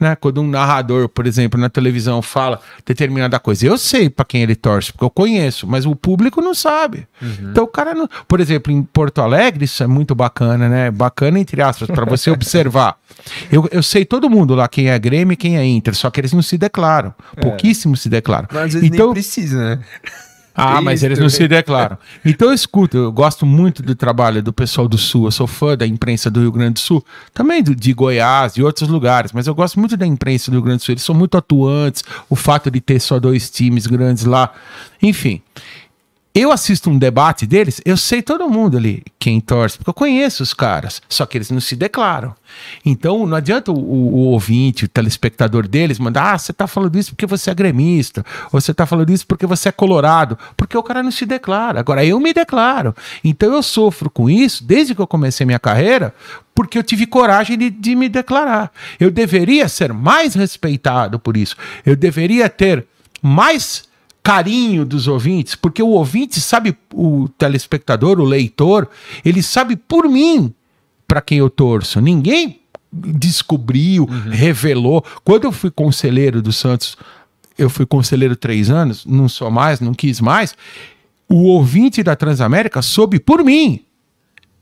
Speaker 2: Né? Quando um narrador, por exemplo, na televisão fala determinada coisa, eu sei para quem ele torce, porque eu conheço, mas o público não sabe. Uhum. Então o cara não. Por exemplo, em Porto Alegre, isso é muito bacana, né? Bacana, entre aspas, para você <laughs> observar. Eu, eu sei todo mundo lá quem é Grêmio e quem é Inter, só que eles não se declaram. É. Pouquíssimos se declaram.
Speaker 3: Mas às vezes então, nem precisa, né?
Speaker 2: Ah, Isso. mas eles não se declaram. Então eu escuto, eu gosto muito do trabalho do pessoal do Sul, eu sou fã da imprensa do Rio Grande do Sul, também do, de Goiás, de outros lugares, mas eu gosto muito da imprensa do Rio Grande do Sul, eles são muito atuantes, o fato de ter só dois times grandes lá, enfim eu assisto um debate deles, eu sei todo mundo ali quem torce, porque eu conheço os caras, só que eles não se declaram. Então não adianta o, o, ouvinte, o telespectador deles mandar, ah, você tá falando isso porque você é gremista, ou você tá falando isso porque você é colorado, porque o cara não se declara. Agora eu me declaro. Então eu sofro com isso desde que eu comecei minha carreira, porque eu tive coragem de, de me declarar. Eu deveria ser mais respeitado por isso. Eu deveria ter mais carinho dos ouvintes, porque o ouvinte sabe, o telespectador, o leitor, ele sabe por mim para quem eu torço. Ninguém descobriu, uhum. revelou. Quando eu fui conselheiro do Santos, eu fui conselheiro três anos, não sou mais, não quis mais. O ouvinte da Transamérica soube por mim.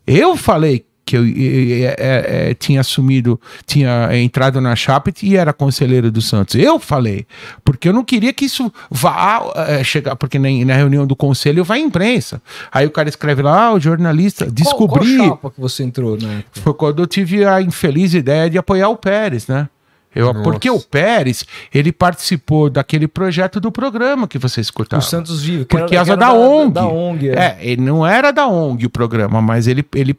Speaker 2: Eu falei que eu é, é, tinha assumido, tinha entrado na chapa e era conselheiro do Santos. Eu falei, porque eu não queria que isso vá é, chegar, porque na, na, reunião do conselho vai imprensa. Aí o cara escreve lá, ah, o jornalista descobri. Qual, qual
Speaker 1: chapa que você entrou, né?
Speaker 2: Foi quando eu tive a infeliz ideia de apoiar o Pérez, né? Eu, porque o Pérez, ele participou daquele projeto do programa que você escutava.
Speaker 1: O Santos Vive.
Speaker 2: Porque era, da, da, ONG. Da, ONG é. é. ele não era da ONG o programa, mas ele, ele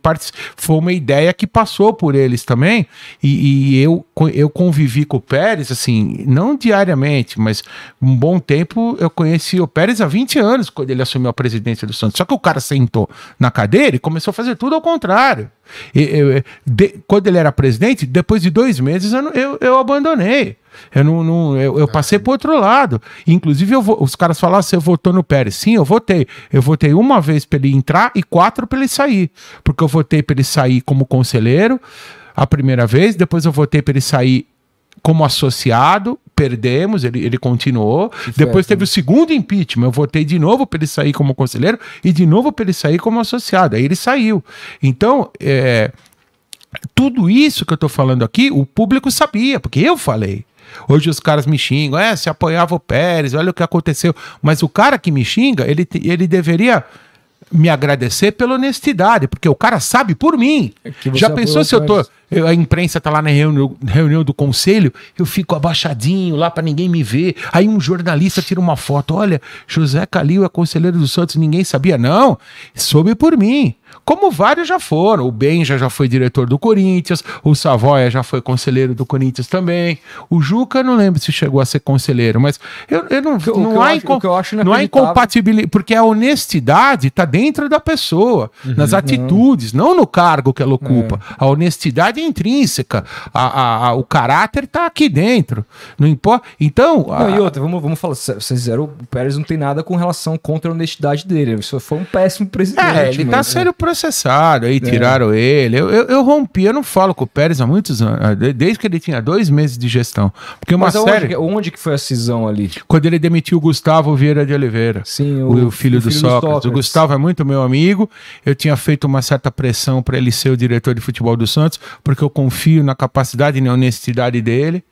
Speaker 2: foi uma ideia que passou por eles também. E, e, eu, eu convivi com o Pérez, assim, não diariamente, mas um bom tempo eu conheci o Pérez há 20 anos, quando ele assumiu a presidência do Santos. Só que o cara sentou na cadeira e começou a fazer tudo ao contrário. Eu, de, quando ele era presidente, depois de dois meses eu, eu, eu abandonei. Eu não, não eu, eu, passei para outro lado. Inclusive, eu, os caras falaram: você votou no Pérez? Sim, eu votei. Eu votei uma vez para ele entrar e quatro para ele sair. Porque eu votei para ele sair como conselheiro a primeira vez, depois eu votei para ele sair como associado, perdemos, ele, ele continuou. Que Depois teve o segundo impeachment, eu votei de novo para ele sair como conselheiro e de novo para ele sair como associado. Aí ele saiu. Então, é, tudo isso que eu estou falando aqui, o público sabia, porque eu falei. Hoje os caras me xingam, é, se apoiava o Pérez, olha o que aconteceu. Mas o cara que me xinga, ele, ele deveria me agradecer pela honestidade, porque o cara sabe por mim. É Já pensou se eu tô. Eu, a imprensa tá lá na reunião, reunião do conselho, eu fico abaixadinho lá para ninguém me ver. Aí um jornalista tira uma foto: olha, José Calil é conselheiro do Santos, ninguém sabia. Não, soube por mim. Como vários já foram. O Benja já foi diretor do Corinthians, o Savoia já foi conselheiro do Corinthians também. O Juca, não lembro se chegou a ser conselheiro, mas eu, eu não, o não, há, acho, não há incompatibilidade, porque a honestidade está dentro da pessoa, uhum, nas atitudes, não. não no cargo que ela ocupa. É. A honestidade é intrínseca, a, a, a o caráter está aqui dentro. Não importa. Então.
Speaker 1: Não, e outra, vamos, vamos falar, vocês fizeram, o Pérez não tem nada com relação contra a honestidade dele. Isso foi um péssimo presidente.
Speaker 2: É, ele está sendo processado, aí é. tiraram ele. Eu, eu, eu, rompi, eu não falo com o Pérez há muitos anos, ah, desde que ele tinha dois meses de gestão. Porque uma
Speaker 1: Mas
Speaker 2: série.
Speaker 1: Onde, onde que foi a cisão ali?
Speaker 2: Quando ele demitiu o Gustavo Vieira de Oliveira.
Speaker 1: Sim,
Speaker 2: o, o filho, o do, filho Sócrates. O Gustavo é muito meu amigo. Eu tinha feito uma certa pressão para ele ser o diretor de futebol do Santos, porque eu confio na capacidade e na honestidade dele.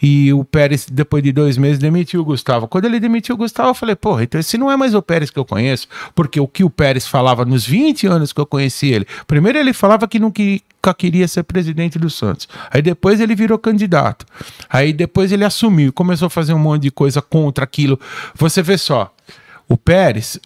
Speaker 2: E o Pérez, depois de dois meses, demitiu o Gustavo. Quando ele demitiu o Gustavo, eu falei, porra, então esse não é mais o Pérez que eu conheço. Porque o que o Pérez falava nos 20 anos que eu conheci ele, primeiro ele falava que não queria ser presidente do Santos. Aí depois ele virou candidato. Aí depois ele assumiu, começou a fazer um monte de coisa contra aquilo. Você vê só, o Pérez,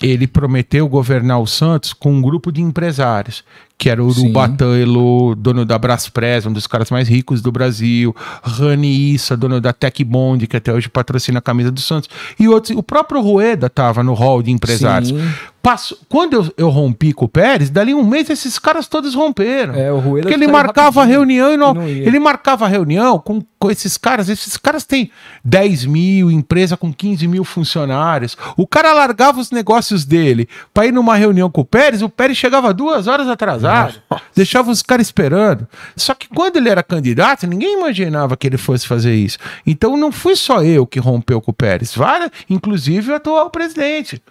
Speaker 2: ele prometeu governar o Santos com um grupo de empresários que era o Urubatelo, dono da Braspress, um dos caras mais ricos do Brasil, Rani Issa, dono da Tech Bond, que até hoje patrocina a camisa do Santos, e outros, o próprio Rueda estava no hall de empresários. Sim. Passo, quando eu, eu, rompi com o Pérez, dali um mês esses caras todos romperam.
Speaker 1: É, o Rueda
Speaker 2: Porque ele marcava reunião e não, não ele marcava reunião com, com esses caras. Esses caras têm 10 mil, empresa com 15 mil funcionários. O cara largava os negócios dele para ir numa reunião com o Pérez, o Pérez chegava duas horas atrasado atrasado, deixava os caras esperando. Só que quando ele era candidato, ninguém imaginava que ele fosse fazer isso. Então não fui só eu que rompeu com o Pérez, várias, inclusive o atual presidente.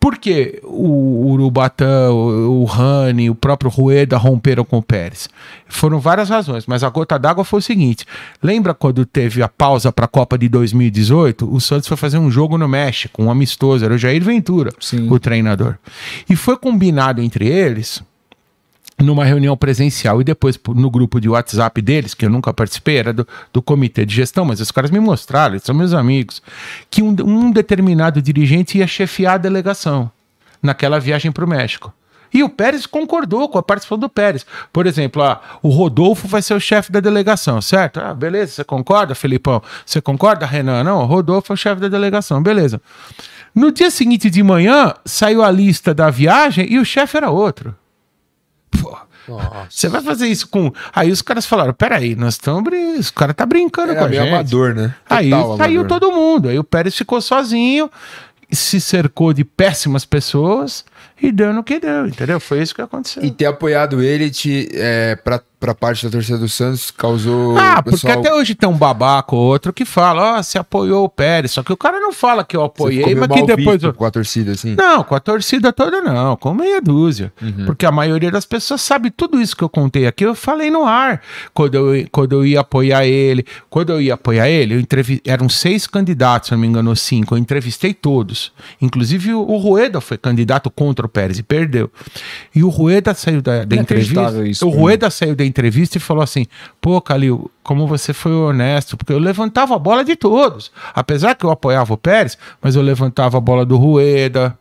Speaker 2: Porque o Urubatã, o, o Rani, o próprio Rueda romperam com o Pérez? Foram várias razões, mas a gota d'água foi o seguinte: lembra quando teve a pausa para a Copa de 2018? O Santos foi fazer um jogo no México, um amistoso, era o Jair Ventura,
Speaker 1: Sim.
Speaker 2: o treinador. E foi combinado entre eles numa reunião presencial e depois no grupo de WhatsApp deles, que eu nunca participei, era do, do comitê de gestão, mas os caras me mostraram, eles são meus amigos, que um, um determinado dirigente ia chefiar a delegação naquela viagem para o México. E o Pérez concordou com a participação do Pérez. Por exemplo, ah, o Rodolfo vai ser o chefe da delegação, certo? Ah, beleza, você concorda, Felipão? Você concorda, Renan? Não, o Rodolfo é o chefe da delegação, beleza. No dia seguinte de manhã, saiu a lista da viagem e o chefe era outro. Pô, você vai fazer isso com. Aí os caras falaram: peraí, nós estamos. Brin... Os cara tá brincando
Speaker 3: Era
Speaker 2: com a gente.
Speaker 3: amador, né?
Speaker 2: Aí
Speaker 3: Total
Speaker 2: saiu
Speaker 3: amador.
Speaker 2: todo mundo. Aí o Pérez ficou sozinho, se cercou de péssimas pessoas e deu no que deu, entendeu? Foi isso que aconteceu.
Speaker 3: E ter apoiado ele te, é, pra, pra parte da torcida do Santos causou.
Speaker 2: Ah,
Speaker 3: o
Speaker 2: porque
Speaker 3: pessoal-
Speaker 2: até hoje tem um babaca ou outro que fala, ó, você apoiou o Pérez. Só que o cara não fala que eu apoiei, mas que depois.
Speaker 3: com a torcida, assim.
Speaker 2: Não, com a torcida toda não, com meia dúzia. Porque a maioria das pessoas sabe tudo isso que eu contei aqui, eu falei no ar. Quando eu, quando eu ia apoiar ele, quando eu ia apoiar ele, eu entrevi... eram seis candidatos, se não me engano, cinco. Eu entrevistei todos. Inclusive o, Rueda foi candidato contra o Pérez e perdeu. E o Rueda saiu da, da entrevista.
Speaker 1: isso,
Speaker 2: o
Speaker 1: né?
Speaker 2: Rueda saiu da entrevista e falou assim: pô, Calil, como você foi honesto, porque eu levantava a bola de todos. Apesar que eu apoiava o Pérez, mas eu levantava a bola do Rueda.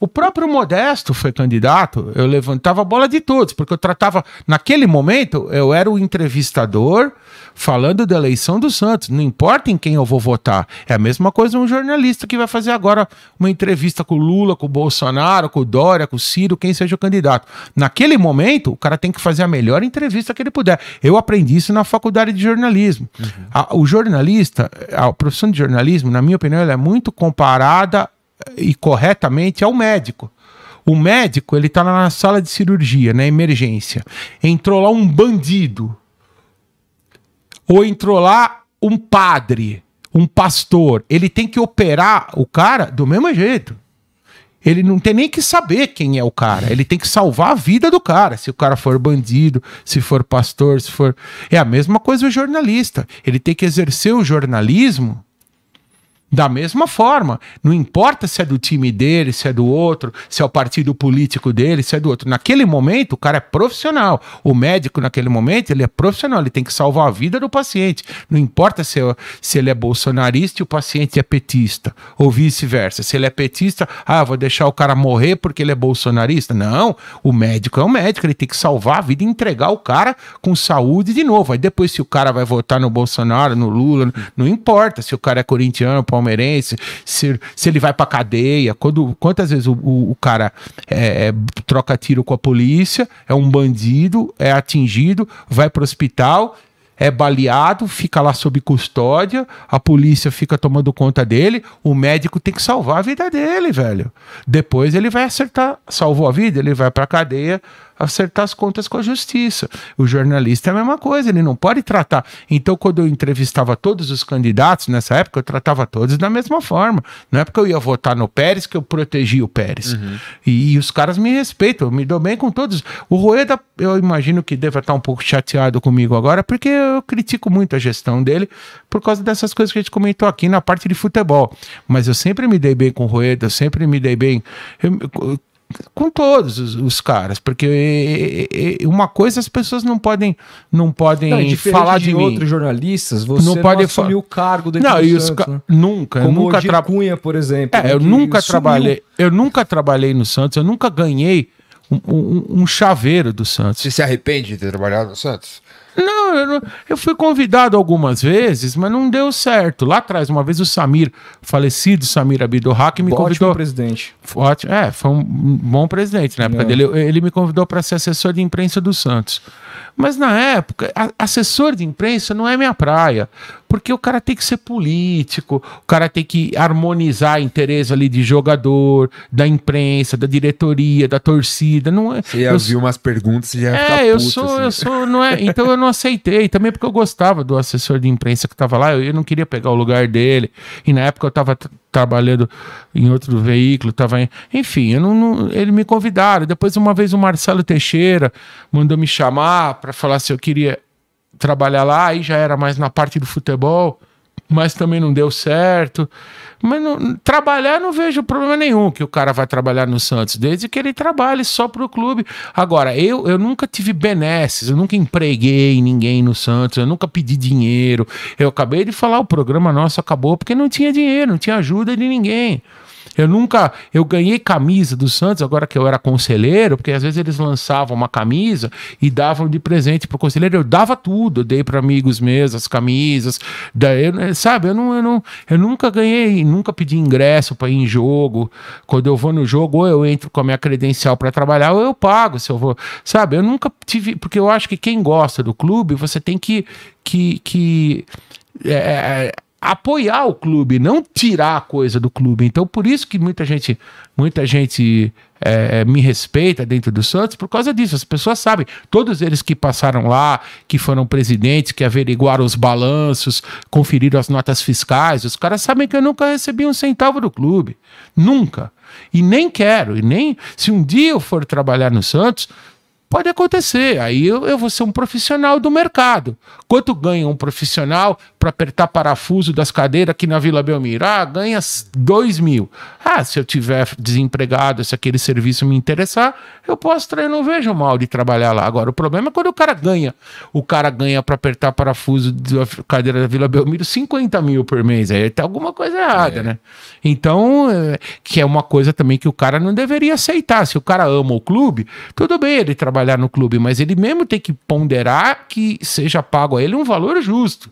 Speaker 2: O próprio Modesto foi candidato, eu levantava a bola de todos, porque eu tratava, naquele momento, eu era o entrevistador falando da eleição do Santos, não importa em quem eu vou votar. É a mesma coisa um jornalista que vai fazer agora uma entrevista com o Lula, com o Bolsonaro, com o Dória, com o Ciro, quem seja o candidato. Naquele momento, o cara tem que fazer a melhor entrevista que ele puder. Eu aprendi isso na faculdade de jornalismo. A- o jornalista, a profissão de jornalismo, na minha opinião, ela é muito comparada e corretamente ao médico. O médico, ele tá na sala de cirurgia, na emergência. Entrou lá um bandido. Ou entrou lá um padre, um pastor. Ele tem que operar o cara do mesmo jeito. Ele não tem nem que saber quem é o cara. Ele tem que salvar a vida do cara. Se o cara for bandido, se for pastor, se for. É a mesma coisa o jornalista. Ele tem que exercer o jornalismo da mesma forma. Não importa se é do time dele, se é do outro, se é o partido político dele, se é do outro. Naquele momento, o cara é profissional. O médico, naquele momento, ele é profissional. Ele tem que salvar a vida do paciente. Não importa se, é- se ele é bolsonarista e o paciente é petista, ou vice-versa. Se ele é petista, ah, vou deixar o cara morrer porque ele é bolsonarista. Não, o médico é o médico. Ele tem que salvar a vida e entregar o cara com saúde de novo. Aí depois, se o cara vai votar no Bolsonaro, no Lula, não importa se o cara é corintiano, palmeirense, se, se ele vai pra cadeia. Quando, quantas vezes o, o, o cara é, é, troca tiro com a polícia, é um bandido, é atingido, vai pro hospital, é baleado, fica lá sob custódia, a polícia fica tomando conta dele, o médico tem que salvar a vida dele, velho. Depois ele vai acertar, salvou a vida, ele vai pra cadeia acertar as contas com a justiça. O jornalista é a mesma coisa, ele não pode tratar. Então, quando eu entrevistava todos os candidatos nessa época, eu tratava todos da mesma forma. Não é porque eu ia votar no Pérez que eu protegi o Pérez. E, e os caras me respeitam, eu me dou bem com todos. O Rueda, eu imagino que deva estar um pouco chateado comigo agora, porque eu critico muito a gestão dele por causa dessas coisas que a gente comentou aqui na parte de futebol. Mas eu sempre me dei bem com o Rueda, eu sempre me dei bem. eu- com todos os, os caras, porque é, é, uma coisa as pessoas não podem não podem
Speaker 1: Não, e
Speaker 2: falar de, mim.
Speaker 1: outros jornalistas, você
Speaker 2: Não
Speaker 1: não,
Speaker 2: pode
Speaker 1: assumiu o cargo dentro
Speaker 2: Não,
Speaker 1: do
Speaker 2: e os
Speaker 1: Santos,
Speaker 2: ca-
Speaker 1: né?
Speaker 2: nunca, eu
Speaker 1: Como
Speaker 2: nunca
Speaker 1: o Gil
Speaker 2: trabalhei.
Speaker 1: Cunha, por exemplo.
Speaker 2: É,
Speaker 1: né,
Speaker 2: eu nunca
Speaker 1: sumiu.
Speaker 2: trabalhei, eu nunca trabalhei no Santos, eu nunca ganhei um, um- um chaveiro do Santos.
Speaker 3: Você se arrepende de ter trabalhado no Santos?
Speaker 2: Não eu, não- eu fui convidado algumas vezes, mas não deu certo. Lá atrás, uma vez o Samir, falecido Samir Abdurrak, me
Speaker 1: Ótimo
Speaker 2: convidou.
Speaker 1: presidente.
Speaker 2: Foi ótimo. É, foi um bom presidente na época
Speaker 1: É.
Speaker 2: dele. Ele me convidou para ser assessor de imprensa do Santos. Mas na época, assessor de imprensa não é minha praia. Porque o cara tem que ser político, o cara tem que harmonizar interesse ali de jogador, da imprensa, da diretoria, da torcida. Não é,
Speaker 3: Você ia
Speaker 2: eu,
Speaker 3: ouvir umas perguntas e já
Speaker 2: é,
Speaker 3: ficar
Speaker 2: eu
Speaker 3: puto,
Speaker 2: sou,
Speaker 3: assim.
Speaker 2: eu sou, não é, então eu não aceitei, também porque eu gostava do assessor de imprensa que tava lá, eu, eu não queria pegar o lugar dele, e na época eu tava tra- trabalhando em outro veículo, tava em, enfim, eu não, não- ele me convidaram, depois uma vez o Marcelo Teixeira mandou me chamar para falar se eu queria trabalhar lá, aí já era mais na parte do futebol, mas também não deu certo. Mas não- trabalhar não vejo problema nenhum que o cara vai trabalhar no Santos, desde que ele trabalhe só pro clube. Agora, eu, eu nunca tive benesses, eu nunca empreguei ninguém no Santos, eu nunca pedi dinheiro. Eu acabei de falar, o programa nosso acabou porque não tinha dinheiro, não tinha ajuda de ninguém. Eu nunca, eu ganhei camisa do Santos agora que eu era conselheiro, porque às vezes eles lançavam uma camisa e davam de presente pro conselheiro, eu dava tudo, eu dei para amigos meus as camisas, daí, eu, sabe, eu não, eu não, eu nunca ganhei, nunca pedi ingresso para ir em jogo. Quando eu vou no jogo, ou eu entro com a minha credencial para trabalhar, ou eu pago se eu vou, sabe? Eu nunca tive, porque eu acho que quem gosta do clube, você tem que que, que é, apoiar o clube, não tirar a coisa do clube. Então, por isso que muita gente, muita gente é, me respeita dentro do Santos por causa disso. As pessoas sabem, todos eles que passaram lá, que foram presidentes, que averiguaram os balanços, conferiram as notas fiscais, os caras sabem que eu nunca recebi um centavo do clube. Nunca. E nem quero. E nem. Se um dia eu for trabalhar no Santos, Pode acontecer, aí eu, eu vou ser um profissional do mercado. Quanto ganha um profissional para apertar parafuso das cadeiras aqui na Vila Belmiro? Ah, ganha 2 mil. Ah, se eu tiver desempregado, se aquele serviço me interessar, eu posso, tra- eu não vejo mal de trabalhar lá. Agora, o problema é quando o cara ganha. O cara ganha para apertar parafuso da cadeira da Vila Belmiro 50 mil por mês. Aí tem alguma coisa errada, né? Então, é, que é uma coisa também que o cara não deveria aceitar. Se o cara ama o clube, tudo bem ele trabalhar no clube, mas ele mesmo tem que ponderar que seja pago a ele um valor justo.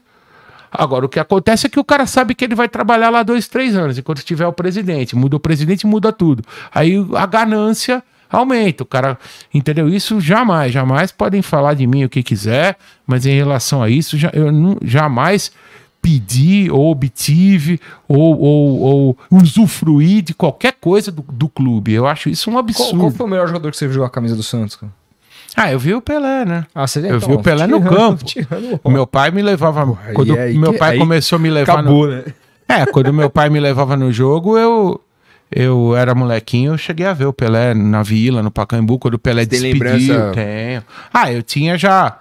Speaker 2: Agora, o que acontece é que o cara sabe que ele vai trabalhar lá dois, três anos, enquanto tiver o presidente. Muda o presidente, muda tudo. Aí a ganância aumenta. O cara, entendeu? Isso jamais, jamais podem falar de mim o que quiser, mas em relação a isso, eu não, jamais pedi ou obtive ou, ou, ou usufruir de qualquer coisa do, do clube. Eu acho isso um
Speaker 1: Qual,
Speaker 2: absurdo.
Speaker 1: qual foi o melhor jogador que você viu a camisa do Santos, cara?
Speaker 2: Ah, eu vi o Pelé, né?
Speaker 1: Ah, você
Speaker 2: Eu vi o Pelé no campo.
Speaker 1: tirando
Speaker 2: O meu pai me levava.
Speaker 3: aí-
Speaker 2: quando
Speaker 3: aí
Speaker 2: meu pai
Speaker 3: aí
Speaker 2: começou a me levar. no-
Speaker 3: Acabou, né?
Speaker 2: É, quando meu pai me levava no jogo, eu eu era molequinho, eu cheguei a ver o Pelé na Vila, no Pacaembu, quando o Pelé
Speaker 3: Tem
Speaker 2: despediu.
Speaker 3: lembrança?
Speaker 2: Tenho. Ah, eu tinha já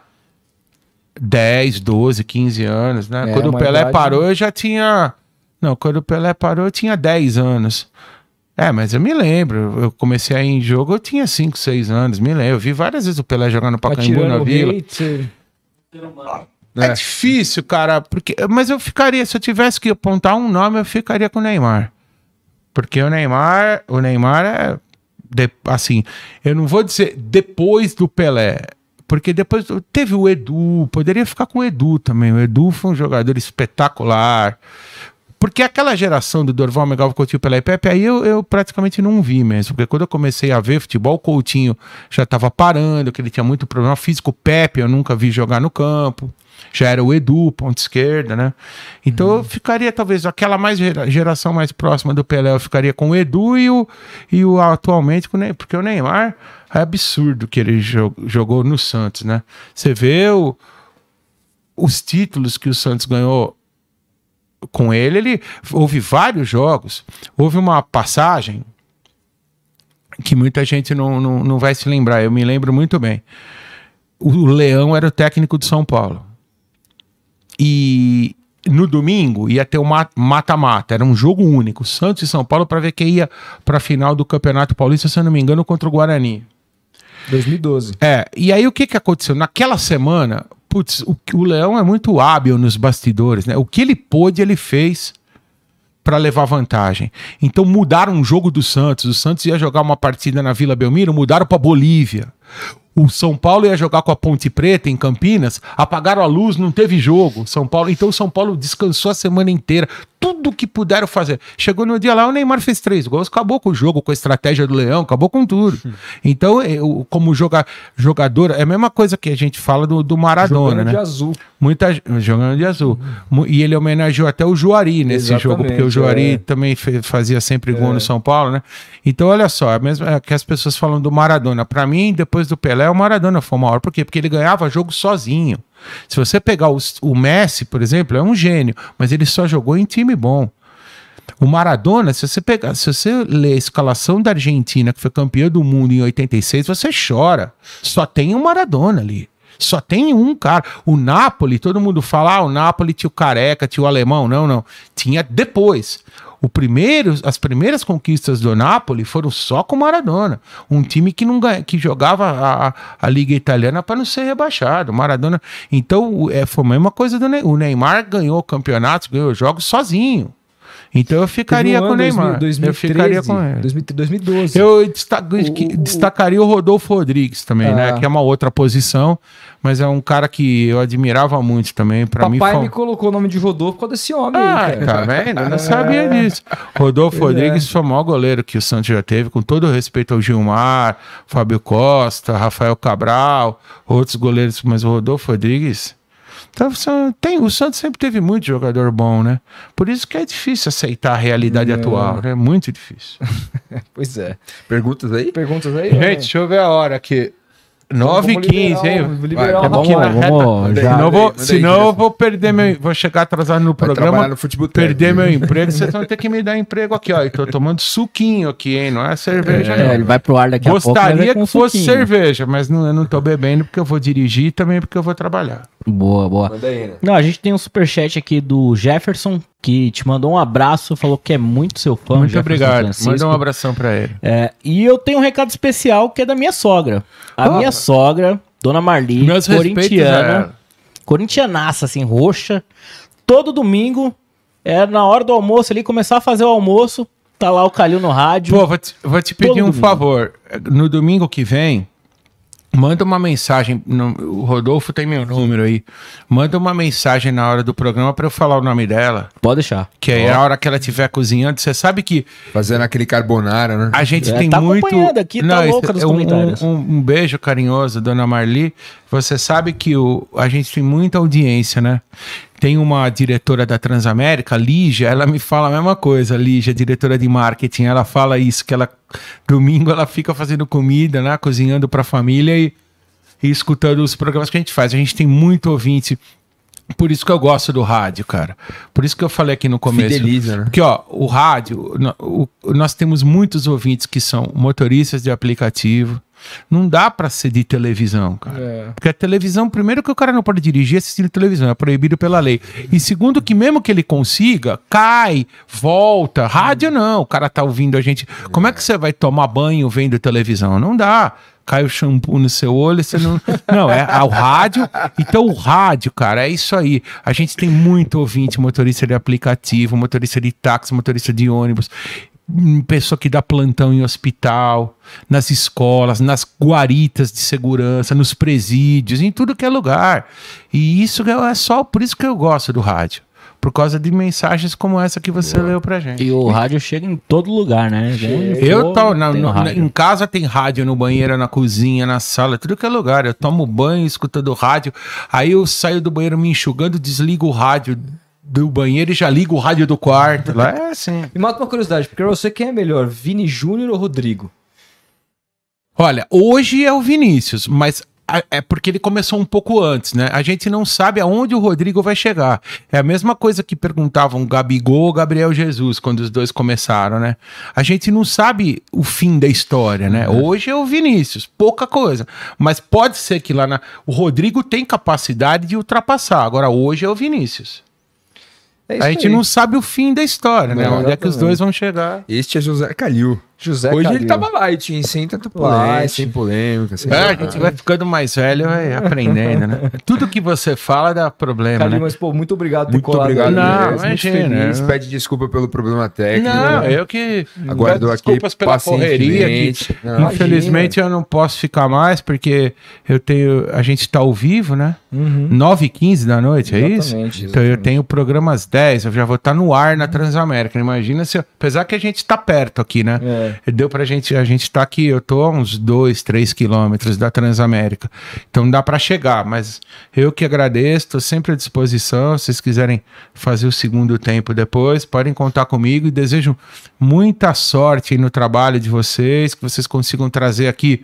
Speaker 2: 10, 12, 15 anos, né?
Speaker 1: É,
Speaker 2: quando o Pelé
Speaker 1: idade-
Speaker 2: parou, eu já tinha Não, quando o Pelé parou, eu tinha 10 anos. É, mas eu me lembro, eu comecei a ir em jogo, eu tinha 5, 6 anos, me lembro. Eu vi várias vezes o Pelé jogando no Pacaembu na Vila.
Speaker 1: hate, você-
Speaker 2: É. difícil, cara, porque mas eu ficaria, se eu tivesse que apontar um nome, eu ficaria com o Neymar. Porque o Neymar, o Neymar é de- assim, eu não vou dizer depois do Pelé, porque depois teve o Edu, poderia ficar com o Edu também. O Edu foi um jogador espetacular. Porque aquela geração do Dorval, Megal, Coutinho, Pelé e Pepe, aí eu, eu praticamente não vi mesmo. Porque quando eu comecei a ver futebol, o Coutinho já estava parando, que ele tinha muito problema físico. O Pepe eu nunca vi jogar no campo. Já era o Edu, ponta esquerda, né? Então eu ficaria, talvez, aquela mais gera- geração mais próxima do Pelé, eu ficaria com o Edu e o, e o atualmente com o Neymar. Porque o Neymar é absurdo que ele jo- jogou no Santos, né? Você vê o, os títulos que o Santos ganhou com ele, ele houve vários jogos. Houve uma passagem que muita gente não, não, não vai se lembrar. Eu me lembro muito bem. O Leão era o técnico de São Paulo. E no domingo ia ter o ma- mata-mata, era um jogo único, Santos e São Paulo, para ver quem ia para a final do Campeonato Paulista, se eu não me engano, contra o Guarani.
Speaker 1: 2012.
Speaker 2: É, e aí o que que aconteceu? Naquela semana, putz, o, o Leão é muito hábil nos bastidores, né? O que ele pôde, ele fez para levar vantagem. Então mudaram o jogo do Santos. O Santos ia jogar uma partida na Vila Belmiro, mudaram para Bolívia. O São Paulo ia jogar com a Ponte Preta em Campinas, apagaram a luz, não teve jogo. São Paulo, então o São Paulo descansou a semana inteira. Tudo que puderam fazer. Chegou no dia lá, o Neymar fez três gols, acabou com o jogo, com a estratégia do Leão, acabou com tudo. Então, eu, como joga, jogador, é a mesma coisa que a gente fala do, do Maradona,
Speaker 1: Jogando
Speaker 2: né?
Speaker 1: de azul.
Speaker 2: Muita jogando de azul. Mu- E ele homenageou até o Juari nesse
Speaker 1: Exatamente,
Speaker 2: jogo, porque o Juari
Speaker 1: é.
Speaker 2: também fe- fazia sempre gol no São Paulo, né? Então, olha só, é mesmo é que as pessoas falam do Maradona. Pra mim, depois do Pelé, o Maradona foi o maior. Por quê? Porque ele ganhava jogo sozinho. Se você pegar o Messi, por exemplo, é um gênio, mas ele só jogou em time bom. O Maradona, se você pegar, se você ler a escalação da Argentina, que foi campeã do mundo em 86, você chora. Só tem o Maradona ali. Só tem um cara. O Napoli, todo mundo fala, ah, o Napoli tinha o Careca, tinha o Alemão. Não, não. Tinha depois. O primeiro, as primeiras conquistas do Napoli foram só com Maradona. Um time que, não que jogava a, a- Liga Italiana para não ser rebaixado. Maradona. Então, é, foi a mesma coisa do Neymar. O Neymar ganhou campeonatos, ganhou jogos sozinho. Então eu ficaria
Speaker 1: um
Speaker 2: com o Neymar.
Speaker 1: 2013,
Speaker 2: eu ficaria com ele.
Speaker 1: 2012.
Speaker 2: Eu desta-
Speaker 1: O-
Speaker 2: destacaria o Rodolfo Rodrigues também,
Speaker 1: Ah.
Speaker 2: né? Que é uma outra posição, mas é um cara que eu admirava muito também. Para mim
Speaker 1: Papai me colocou o nome de Rodolfo por causa desse homem
Speaker 2: Ah,
Speaker 1: aí, cara.
Speaker 2: tá vendo? Eu não sabia disso. Rodolfo
Speaker 1: Pois é.
Speaker 2: Rodrigues foi o maior goleiro que o Santos já teve, com todo o respeito ao Gilmar, Fábio Costa, Rafael Cabral, outros goleiros, mas o Rodolfo Rodrigues. Então, tem, o Santos sempre teve muito jogador bom, né? Por isso que é difícil aceitar a realidade atual, né? É muito difícil. <laughs>
Speaker 1: Pois é.
Speaker 3: Perguntas aí?
Speaker 1: Perguntas aí?
Speaker 2: Gente, deixa eu ver a hora aqui. 9 e 15, hein?
Speaker 3: Vai,
Speaker 1: o
Speaker 3: vamos-
Speaker 1: Rafinha.
Speaker 2: Aqui na
Speaker 1: vamos
Speaker 2: reta.
Speaker 1: já-
Speaker 2: Senão, eu vou, senão eu vou perder meu. Vou chegar atrasado no
Speaker 3: Vai
Speaker 2: programa.
Speaker 3: no futebol
Speaker 2: Perder meu emprego, vocês vão ter que me dar emprego aqui, ó. E tô tomando suquinho aqui, hein? Não é cerveja,
Speaker 4: É, ele
Speaker 2: não.
Speaker 4: vai pro ar daqui a pouco. mas
Speaker 2: Gostaria
Speaker 4: é com
Speaker 2: que fosse
Speaker 4: suquinho.
Speaker 2: cerveja, mas não, eu não tô bebendo porque eu vou dirigir e também porque eu vou trabalhar.
Speaker 4: Boa, boa.
Speaker 3: Manda aí, né?
Speaker 4: Não, a gente tem um superchat aqui do Jefferson, que te mandou um abraço, falou que é muito seu fã.
Speaker 2: Muito obrigado. Manda um abração pra ele.
Speaker 4: É, e eu tenho um recado especial que é da minha sogra. A minha sogra, Dona Marli,
Speaker 2: Meus
Speaker 4: corintiana, corintianaça, assim, roxa. Todo domingo, é na hora do almoço ali, começar a fazer o almoço, tá lá o Calil no rádio.
Speaker 2: Pô, vou te, vou te pedir um
Speaker 4: domingo.
Speaker 2: favor. No domingo que vem, manda uma mensagem. no- o Rodolfo tem meu número aí. Manda uma mensagem na hora do programa pra eu falar o nome dela.
Speaker 4: Pode deixar.
Speaker 2: Que aí a hora que ela estiver cozinhando, você sabe que
Speaker 3: Fazendo aquele carbonara, né?
Speaker 2: a gente
Speaker 4: É,
Speaker 2: tem
Speaker 4: tá
Speaker 2: muito.
Speaker 4: acompanhando aqui, tá
Speaker 2: isso
Speaker 4: louca nos
Speaker 2: é um,
Speaker 4: comentários.
Speaker 2: Um, um beijo carinhoso, dona Marli. Você sabe que o, a gente tem muita audiência, né? Tem uma diretora da Transamérica, Lígia, ela me fala a mesma coisa, Lígia, diretora de marketing. Ela fala isso, que ela, domingo, ela fica fazendo comida, né? Cozinhando pra família e, e escutando os programas que a gente faz. A gente tem muito ouvinte. Por isso que eu gosto do rádio, cara. Por isso que eu falei aqui no começo.
Speaker 3: Fideliza, né?
Speaker 2: Porque, ó, o rádio, no- o- nós temos muitos ouvintes que são motoristas de aplicativo. Não dá pra ser de televisão, cara.
Speaker 1: É.
Speaker 2: Porque a televisão, primeiro que o cara não pode dirigir assistindo televisão, é proibido pela lei. E segundo que mesmo que ele consiga, cai, volta. Rádio não, o cara tá ouvindo a gente. Como é que você vai tomar banho vendo televisão? Não dá. Cai o shampoo no seu olho, você não. <laughs> Não, é o rádio. Então, o rádio, cara, é isso aí. A gente tem muito ouvinte, motorista de aplicativo, motorista de táxi, motorista de ônibus pessoa que dá plantão em hospital, nas escolas, nas guaritas de segurança, nos presídios, em tudo que é lugar. E isso é só por isso que eu gosto do rádio. Por causa de mensagens como essa que você leu pra gente.
Speaker 4: E o rádio chega em todo lugar, né?
Speaker 2: Eu tô na- no- na-
Speaker 4: rádio.
Speaker 2: em casa tem rádio no banheiro, na cozinha, na sala, tudo que é lugar. Eu tomo banho escutando rádio. Aí eu saio do banheiro me enxugando, desligo o rádio do banheiro e já ligo o rádio do quarto. Lá é assim.
Speaker 1: Me mata uma curiosidade, porque você quem é melhor, Vini Júnior ou Rodrigo?
Speaker 2: Olha, hoje é o Vinícius, mas é porque ele começou um pouco antes, né? A gente não sabe aonde o Rodrigo vai chegar. É a mesma coisa que perguntavam Gabigol ou Gabriel Jesus quando os dois começaram, né? A gente não sabe o fim da história, né? Hoje é o Vinícius, pouca coisa. Mas pode ser que lá na. O Rodrigo tem capacidade de ultrapassar. Agora, hoje é o Vinícius.
Speaker 1: É
Speaker 2: A gente não sabe o fim da história, né?
Speaker 1: Não,
Speaker 2: Onde é que os dois vão chegar.
Speaker 3: Este é José Calil.
Speaker 1: José
Speaker 3: Hoje
Speaker 1: Calil.
Speaker 3: ele tava light, hein? Sem tanta polêmica, sem polêmica. Sem
Speaker 2: É, a gente vai ficando mais velho, vai aprendendo, né? <laughs> Tudo que você fala dá problema,
Speaker 1: Calil,
Speaker 2: né?
Speaker 1: mas, pô, muito obrigado por
Speaker 3: Muito
Speaker 1: colado
Speaker 3: obrigado.
Speaker 2: Não,
Speaker 3: mesmo.
Speaker 2: imagina,
Speaker 3: feliz.
Speaker 2: né?
Speaker 3: Pede desculpa pelo problema técnico.
Speaker 2: Não,
Speaker 3: né?
Speaker 2: eu que
Speaker 3: Aguardou aqui
Speaker 2: desculpas pela correria que.
Speaker 3: Não,
Speaker 2: infelizmente eu não posso ficar mais porque eu tenho a gente tá ao vivo, né?
Speaker 1: Uhum.
Speaker 2: 9 e 15 da noite, é isso?
Speaker 1: Exatamente,
Speaker 2: Então eu tenho o programa às 10, eu já vou estar no ar na Transamérica. Imagina se, eu- apesar que a gente tá perto aqui, né?
Speaker 1: É.
Speaker 2: Deu pra gente, a gente tá aqui, eu tô a uns 2, 3 quilômetros da Transamérica. Então dá pra chegar, mas eu que agradeço, tô sempre à disposição. Se vocês quiserem fazer o segundo tempo depois, podem contar comigo e desejo muita sorte no trabalho de vocês, que vocês consigam trazer aqui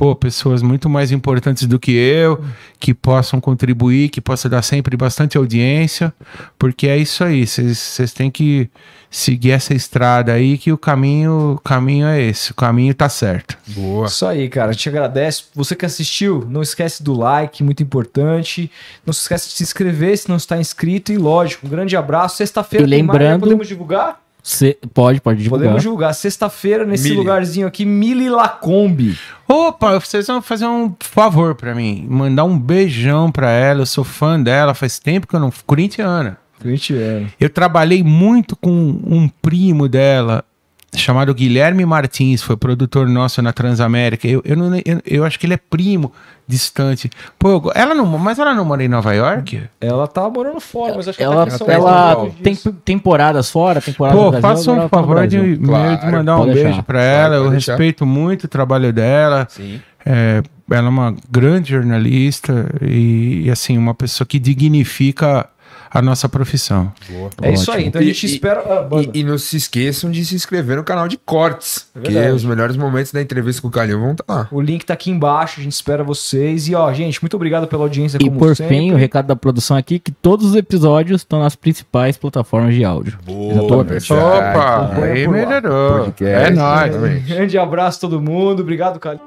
Speaker 2: pô, pessoas muito mais importantes do que eu, que possam contribuir, que possam dar sempre bastante audiência, porque é isso aí, vocês têm que seguir essa estrada aí, que o caminho, o caminho é esse, o caminho tá certo.
Speaker 3: Boa.
Speaker 1: Isso aí, cara. A gente agradece. Você que assistiu, não esquece do like, muito importante. Não se esquece de se inscrever se não está inscrito. E lógico, um grande abraço. Sexta-feira né?
Speaker 4: lembrando-
Speaker 1: Podemos divulgar?
Speaker 4: Cê- pode, pode divulgar.
Speaker 1: Podemos divulgar. Sexta-feira, nesse
Speaker 3: Mili.
Speaker 1: lugarzinho aqui, Mili Lacombe.
Speaker 2: Opa, vocês vão fazer um favor pra mim, mandar um beijão pra ela, eu sou fã dela, faz tempo que eu não... Corintiana.
Speaker 1: Corintiano.
Speaker 2: Eu trabalhei muito com um primo dela, chamado Guilherme Martins, foi produtor nosso na Transamérica. Eu, eu, não, eu, eu acho que ele é primo distante. Pô, ela não, mas ela não mora em Nova York?
Speaker 1: Ela tá morando fora, mas acho que
Speaker 4: Ela,
Speaker 1: tá
Speaker 4: ela tem temporadas fora, temporadas
Speaker 2: Pô,
Speaker 4: no Brasil,
Speaker 2: faça um
Speaker 4: tá
Speaker 2: favor de, meu, de
Speaker 3: Claro,
Speaker 2: mandar um beijo
Speaker 4: deixar.
Speaker 2: pra
Speaker 3: Claro,
Speaker 2: ela. Eu
Speaker 3: deixar.
Speaker 2: respeito muito o trabalho dela.
Speaker 3: Sim.
Speaker 2: É, ela é uma grande jornalista e, e, assim, uma pessoa que dignifica a nossa profissão.
Speaker 3: Boa.
Speaker 1: É isso aí. Então a
Speaker 3: E-
Speaker 1: gente
Speaker 3: e-
Speaker 1: espera. Ah.
Speaker 3: E, e não se esqueçam de se inscrever no canal de cortes. porque
Speaker 1: verdade.
Speaker 3: os melhores momentos da entrevista com o Calil vão estar lá.
Speaker 1: O link tá aqui embaixo, a gente espera vocês. E ó, gente, muito obrigado pela audiência.
Speaker 4: E
Speaker 1: como
Speaker 4: por
Speaker 1: sempre.
Speaker 4: fim, o recado da produção aqui, que todos os episódios estão nas principais plataformas de áudio. Todas.
Speaker 3: verdade.
Speaker 2: Opa, aí melhorou.
Speaker 3: Podcast,
Speaker 2: É nóis. <laughs>
Speaker 1: Grande abraço a todo mundo. Obrigado, Calil.